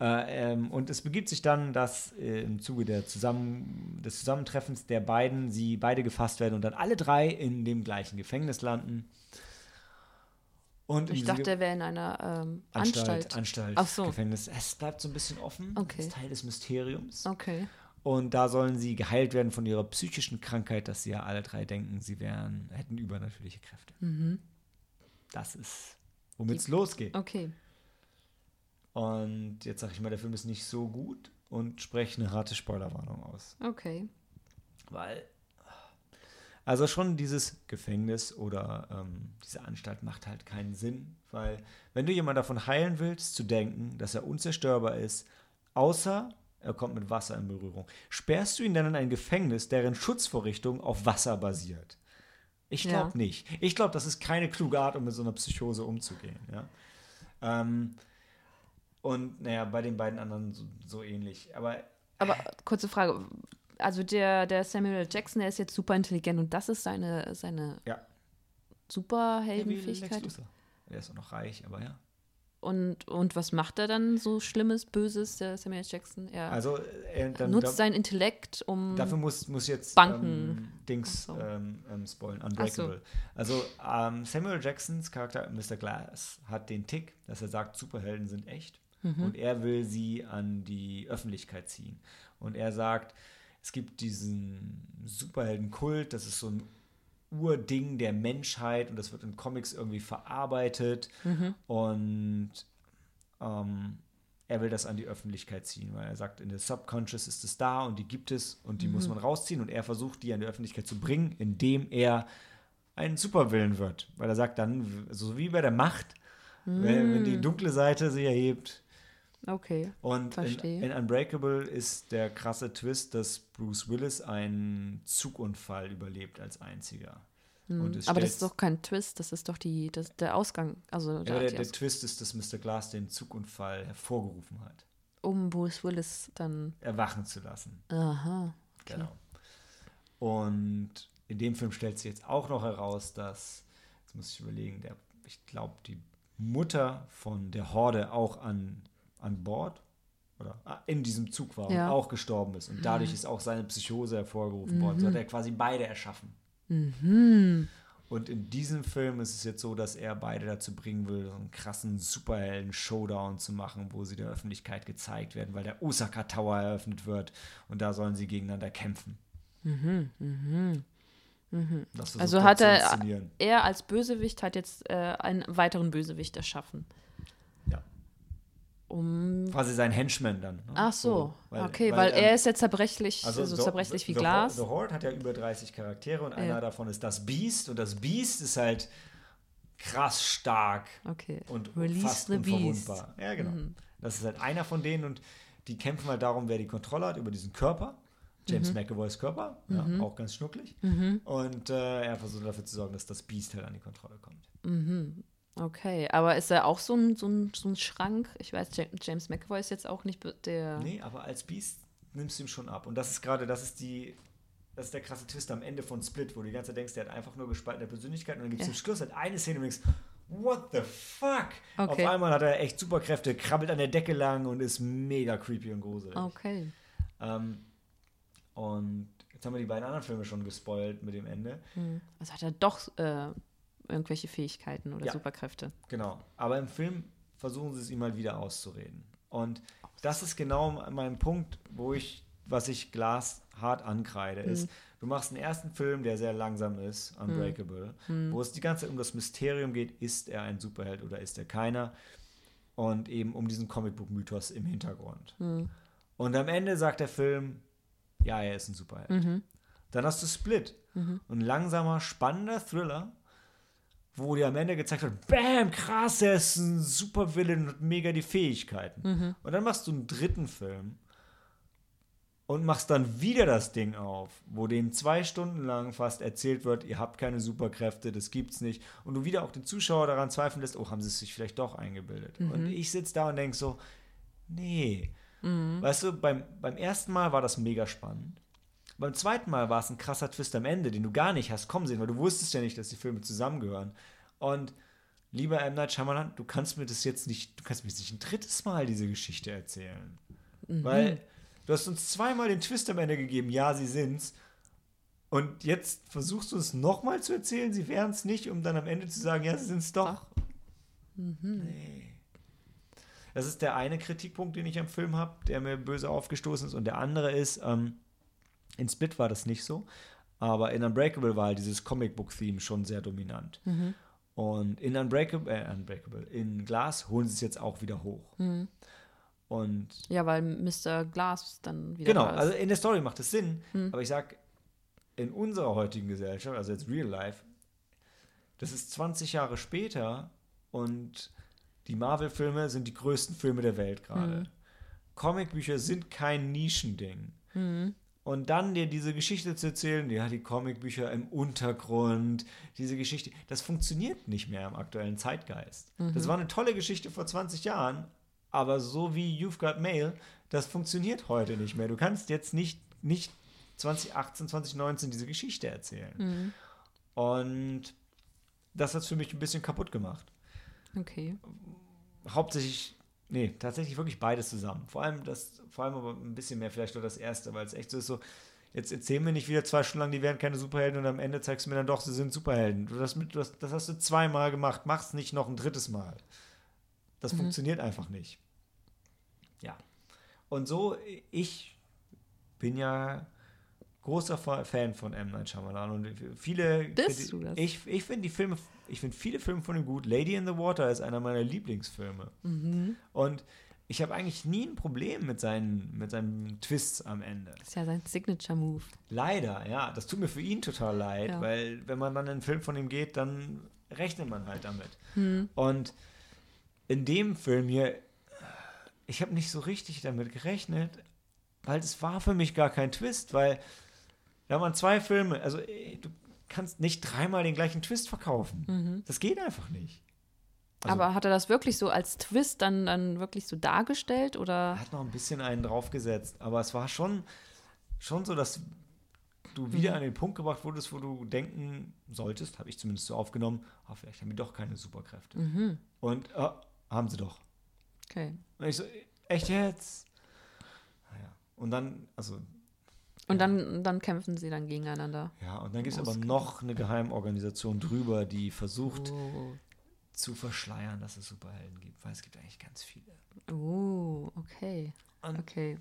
Äh, ähm, und es begibt sich dann, dass äh, im Zuge Zusammen des Zusammentreffens der beiden sie beide gefasst werden und dann alle drei in dem gleichen Gefängnis landen. Und Ich dachte, er wäre in einer ähm, Anstalt, Anstalt. Anstalt, so. Gefängnis. Es bleibt so ein bisschen offen. Okay. Das ist Teil des Mysteriums. Okay. Und da sollen sie geheilt werden von ihrer psychischen Krankheit, dass sie ja alle drei denken, sie wären, hätten übernatürliche Kräfte. Das ist, womit es losgeht. Okay. Und jetzt sage ich mal, der Film ist nicht so gut und spreche eine harte Spoilerwarnung aus. Okay. Weil, also schon dieses Gefängnis oder ähm, diese Anstalt macht halt keinen Sinn, weil wenn du jemanden davon heilen willst, zu denken, dass er unzerstörbar ist, außer er kommt mit Wasser in Berührung, sperrst du ihn dann in ein Gefängnis, deren Schutzvorrichtung auf Wasser basiert. Ich glaube Ja. nicht. Ich glaube, das ist keine kluge Art, um mit so einer Psychose umzugehen. Ja? Ähm, und naja, bei den beiden anderen so, so ähnlich. Aber Aber kurze Frage. Also der, der Samuel Jackson, der ist jetzt super intelligent und das ist seine, seine ja, Superheldenfähigkeit. Er ist auch noch reich, aber ja. Und, und was macht er dann so Schlimmes, Böses, der Samuel Jackson? Er Also äh, dann, nutzt da, seinen Intellekt, um. dafür muss, muss jetzt Banken. ähm, Dings so. ähm, ähm, spoilen, Unbreakable. Also ähm, Samuel Jacksons Charakter Mr. Glass hat den Tick, dass er sagt, Superhelden sind echt Mhm. und er will sie an die Öffentlichkeit ziehen. Und er sagt, es gibt diesen Superheldenkult, das ist so ein Urding der Menschheit und das wird in Comics irgendwie verarbeitet. Und ähm, er will das an die Öffentlichkeit ziehen, weil er sagt, in der Subconscious ist es da und die gibt es und die muss man rausziehen. Und er versucht, die an die Öffentlichkeit zu bringen, indem er ein Superwillen wird, weil er sagt dann, so wie bei der Macht, wenn, wenn die dunkle Seite sich erhebt, Okay. und in, Verstehe. in Unbreakable ist der krasse Twist, dass Bruce Willis einen Zugunfall überlebt als einziger. Und es Hm. Aber das ist doch kein Twist, das ist doch die, das, der Ausgang. Also ja, der, aber der, der Aus Twist ist, dass Mr. Glass den Zugunfall hervorgerufen hat, um Bruce Willis dann. erwachen zu lassen. Aha. Genau. Und in dem Film stellt sich jetzt auch noch heraus, dass, jetzt muss ich überlegen, der, ich glaube, die Mutter von der Horde auch an, an Bord oder ah, in diesem Zug war Ja. und auch gestorben ist. Und dadurch ist auch seine Psychose hervorgerufen worden. So hat er quasi beide erschaffen. Und in diesem Film ist es jetzt so, dass er beide dazu bringen will, so einen krassen Superhelden-Showdown zu machen, wo sie der Öffentlichkeit gezeigt werden, weil der Osaka Tower eröffnet wird und da sollen sie gegeneinander kämpfen. Das versucht Also hat er, er als Bösewicht hat jetzt äh, einen weiteren Bösewicht erschaffen. Um. Quasi sein Henchman dann. Ne? Ach so, weil- okay, weil, ähm, er ist ja zerbrechlich, so The- zerbrechlich wie The, Glas. The Horde hat ja über 30 Charaktere und einer Ja. davon ist das Beast und das Beast ist halt krass stark Okay. und Release fast the Beast. unverwundbar. Ja, genau. Das ist halt einer von denen und die kämpfen halt darum, wer die Kontrolle hat über diesen Körper. James McAvoys Körper, ja, auch ganz schnucklig. Und äh, er versucht dafür zu sorgen, dass das Beast halt an die Kontrolle kommt. Okay, aber ist er auch so ein, so ein, so ein Schrank? Ich weiß, Ja- James McAvoy ist jetzt auch nicht der. Nee, aber als Beast nimmst du ihm schon ab. Und das ist gerade, das ist die, das ist der krasse Twist am Ende von Split, wo du die ganze Zeit denkst, der hat einfach nur gespaltene Persönlichkeit und dann gibt es Ja. zum Schluss halt eine Szene, wo du denkst, what the fuck? Okay. Auf einmal hat er echt Superkräfte, krabbelt an der Decke lang und ist mega creepy und gruselig. Okay. Ähm, und jetzt haben wir die beiden anderen Filme schon gespoilt mit dem Ende. Also hat er doch äh, irgendwelche Fähigkeiten oder Ja. Superkräfte. Genau. Aber im Film versuchen sie es ihm mal wieder auszureden. Und das ist genau mein Punkt, wo ich, was ich Glas hart ankreide, ist, du machst einen ersten Film, der sehr langsam ist, Unbreakable, wo es die ganze Zeit um das Mysterium geht, ist er ein Superheld oder ist er keiner? Und eben um diesen Comicbook-Mythos im Hintergrund. Und am Ende sagt der Film, ja, er ist ein Superheld. Dann hast du Split. Ein langsamer, spannender Thriller, wo dir am Ende gezeigt wird, bam, krass, er ist ein Supervillain und hat mega die Fähigkeiten. Und dann machst du einen dritten Film und machst dann wieder das Ding auf, wo denen zwei Stunden lang fast erzählt wird, ihr habt keine Superkräfte, das gibt's nicht. Und du wieder auch den Zuschauer daran zweifeln lässt, oh, haben sie es sich vielleicht doch eingebildet. Und ich sitze da und denke so, nee. Weißt du, beim, beim ersten Mal war das mega spannend. Beim zweiten Mal war es ein krasser Twist am Ende, den du gar nicht hast kommen sehen, weil du wusstest ja nicht, dass die Filme zusammengehören. Und lieber M. Night Shyamalan, du kannst mir das jetzt nicht, du kannst mir jetzt nicht ein drittes Mal diese Geschichte erzählen. Weil du hast uns zweimal den Twist am Ende gegeben, ja, sie sind's. Und jetzt versuchst du es nochmal zu erzählen, sie wären es nicht, um dann am Ende zu sagen, ja, sie sind es doch. Nee. Das ist der eine Kritikpunkt, den ich am Film habe, der mir böse aufgestoßen ist. Und der andere ist, ähm, in Split war das nicht so, aber in Unbreakable war halt dieses Comicbook-Theme schon sehr dominant. Und in Unbreakable, äh, Unbreakable, in Glass holen sie es jetzt auch wieder hoch. Und Ja, weil Mr. Glass dann wieder Genau, also in der Story macht es Sinn, aber ich sag, in unserer heutigen Gesellschaft, also jetzt Real Life, das ist 20 Jahre später und die Marvel-Filme sind die größten Filme der Welt gerade. Comicbücher sind kein Nischending. Und dann dir diese Geschichte zu erzählen, ja, die Comicbücher im Untergrund, diese Geschichte, das funktioniert nicht mehr im aktuellen Zeitgeist. Das war eine tolle Geschichte vor 20 Jahren, aber so wie You've Got Mail, das funktioniert heute nicht mehr. Du kannst jetzt nicht, nicht 2018, 2019 diese Geschichte erzählen. Und das hat es für mich ein bisschen kaputt gemacht. okay. Hauptsächlich, nee, tatsächlich wirklich beides zusammen. Vor allem das, vor allem aber ein bisschen mehr vielleicht nur das erste, weil es echt so ist so, jetzt erzählen wir nicht wieder zwei Stunden lang, die wären keine Superhelden und am Ende zeigst du mir dann doch, sie sind Superhelden. Du das, mit, du hast, das hast du zweimal gemacht, mach's nicht noch ein drittes Mal. Das funktioniert einfach nicht. Ja. Und so, ich bin ja großer Fan von M. Night Shyamalan und viele. Bist du das? Ich, ich finde die Filme, ich finde viele Filme von ihm gut. Lady in the Water ist einer meiner Lieblingsfilme. Mhm. Und ich habe eigentlich nie ein Problem mit seinen, mit seinen Twists am Ende. Das ist ja sein Signature-Move. Leider, ja. Das tut mir für ihn total leid, Ja. weil wenn man dann einen Film von ihm geht, dann rechnet man halt damit. Hm. Und in dem Film hier, ich habe nicht so richtig damit gerechnet, weil es war für mich gar kein Twist, weil da waren zwei Filme, also du kannst nicht dreimal den gleichen Twist verkaufen. Das geht einfach nicht. Also- Aber hat er das wirklich so als Twist dann, dann wirklich so dargestellt oder? Er hat noch ein bisschen einen draufgesetzt, aber es war schon, schon so, dass du wieder an den Punkt gebracht wurdest, wo du denken solltest, habe ich zumindest so aufgenommen, ah, vielleicht haben die doch keine Superkräfte. Mhm. Und ah, haben sie doch. Okay. Und ich so, echt jetzt? Naja. Und dann, also, Und dann, dann kämpfen sie dann gegeneinander. ja, und dann gibt es aber noch eine Geheimorganisation drüber, die versucht Oh. zu verschleiern, dass es Superhelden gibt, weil es gibt eigentlich ganz viele. Oh, okay. Und Okay.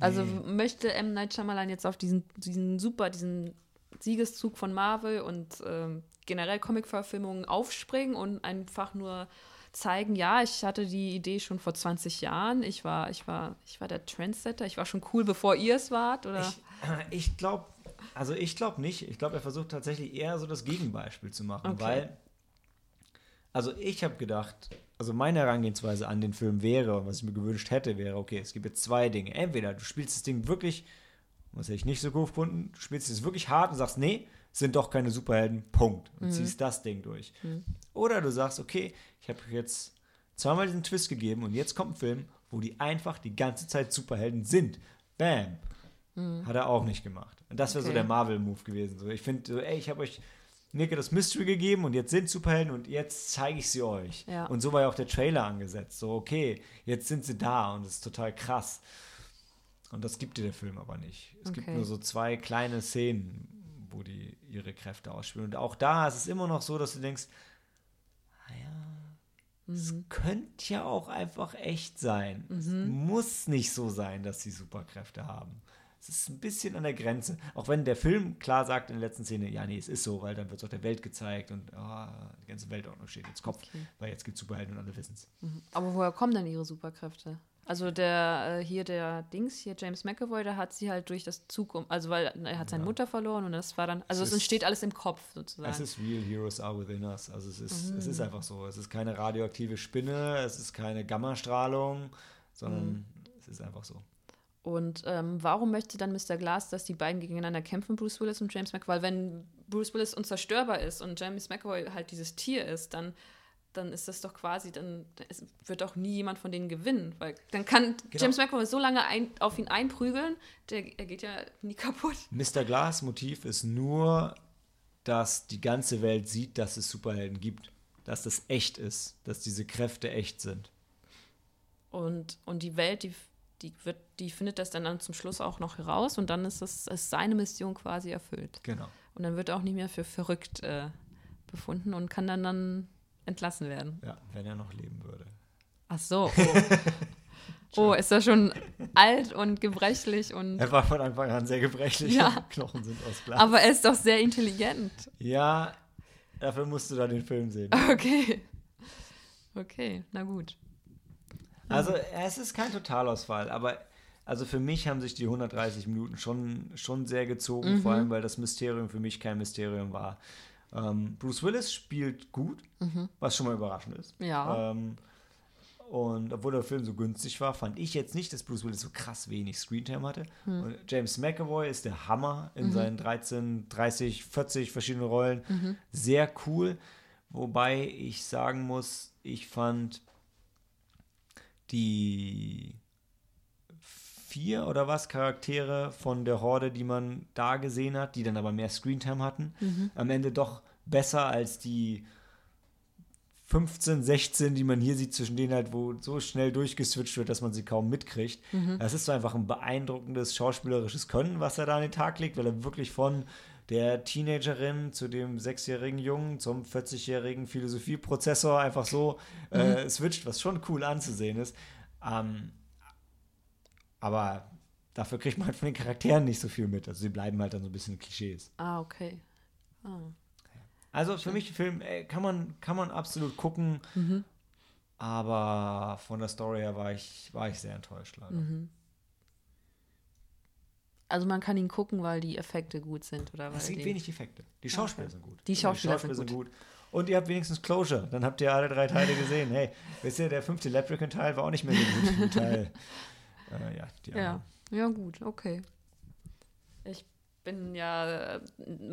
Also Nee. möchte M. Night Shyamalan jetzt auf diesen, diesen super, diesen Siegeszug von Marvel und ähm, generell Comic-Verfilmungen aufspringen und einfach nur zeigen, ja, ich hatte die Idee schon vor 20 Jahren. Ich war, ich war, ich war der Trendsetter, ich war schon cool, bevor ihr es wart, oder? Ich, ich glaube, also ich glaube nicht. Ich glaube, er versucht tatsächlich eher so das Gegenbeispiel zu machen, Okay. weil, also ich habe gedacht, also meine Herangehensweise an den Film wäre, was ich mir gewünscht hätte, wäre, okay, es gibt jetzt zwei Dinge. Entweder du spielst das Ding wirklich, was hätte ich nicht so gut gefunden, du spielst es wirklich hart und sagst, nee, sind doch keine Superhelden, Punkt. Und ziehst das Ding durch. Oder du sagst, okay, ich habe jetzt zweimal diesen Twist gegeben und jetzt kommt ein Film, wo die einfach die ganze Zeit Superhelden sind. Bam. Hat er auch nicht gemacht. Und das wäre so Okay. der Marvel-Move gewesen. So, ich finde, so, ey, ich habe euch Nicke das Mystery gegeben und jetzt sind Superhelden und jetzt zeige ich sie euch. Ja. Und so war ja auch der Trailer angesetzt. So, okay, jetzt sind sie da und das ist total krass. Und das gibt dir der Film aber nicht. Es gibt Okay. nur so zwei kleine Szenen, wo die ihre Kräfte ausspielen. Und auch da ist es immer noch so, dass du denkst, naja, es könnte ja auch einfach echt sein. Es muss nicht so sein, dass sie Superkräfte haben. Es ist ein bisschen an der Grenze. Auch wenn der Film klar sagt in der letzten Szene, ja, nee, es ist so, weil dann wird es auch der Welt gezeigt und ah, die ganze Weltordnung steht jetzt Kopf, Okay. weil jetzt gibt es Superhelden und alle wissen es. Aber woher kommen denn ihre Superkräfte? Also der äh, hier der Dings hier James McAvoy, der hat sie halt durch das Zug um, also weil er hat seine Ja. Mutter verloren und das war dann, also Es es entsteht alles im Kopf sozusagen. Es ist real, heroes are within us. Also es ist, es ist einfach so. Es ist keine radioaktive Spinne, es ist keine Gammastrahlung, sondern es ist einfach so. Und ähm, warum möchte dann Mr. Glass, dass die beiden gegeneinander kämpfen, Bruce Willis und James McAvoy? Weil wenn Bruce Willis unzerstörbar ist und James McAvoy halt dieses Tier ist, dann, dann ist das doch quasi, dann es wird doch nie jemand von denen gewinnen. Weil dann kann Genau. James McAvoy so lange ein, auf ihn einprügeln, der, er geht ja nie kaputt. Mr. Glass Motiv ist nur, dass die ganze Welt sieht, dass es Superhelden gibt. Dass das echt ist, dass diese Kräfte echt sind. Und, und die Welt, die, die, wird, die findet das dann, dann zum Schluss auch noch heraus und dann ist, das, ist seine Mission quasi erfüllt. Genau. Und dann wird er auch nicht mehr für verrückt äh, befunden und kann dann, dann entlassen werden. Ja, wenn er noch leben würde. Ach so. Oh, oh ist er schon alt und gebrechlich und. Er war von Anfang an sehr gebrechlich. Ja. Knochen sind aus Glas. Aber er ist doch sehr intelligent. ja, dafür musst du dann den Film sehen. Okay. Okay, na gut. Also es ist kein Totalausfall, aber also für mich haben sich die 130 Minuten schon, schon sehr gezogen, Mhm. vor allem weil das Mysterium für mich kein Mysterium war. Ähm, Bruce Willis spielt gut, was schon mal überraschend ist. Mhm. Ja. Ähm, und obwohl der Film so günstig war, fand ich jetzt nicht, dass Bruce Willis so krass wenig Screentime hatte. Hm. Und James McAvoy ist der Hammer Mhm. in seinen 13, 30, 40 verschiedenen Rollen. Sehr cool. Wobei ich sagen muss, ich fand die vier oder was Charaktere von der Horde, die man da gesehen hat, die dann aber mehr Screentime hatten, am Ende doch besser als die 15, 16, die man hier sieht, zwischen denen halt, wo so schnell durchgeswitcht wird, dass man sie kaum mitkriegt. Das ist so einfach ein beeindruckendes schauspielerisches Können, was er da an den Tag legt, weil er wirklich von der Teenagerin zu dem sechsjährigen Jungen zum 40-jährigen Philosophieprozessor einfach so äh, switcht, was schon cool anzusehen ist. Ähm, aber dafür kriegt man halt von den Charakteren nicht so viel mit. Also sie bleiben halt dann so ein bisschen Klischees. Ah, okay. Ah. Also für mich, der Film ey, kann, man, kann man absolut gucken, Mhm. aber von der Story her war ich, war ich sehr enttäuscht leider. Mhm. Also man kann ihn gucken, weil die Effekte gut sind, oder? Weil Es gibt die, wenig Effekte. Die Schauspieler Okay. sind gut. Die Schauspieler sind gut. Und ihr habt wenigstens Closure. Dann habt ihr alle drei Teile gesehen. Hey, wisst ihr, der fünfte Leprechaun-Teil war auch nicht mehr so gut wie Teil. Äh, ja, die Ja, ja gut, okay. Ich bin ja, äh,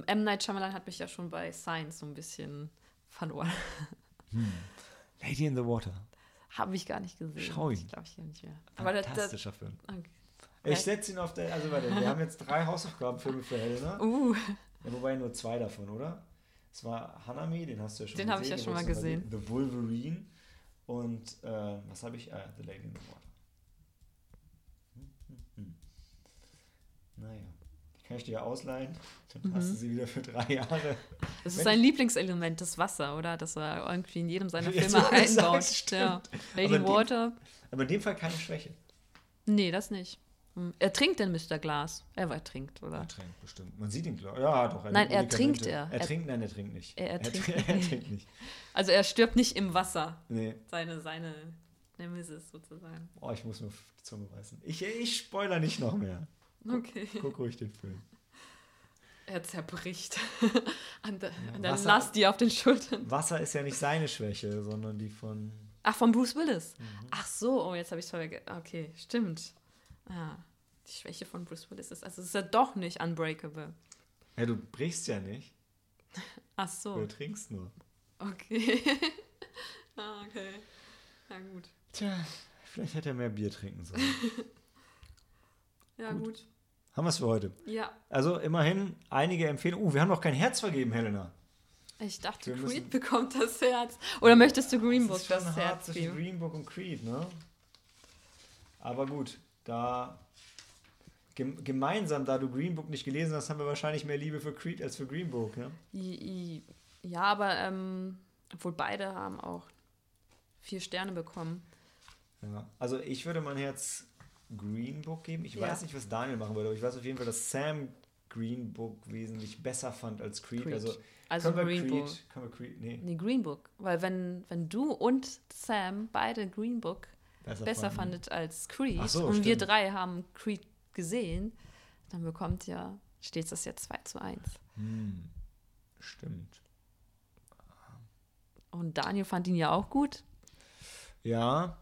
M. Night Shyamalan hat mich ja schon bei Science so ein bisschen verloren. Lady in the Water. Habe ich gar nicht gesehen. Schau ihn. Ich glaube, ich gar nicht mehr. Aber das, das, Fantastischer Film. okay. Ich setze ihn auf der. Also, warte, wir haben jetzt drei Hausaufgabenfilme für Helena. Uh, Ja, wobei nur zwei davon, oder? Es war Hanami, den hast du ja schon Den gesehen. habe ich ja den schon mal gesehen. The Wolverine. Und äh, was habe ich? Ah, The Lady in the Water. Hm, hm, hm. Naja. Die kann ich dir ja ausleihen. Dann hast du Mhm. sie wieder für drei Jahre. das ist Wenn sein Lieblingselement, das Wasser, oder? Das er irgendwie in jedem seiner Filme du einbaut. sagst, ja. Lady Aber in dem- Water. Aber in dem Fall keine Schwäche. Nee, das nicht. Hm. Er trinkt den Mr. Glas. Er war trinkt, oder? Er trinkt bestimmt. Man sieht ihn, glaub Ja, doch. Nein, nimmt er trinkt er. Er Er- trinkt, nein, er trinkt nicht. Er- er trinkt nicht. er trinkt nicht. Also er stirbt nicht im Wasser. Nee. Seine, seine Nemesis sozusagen. Oh, ich muss mir auf die Zunge reißen. Ich, ich spoiler nicht noch mehr. Okay. Guck ruhig den Film. Er zerbricht. an an Ja, der Wasser- Last, die auf den Schultern. Wasser ist ja nicht seine Schwäche, sondern die von. Ach, von Bruce Willis. Mhm. Ach so, oh, jetzt habe ich es vergessen. Okay, stimmt. Ah, die Schwäche von Bruce Willis ist, also es ist ja doch nicht unbreakable. Ja, du brichst ja nicht, Ach so, du trinkst nur. okay. ah, okay. Na gut. Tja, vielleicht hätte er mehr Bier trinken sollen. Ja, Gut. gut. haben wir es für heute. Ja, Also immerhin einige Empfehlungen. Uh, wir haben noch kein Herz vergeben, Helena. ich dachte, Wir Creed bekommt das Herz. Oder möchtest du Green Book das ist schon das Herz geben? Green Book und Creed, ne? Aber gut, da gem gemeinsam, da du Green Book nicht gelesen hast, haben wir wahrscheinlich mehr Liebe für Creed als für Green Book, ne? Ja, aber ähm, obwohl beide haben auch vier Sterne bekommen. Ja. Also ich würde mein Herz Green Book geben. Ich Ja. weiß nicht, was Daniel machen würde, aber ich weiß auf jeden Fall, dass Sam Green Book wesentlich besser fand als Creed. Creed. Also, Also können wir Green Creed, Book. können wir Creed, nee, Nee, Green Book. Weil wenn, wenn du und Sam beide Green Book besser, besser fandet als Creed so, und wir stimmt. drei haben Creed gesehen, dann bekommt ja, steht das ja 2 zu 1. Hm. Stimmt. Und Daniel fand ihn ja auch gut. Ja.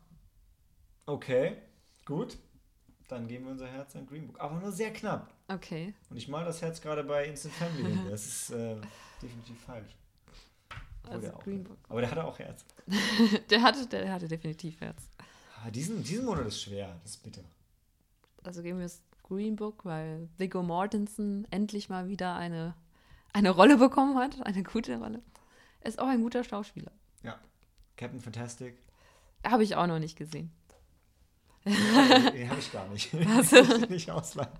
Okay, gut. Dann geben wir unser Herz an Green Book. Aber nur sehr knapp. Okay. Und ich mal das Herz gerade bei Instant Family. hin. Das ist äh, definitiv falsch. Also der Green Book. Aber der hatte auch Herz. Der hatte, der hatte definitiv Herz. Aber diesen, diesen Monat ist schwer. Das ist bitter. Also geben wir es Green Book, weil Viggo Mortensen endlich mal wieder eine, eine Rolle bekommen hat. Eine gute Rolle. Er ist auch ein guter Schauspieler. Ja. Captain Fantastic. Habe ich auch noch nicht gesehen. Den habe ich gar nicht. Also- ich nicht ausleihen.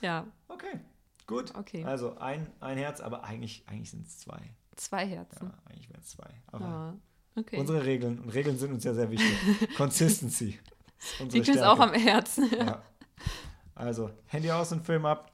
Ja, Okay, gut. okay. Also ein, ein Herz, aber eigentlich, eigentlich sind es zwei. Zwei Herzen. Ja, eigentlich wären es zwei. Aber Ah, okay. unsere Regeln, und Regeln sind uns ja sehr wichtig. Consistency. Liegt uns auch am Herzen. Ja. Also, Handy aus und Film ab.